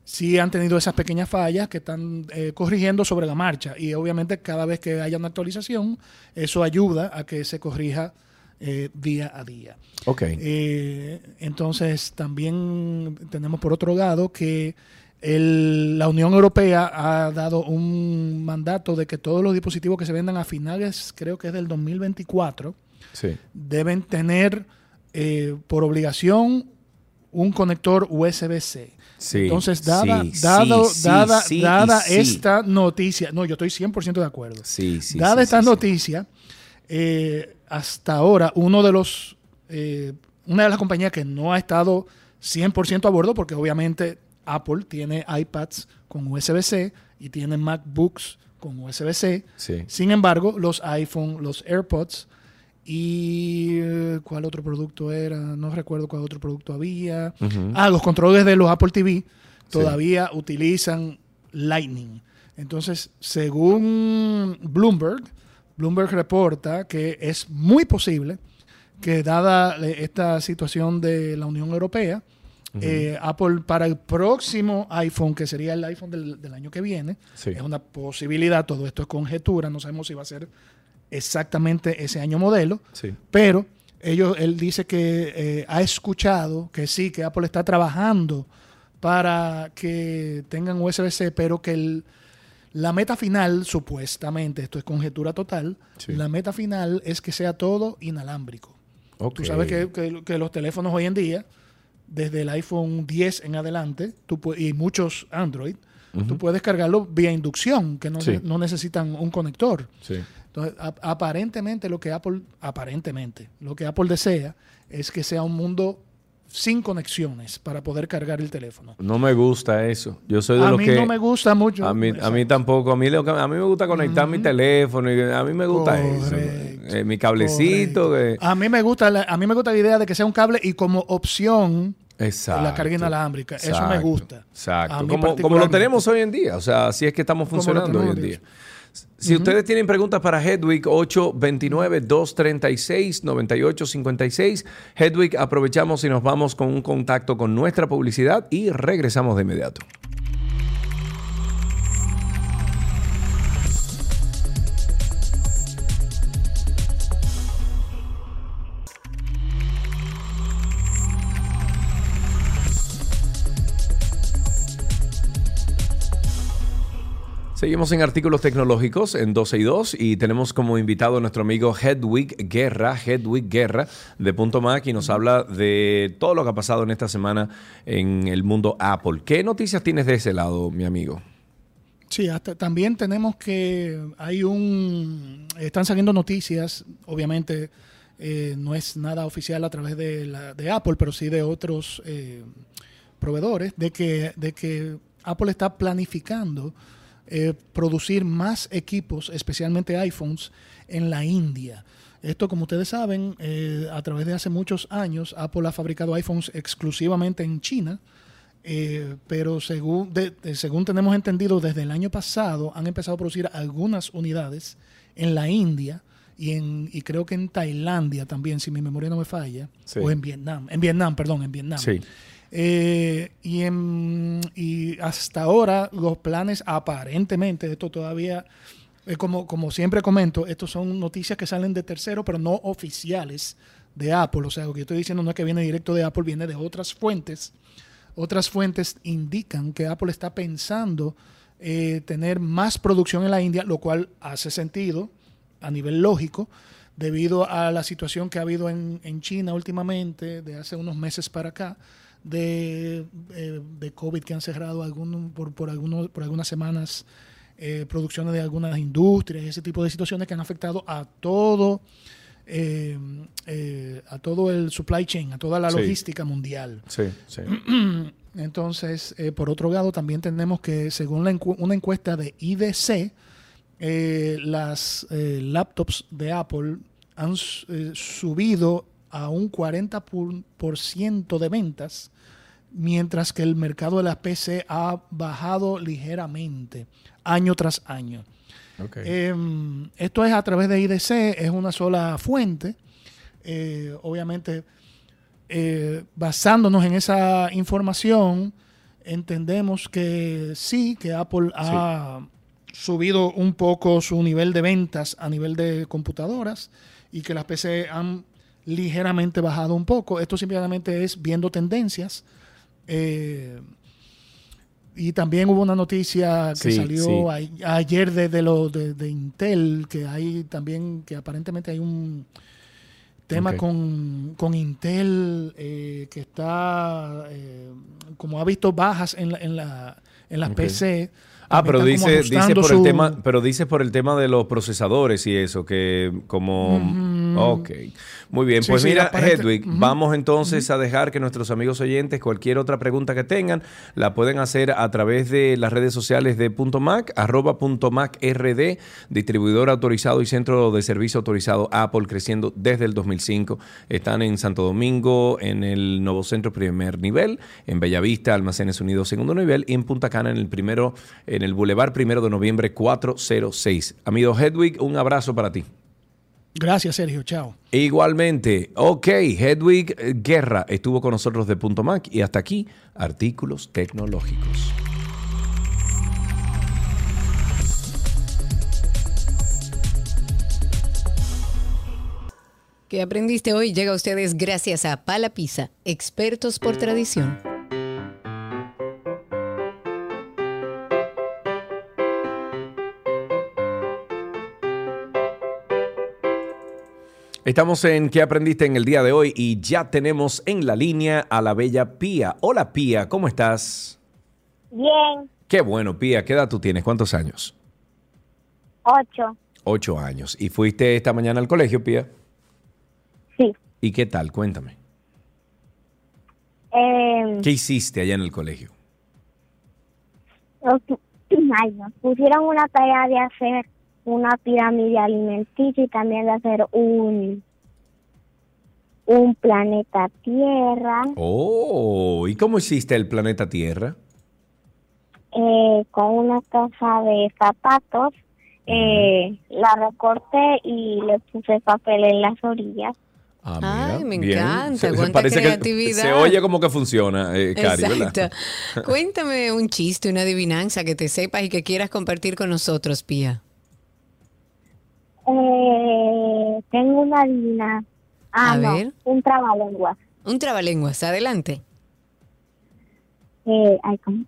Speaker 29: sí han tenido esas pequeñas fallas que están eh, corrigiendo sobre la marcha y obviamente cada vez que haya una actualización, eso ayuda a que se corrija eh, día a día.
Speaker 2: Ok.
Speaker 29: Eh, entonces, también tenemos por otro lado que el- la Unión Europea ha dado un mandato de que todos los dispositivos que se vendan a finales, creo que es del 2024,
Speaker 2: Sí.
Speaker 29: deben tener eh, por obligación un conector USB-C.
Speaker 2: Sí,
Speaker 29: Entonces, dada,
Speaker 2: sí,
Speaker 29: dado-
Speaker 2: sí,
Speaker 29: dada, dada esta noticia, no, yo estoy 100% de acuerdo. Dada esta noticia, eh, hasta ahora uno de los, eh, una de las compañías que no ha estado 100% a bordo, porque obviamente Apple tiene iPads con USB-C y tiene MacBooks con USB-C. Sin embargo, los iPhone, los AirPods y eh, cuál otro producto era, no recuerdo cuál otro producto había. Ah, los controles de los Apple TV todavía utilizan Lightning. Entonces, según Bloomberg, Bloomberg reporta que es muy posible que dada eh, esta situación de la Unión Europea, Eh, Apple para el próximo iPhone, que sería el iPhone del, del año que viene,
Speaker 2: Sí.
Speaker 29: es una posibilidad, todo esto es conjetura, no sabemos si va a ser exactamente ese año modelo,
Speaker 2: Sí.
Speaker 29: pero ellos, él dice que eh, ha escuchado que sí, que Apple está trabajando para que tengan USB-C, pero que el- la meta final, supuestamente, esto es conjetura total,
Speaker 2: Sí.
Speaker 29: la meta final es que sea todo inalámbrico. Tú sabes que, que- que los teléfonos hoy en día, desde el iPhone 10 en adelante, tú y muchos Android, tú puedes cargarlo vía inducción, que no,
Speaker 2: Sí.
Speaker 29: no necesitan un conector.
Speaker 2: Sí.
Speaker 29: Entonces, a- aparentemente lo que Apple, aparentemente, lo que Apple desea es que sea un mundo sin conexiones para poder cargar el teléfono.
Speaker 2: No me gusta eso. Yo soy de
Speaker 29: A
Speaker 2: los
Speaker 29: mí
Speaker 2: que...
Speaker 29: no me gusta mucho.
Speaker 2: A mí, a mí tampoco. A mí, lo que- a mí me gusta conectar mi teléfono. Y a mí me gusta eso. Eh, mi cablecito. que-
Speaker 29: A mí me gusta la, a mí me gusta la idea de que sea un cable y como opción
Speaker 2: Exacto.
Speaker 29: la carga inalámbrica. Eso me gusta.
Speaker 2: Exacto.
Speaker 29: A mí
Speaker 2: Como, como lo tenemos hoy en día. O sea, así es que estamos funcionando hoy en día. Si ustedes tienen preguntas para Hedwig, 829-236-9856. Hedwig, aprovechamos y nos vamos con un contacto con nuestra publicidad y regresamos de inmediato. Seguimos en artículos tecnológicos en 12 y 2 y tenemos como invitado a nuestro amigo Hedwig Guerra, Hedwig Guerra de Punto Mac y nos habla de todo lo que ha pasado en esta semana en el mundo Apple. ¿Qué noticias tienes de ese lado, mi amigo?
Speaker 29: Sí, hasta también tenemos que hay un están saliendo noticias, obviamente eh, no es nada oficial a través de, la, de Apple, pero sí de otros eh, proveedores, de que, de que Apple está planificando eh, producir más equipos, especialmente iPhones, en la India. Esto, como ustedes saben, eh, a través de hace muchos años, Apple ha fabricado iPhones exclusivamente en China. Eh, pero según, de- de- según tenemos entendido, desde el año pasado han empezado a producir algunas unidades en la India y, en, y creo que en Tailandia también, si mi memoria no me falla,
Speaker 2: Sí.
Speaker 29: o en Vietnam, en Vietnam, perdón, en Vietnam.
Speaker 2: Sí.
Speaker 29: Eh, y, hasta ahora los planes aparentemente, esto todavía, eh, como, como siempre comento, estos son noticias que salen de tercero, pero no oficiales de Apple. O sea, lo que yo estoy diciendo no es que viene directo de Apple, viene de otras fuentes. Otras fuentes indican que Apple está pensando eh, tener más producción en la India, lo cual hace sentido a nivel lógico, debido a la situación que ha habido en, en China últimamente, de hace unos meses para acá, de, eh, de COVID que han cerrado algunos, por, por, algunos, por algunas semanas eh, producciones de algunas industrias, ese tipo de situaciones que han afectado a todo, eh, eh, a todo el supply chain, a toda la
Speaker 2: Sí.
Speaker 29: logística mundial.
Speaker 2: Sí, sí. *clears throat*
Speaker 29: Entonces, eh, por otro lado, también tenemos que, según la encu- una encuesta de IDC, las laptops de Apple han subido a un 40% de ventas, mientras que el mercado de las PC ha bajado ligeramente, año tras año. Em, esto es a través de IDC, es una sola fuente. Eh, obviamente, eh, basándonos en esa información, entendemos que sí, que Apple ha subido un poco su nivel de ventas a nivel de computadoras y que las PC han ligeramente bajado un poco. Esto simplemente es viendo tendencias. Eh, y también hubo una noticia que
Speaker 2: Sí,
Speaker 29: salió
Speaker 2: sí.
Speaker 29: a- ayer de, de lo de, de Intel, que hay también, que aparentemente hay un tema con, con Intel eh, que está, eh, como ha visto bajas en, la, en, la, en las. PC.
Speaker 2: Ah, pero dice, dice por el tema, pero dice por el tema de los procesadores y eso, que como. Ok. Muy bien,
Speaker 29: Sí,
Speaker 2: pues
Speaker 29: sí,
Speaker 2: mira, Hedwig, vamos entonces a dejar que nuestros amigos oyentes, cualquier otra pregunta que tengan, la pueden hacer a través de las redes sociales de Punto Mac, arroba Punto Mac RD, distribuidor autorizado y centro de servicio autorizado Apple, creciendo desde el 2005. Están en Santo Domingo, en el Nuevo Centro primer nivel, en Bellavista, Almacenes Unidos segundo nivel, y en Punta Cana en el primero, en el Boulevard primero de noviembre 406. Amigo Hedwig, un abrazo para ti.
Speaker 29: Gracias, Sergio. Chao.
Speaker 2: Igualmente, ok, Hedwig Guerra estuvo con nosotros de Punto Mac y hasta aquí, artículos tecnológicos.
Speaker 4: ¿Qué aprendiste hoy? Llega a ustedes gracias a Pala Pizza, expertos por tradición.
Speaker 2: Estamos en ¿Qué aprendiste en el día de hoy? Y ya tenemos en la línea a la bella Pía. Hola Pía, ¿cómo estás?
Speaker 30: Bien,
Speaker 2: Qué bueno, Pía. ¿Qué edad tú tienes? ¿Cuántos años?
Speaker 30: ocho.
Speaker 2: Ocho años. ¿Y fuiste esta mañana al colegio, Pía?
Speaker 30: Sí.
Speaker 2: ¿Y qué tal? Cuéntame.
Speaker 30: Eh,
Speaker 2: ¿Qué hiciste allá en el colegio? *clears throat*
Speaker 30: ay, nos pusieron una tarea de hacer una pirámide alimenticia y también de hacer un un planeta Tierra
Speaker 2: Oh, ¿y cómo hiciste el planeta Tierra?
Speaker 30: eh, con una caja de zapatos. Eh, la recorté y le puse papel en las orillas.
Speaker 4: Ay, me
Speaker 2: Bien.
Speaker 4: encanta,
Speaker 2: Se- parece que
Speaker 4: creatividad.
Speaker 2: se oye como que funciona, eh, Cari,
Speaker 4: Exacto.
Speaker 2: ¿verdad? *laughs*
Speaker 4: Cuéntame un chiste, una adivinanza que te sepas y que quieras compartir con nosotros, Pía.
Speaker 30: Eh, tengo una divina. Ah,
Speaker 4: A
Speaker 30: no,
Speaker 4: ver.
Speaker 30: un trabalenguas.
Speaker 4: Un trabalenguas, adelante.
Speaker 30: Eh, ay, ¿cómo?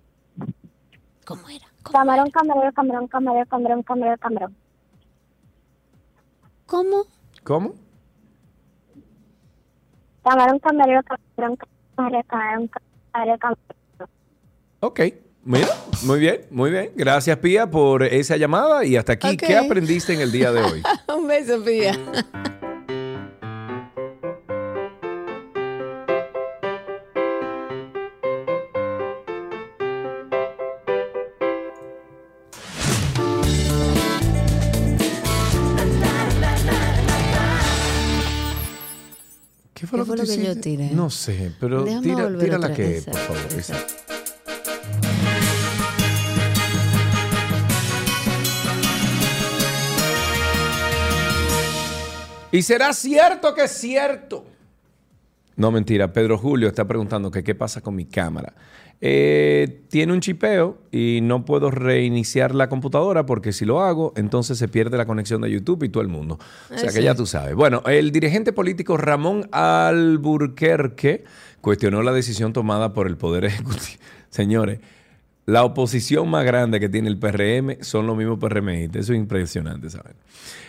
Speaker 4: ¿Cómo era?
Speaker 30: Camarón, camarero, camarón, camarero, camarón, camarero, camarón.
Speaker 4: ¿Cómo?
Speaker 2: ¿Cómo?
Speaker 30: Camarón, camarero, camarón, camarero, camarón, camarero, camarón.
Speaker 2: Ok, mira, muy bien, muy bien. Gracias, Pía, por esa llamada. Y hasta aquí. ¿qué aprendiste en el día de hoy? *laughs*
Speaker 4: un beso, Pía.
Speaker 2: ¿Qué fue
Speaker 4: ¿Qué
Speaker 2: lo
Speaker 4: fue
Speaker 2: que,
Speaker 4: lo
Speaker 2: tú
Speaker 4: que yo tiré?
Speaker 2: No sé, pero
Speaker 4: Déjame
Speaker 2: tira, la que, por favor. Y será cierto que es cierto. No, mentira. Pedro Julio está preguntando que qué pasa con mi cámara. Eh, tiene un chipeo y no puedo reiniciar la computadora porque si lo hago, entonces se pierde la conexión de YouTube y todo el mundo. O sea que ya tú sabes. Bueno, el dirigente político Ramón Alburquerque cuestionó la decisión tomada por el Poder Ejecutivo. *laughs* Señores, la oposición más grande que tiene el PRM son los mismos PRMistas. Eso es impresionante, ¿saben?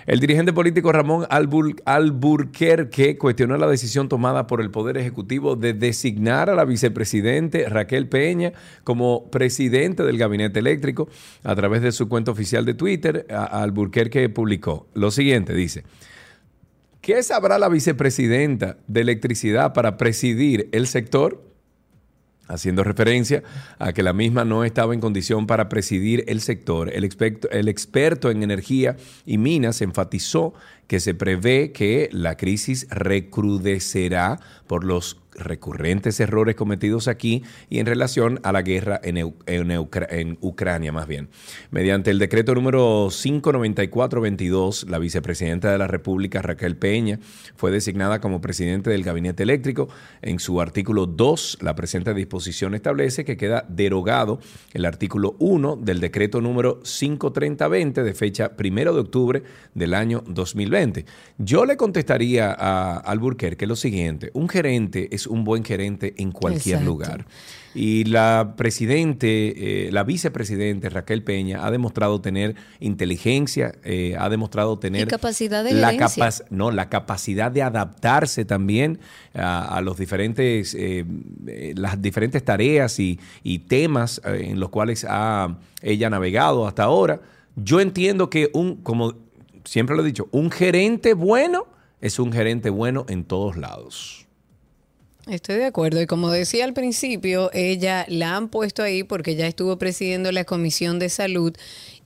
Speaker 2: El dirigente político Ramón Albur- Alburquerque cuestionó la decisión tomada por el Poder Ejecutivo de designar a la vicepresidente Raquel Peña como presidente del gabinete eléctrico. A través de su cuenta oficial de Twitter, Alburquerque publicó lo siguiente, dice. ¿Qué sabrá la vicepresidenta de electricidad para presidir el sector? Haciendo referencia a que la misma no estaba en condición para presidir el sector. El experto, en energía y minas enfatizó que se prevé que la crisis recrudecerá por los recurrentes errores cometidos aquí y en relación a la guerra en, en Ucrania, más bien. Mediante el decreto número 594-22, la vicepresidenta de la República, Raquel Peña, fue designada como presidente del Gabinete Eléctrico. En su artículo 2, la presente disposición establece que queda derogado el artículo 1 del decreto número 530-20 de fecha 1 de octubre del año 2020. Yo le contestaría a Alburquerque lo siguiente, un gerente es un buen gerente en cualquier
Speaker 4: Exacto.
Speaker 2: lugar. Y la presidente, eh, la vicepresidente Raquel Peña ha demostrado tener inteligencia, eh, ha demostrado tener
Speaker 4: Y capacidad de
Speaker 2: la no, la capacidad de adaptarse también a, a los diferentes, eh, las diferentes tareas y, y temas en los cuales ha ella navegado hasta ahora. Yo entiendo que un, como siempre lo he dicho, un gerente bueno es un gerente bueno en todos lados.
Speaker 4: Estoy de acuerdo. Y como decía al principio, ella la han puesto ahí porque ya estuvo presidiendo la Comisión de Salud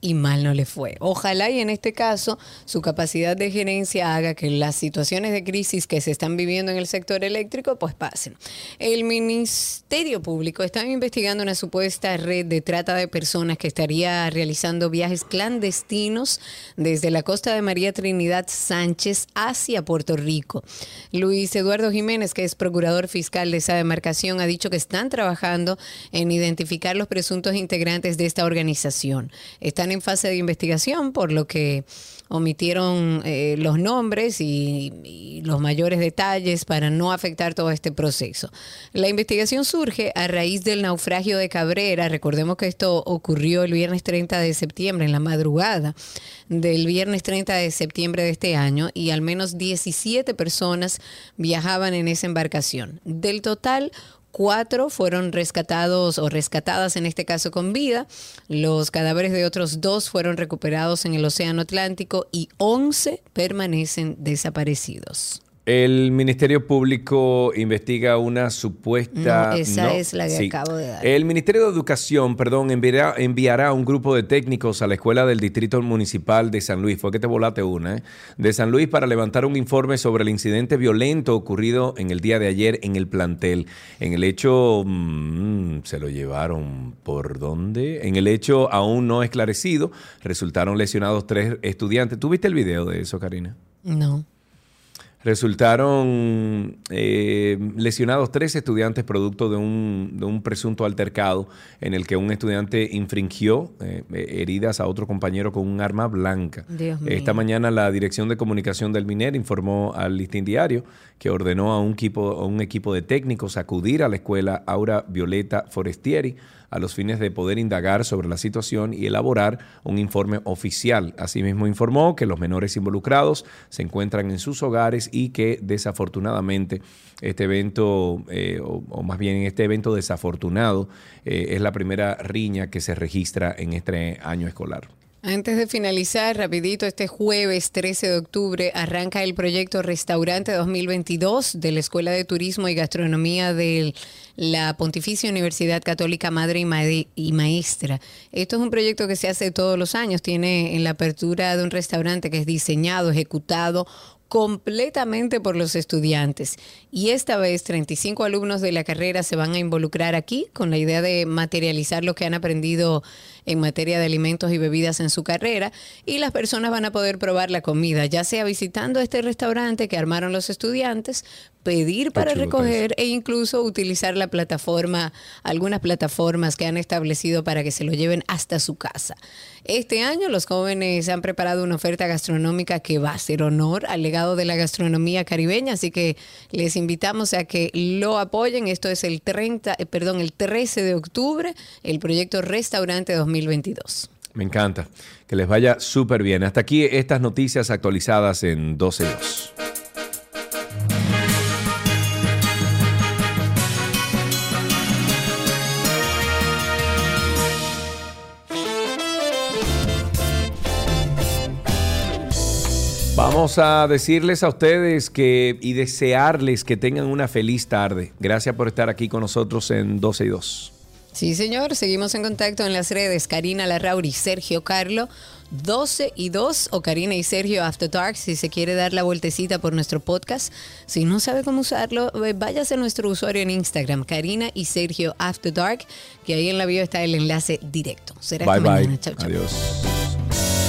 Speaker 3: y mal no le fue. Ojalá y en este caso su capacidad de gerencia haga que las situaciones de crisis que se están viviendo en el sector eléctrico pues pasen. El Ministerio Público está investigando una supuesta red de trata de personas que estaría realizando viajes clandestinos desde la costa de María Trinidad Sánchez hacia Puerto Rico. Luis Eduardo Jiménez, que es procurador fiscal de esa demarcación, ha dicho que están trabajando en identificar los presuntos integrantes de esta organización. Están en fase de investigación, por lo que omitieron eh, los nombres y, y los mayores detalles para no afectar todo este proceso. La investigación surge a raíz del naufragio de Cabrera. Recordemos que esto ocurrió el viernes 30 de septiembre, en la madrugada del viernes 30 de septiembre de este año, y al menos 17 personas viajaban en esa embarcación. Del total, Cuatro fueron rescatados o rescatadas en este caso con vida. Los cadáveres de otros dos fueron recuperados en el Océano Atlántico y 11 permanecen desaparecidos.
Speaker 2: El Ministerio Público investiga una supuesta...
Speaker 3: No, esa
Speaker 2: no,
Speaker 3: es la que
Speaker 2: sí.
Speaker 3: acabo de dar.
Speaker 2: El Ministerio de Educación, perdón, enviará, enviará un grupo de técnicos a la escuela del Distrito Municipal de San Luis. Fue que te volaste una, ¿eh? De San Luis para levantar un informe sobre el incidente violento ocurrido en el día de ayer en el plantel. En el hecho, mm, se lo llevaron por dónde? En el hecho aún no esclarecido, resultaron lesionados tres estudiantes. ¿Tú viste el video de eso, Karina?
Speaker 3: No.
Speaker 2: Resultaron eh, lesionados tres estudiantes producto de un, de un, presunto altercado en el que un estudiante infringió eh, heridas a otro compañero con un arma blanca.
Speaker 3: Dios mío.
Speaker 2: Esta mañana la Dirección de Comunicación del MINER informó al Listín Diario que ordenó a un equipo, a un equipo de técnicos acudir a la escuela Aura Violeta Forestieri a los fines de poder indagar sobre la situación y elaborar un informe oficial. Asimismo informó que los menores involucrados se encuentran en sus hogares y que desafortunadamente este evento, eh, o, más bien este evento desafortunado, eh, es la primera riña que se registra en este año escolar.
Speaker 3: Antes de finalizar, rapidito, este jueves 13 de octubre arranca el proyecto Restaurante 2022 de la Escuela de Turismo y Gastronomía de la Pontificia Universidad Católica Madre y, Ma y, Maestra. Esto es un proyecto que se hace todos los años, tiene en la apertura de un restaurante que es diseñado, ejecutado completamente por los estudiantes. Y esta vez 35 alumnos de la carrera se van a involucrar aquí con la idea de materializar lo que han aprendido en materia de alimentos y bebidas en su carrera y las personas van a poder probar la comida, ya sea visitando este restaurante que armaron los estudiantes, pedir para recoger e incluso utilizar la plataforma, algunas plataformas que han establecido para que se lo lleven hasta su casa. Este año los jóvenes han preparado una oferta gastronómica que va a hacer honor al legado de la gastronomía caribeña, así que les invitamos a que lo apoyen. Esto es el 30, eh, perdón, el 13 de octubre, el proyecto Restaurante 2022.
Speaker 2: Me encanta. Que les vaya súper bien. Hasta aquí estas noticias actualizadas en 12.2. Vamos a decirles a ustedes que y desearles que tengan una feliz tarde. Gracias por estar aquí con nosotros en 12 y 2.
Speaker 3: Sí, señor. Seguimos en contacto en las redes. Karina Larrauri, Sergio Carlo, 12 y 2 o Karina y Sergio After Dark si se quiere dar la vueltecita por nuestro podcast. Si no sabe cómo usarlo, váyase a nuestro usuario en Instagram, Karina y Sergio After Dark, que ahí en la bio está el enlace directo. Será
Speaker 2: bye,
Speaker 3: que
Speaker 2: bye.
Speaker 3: mañana. Chau, chau.
Speaker 2: Adiós.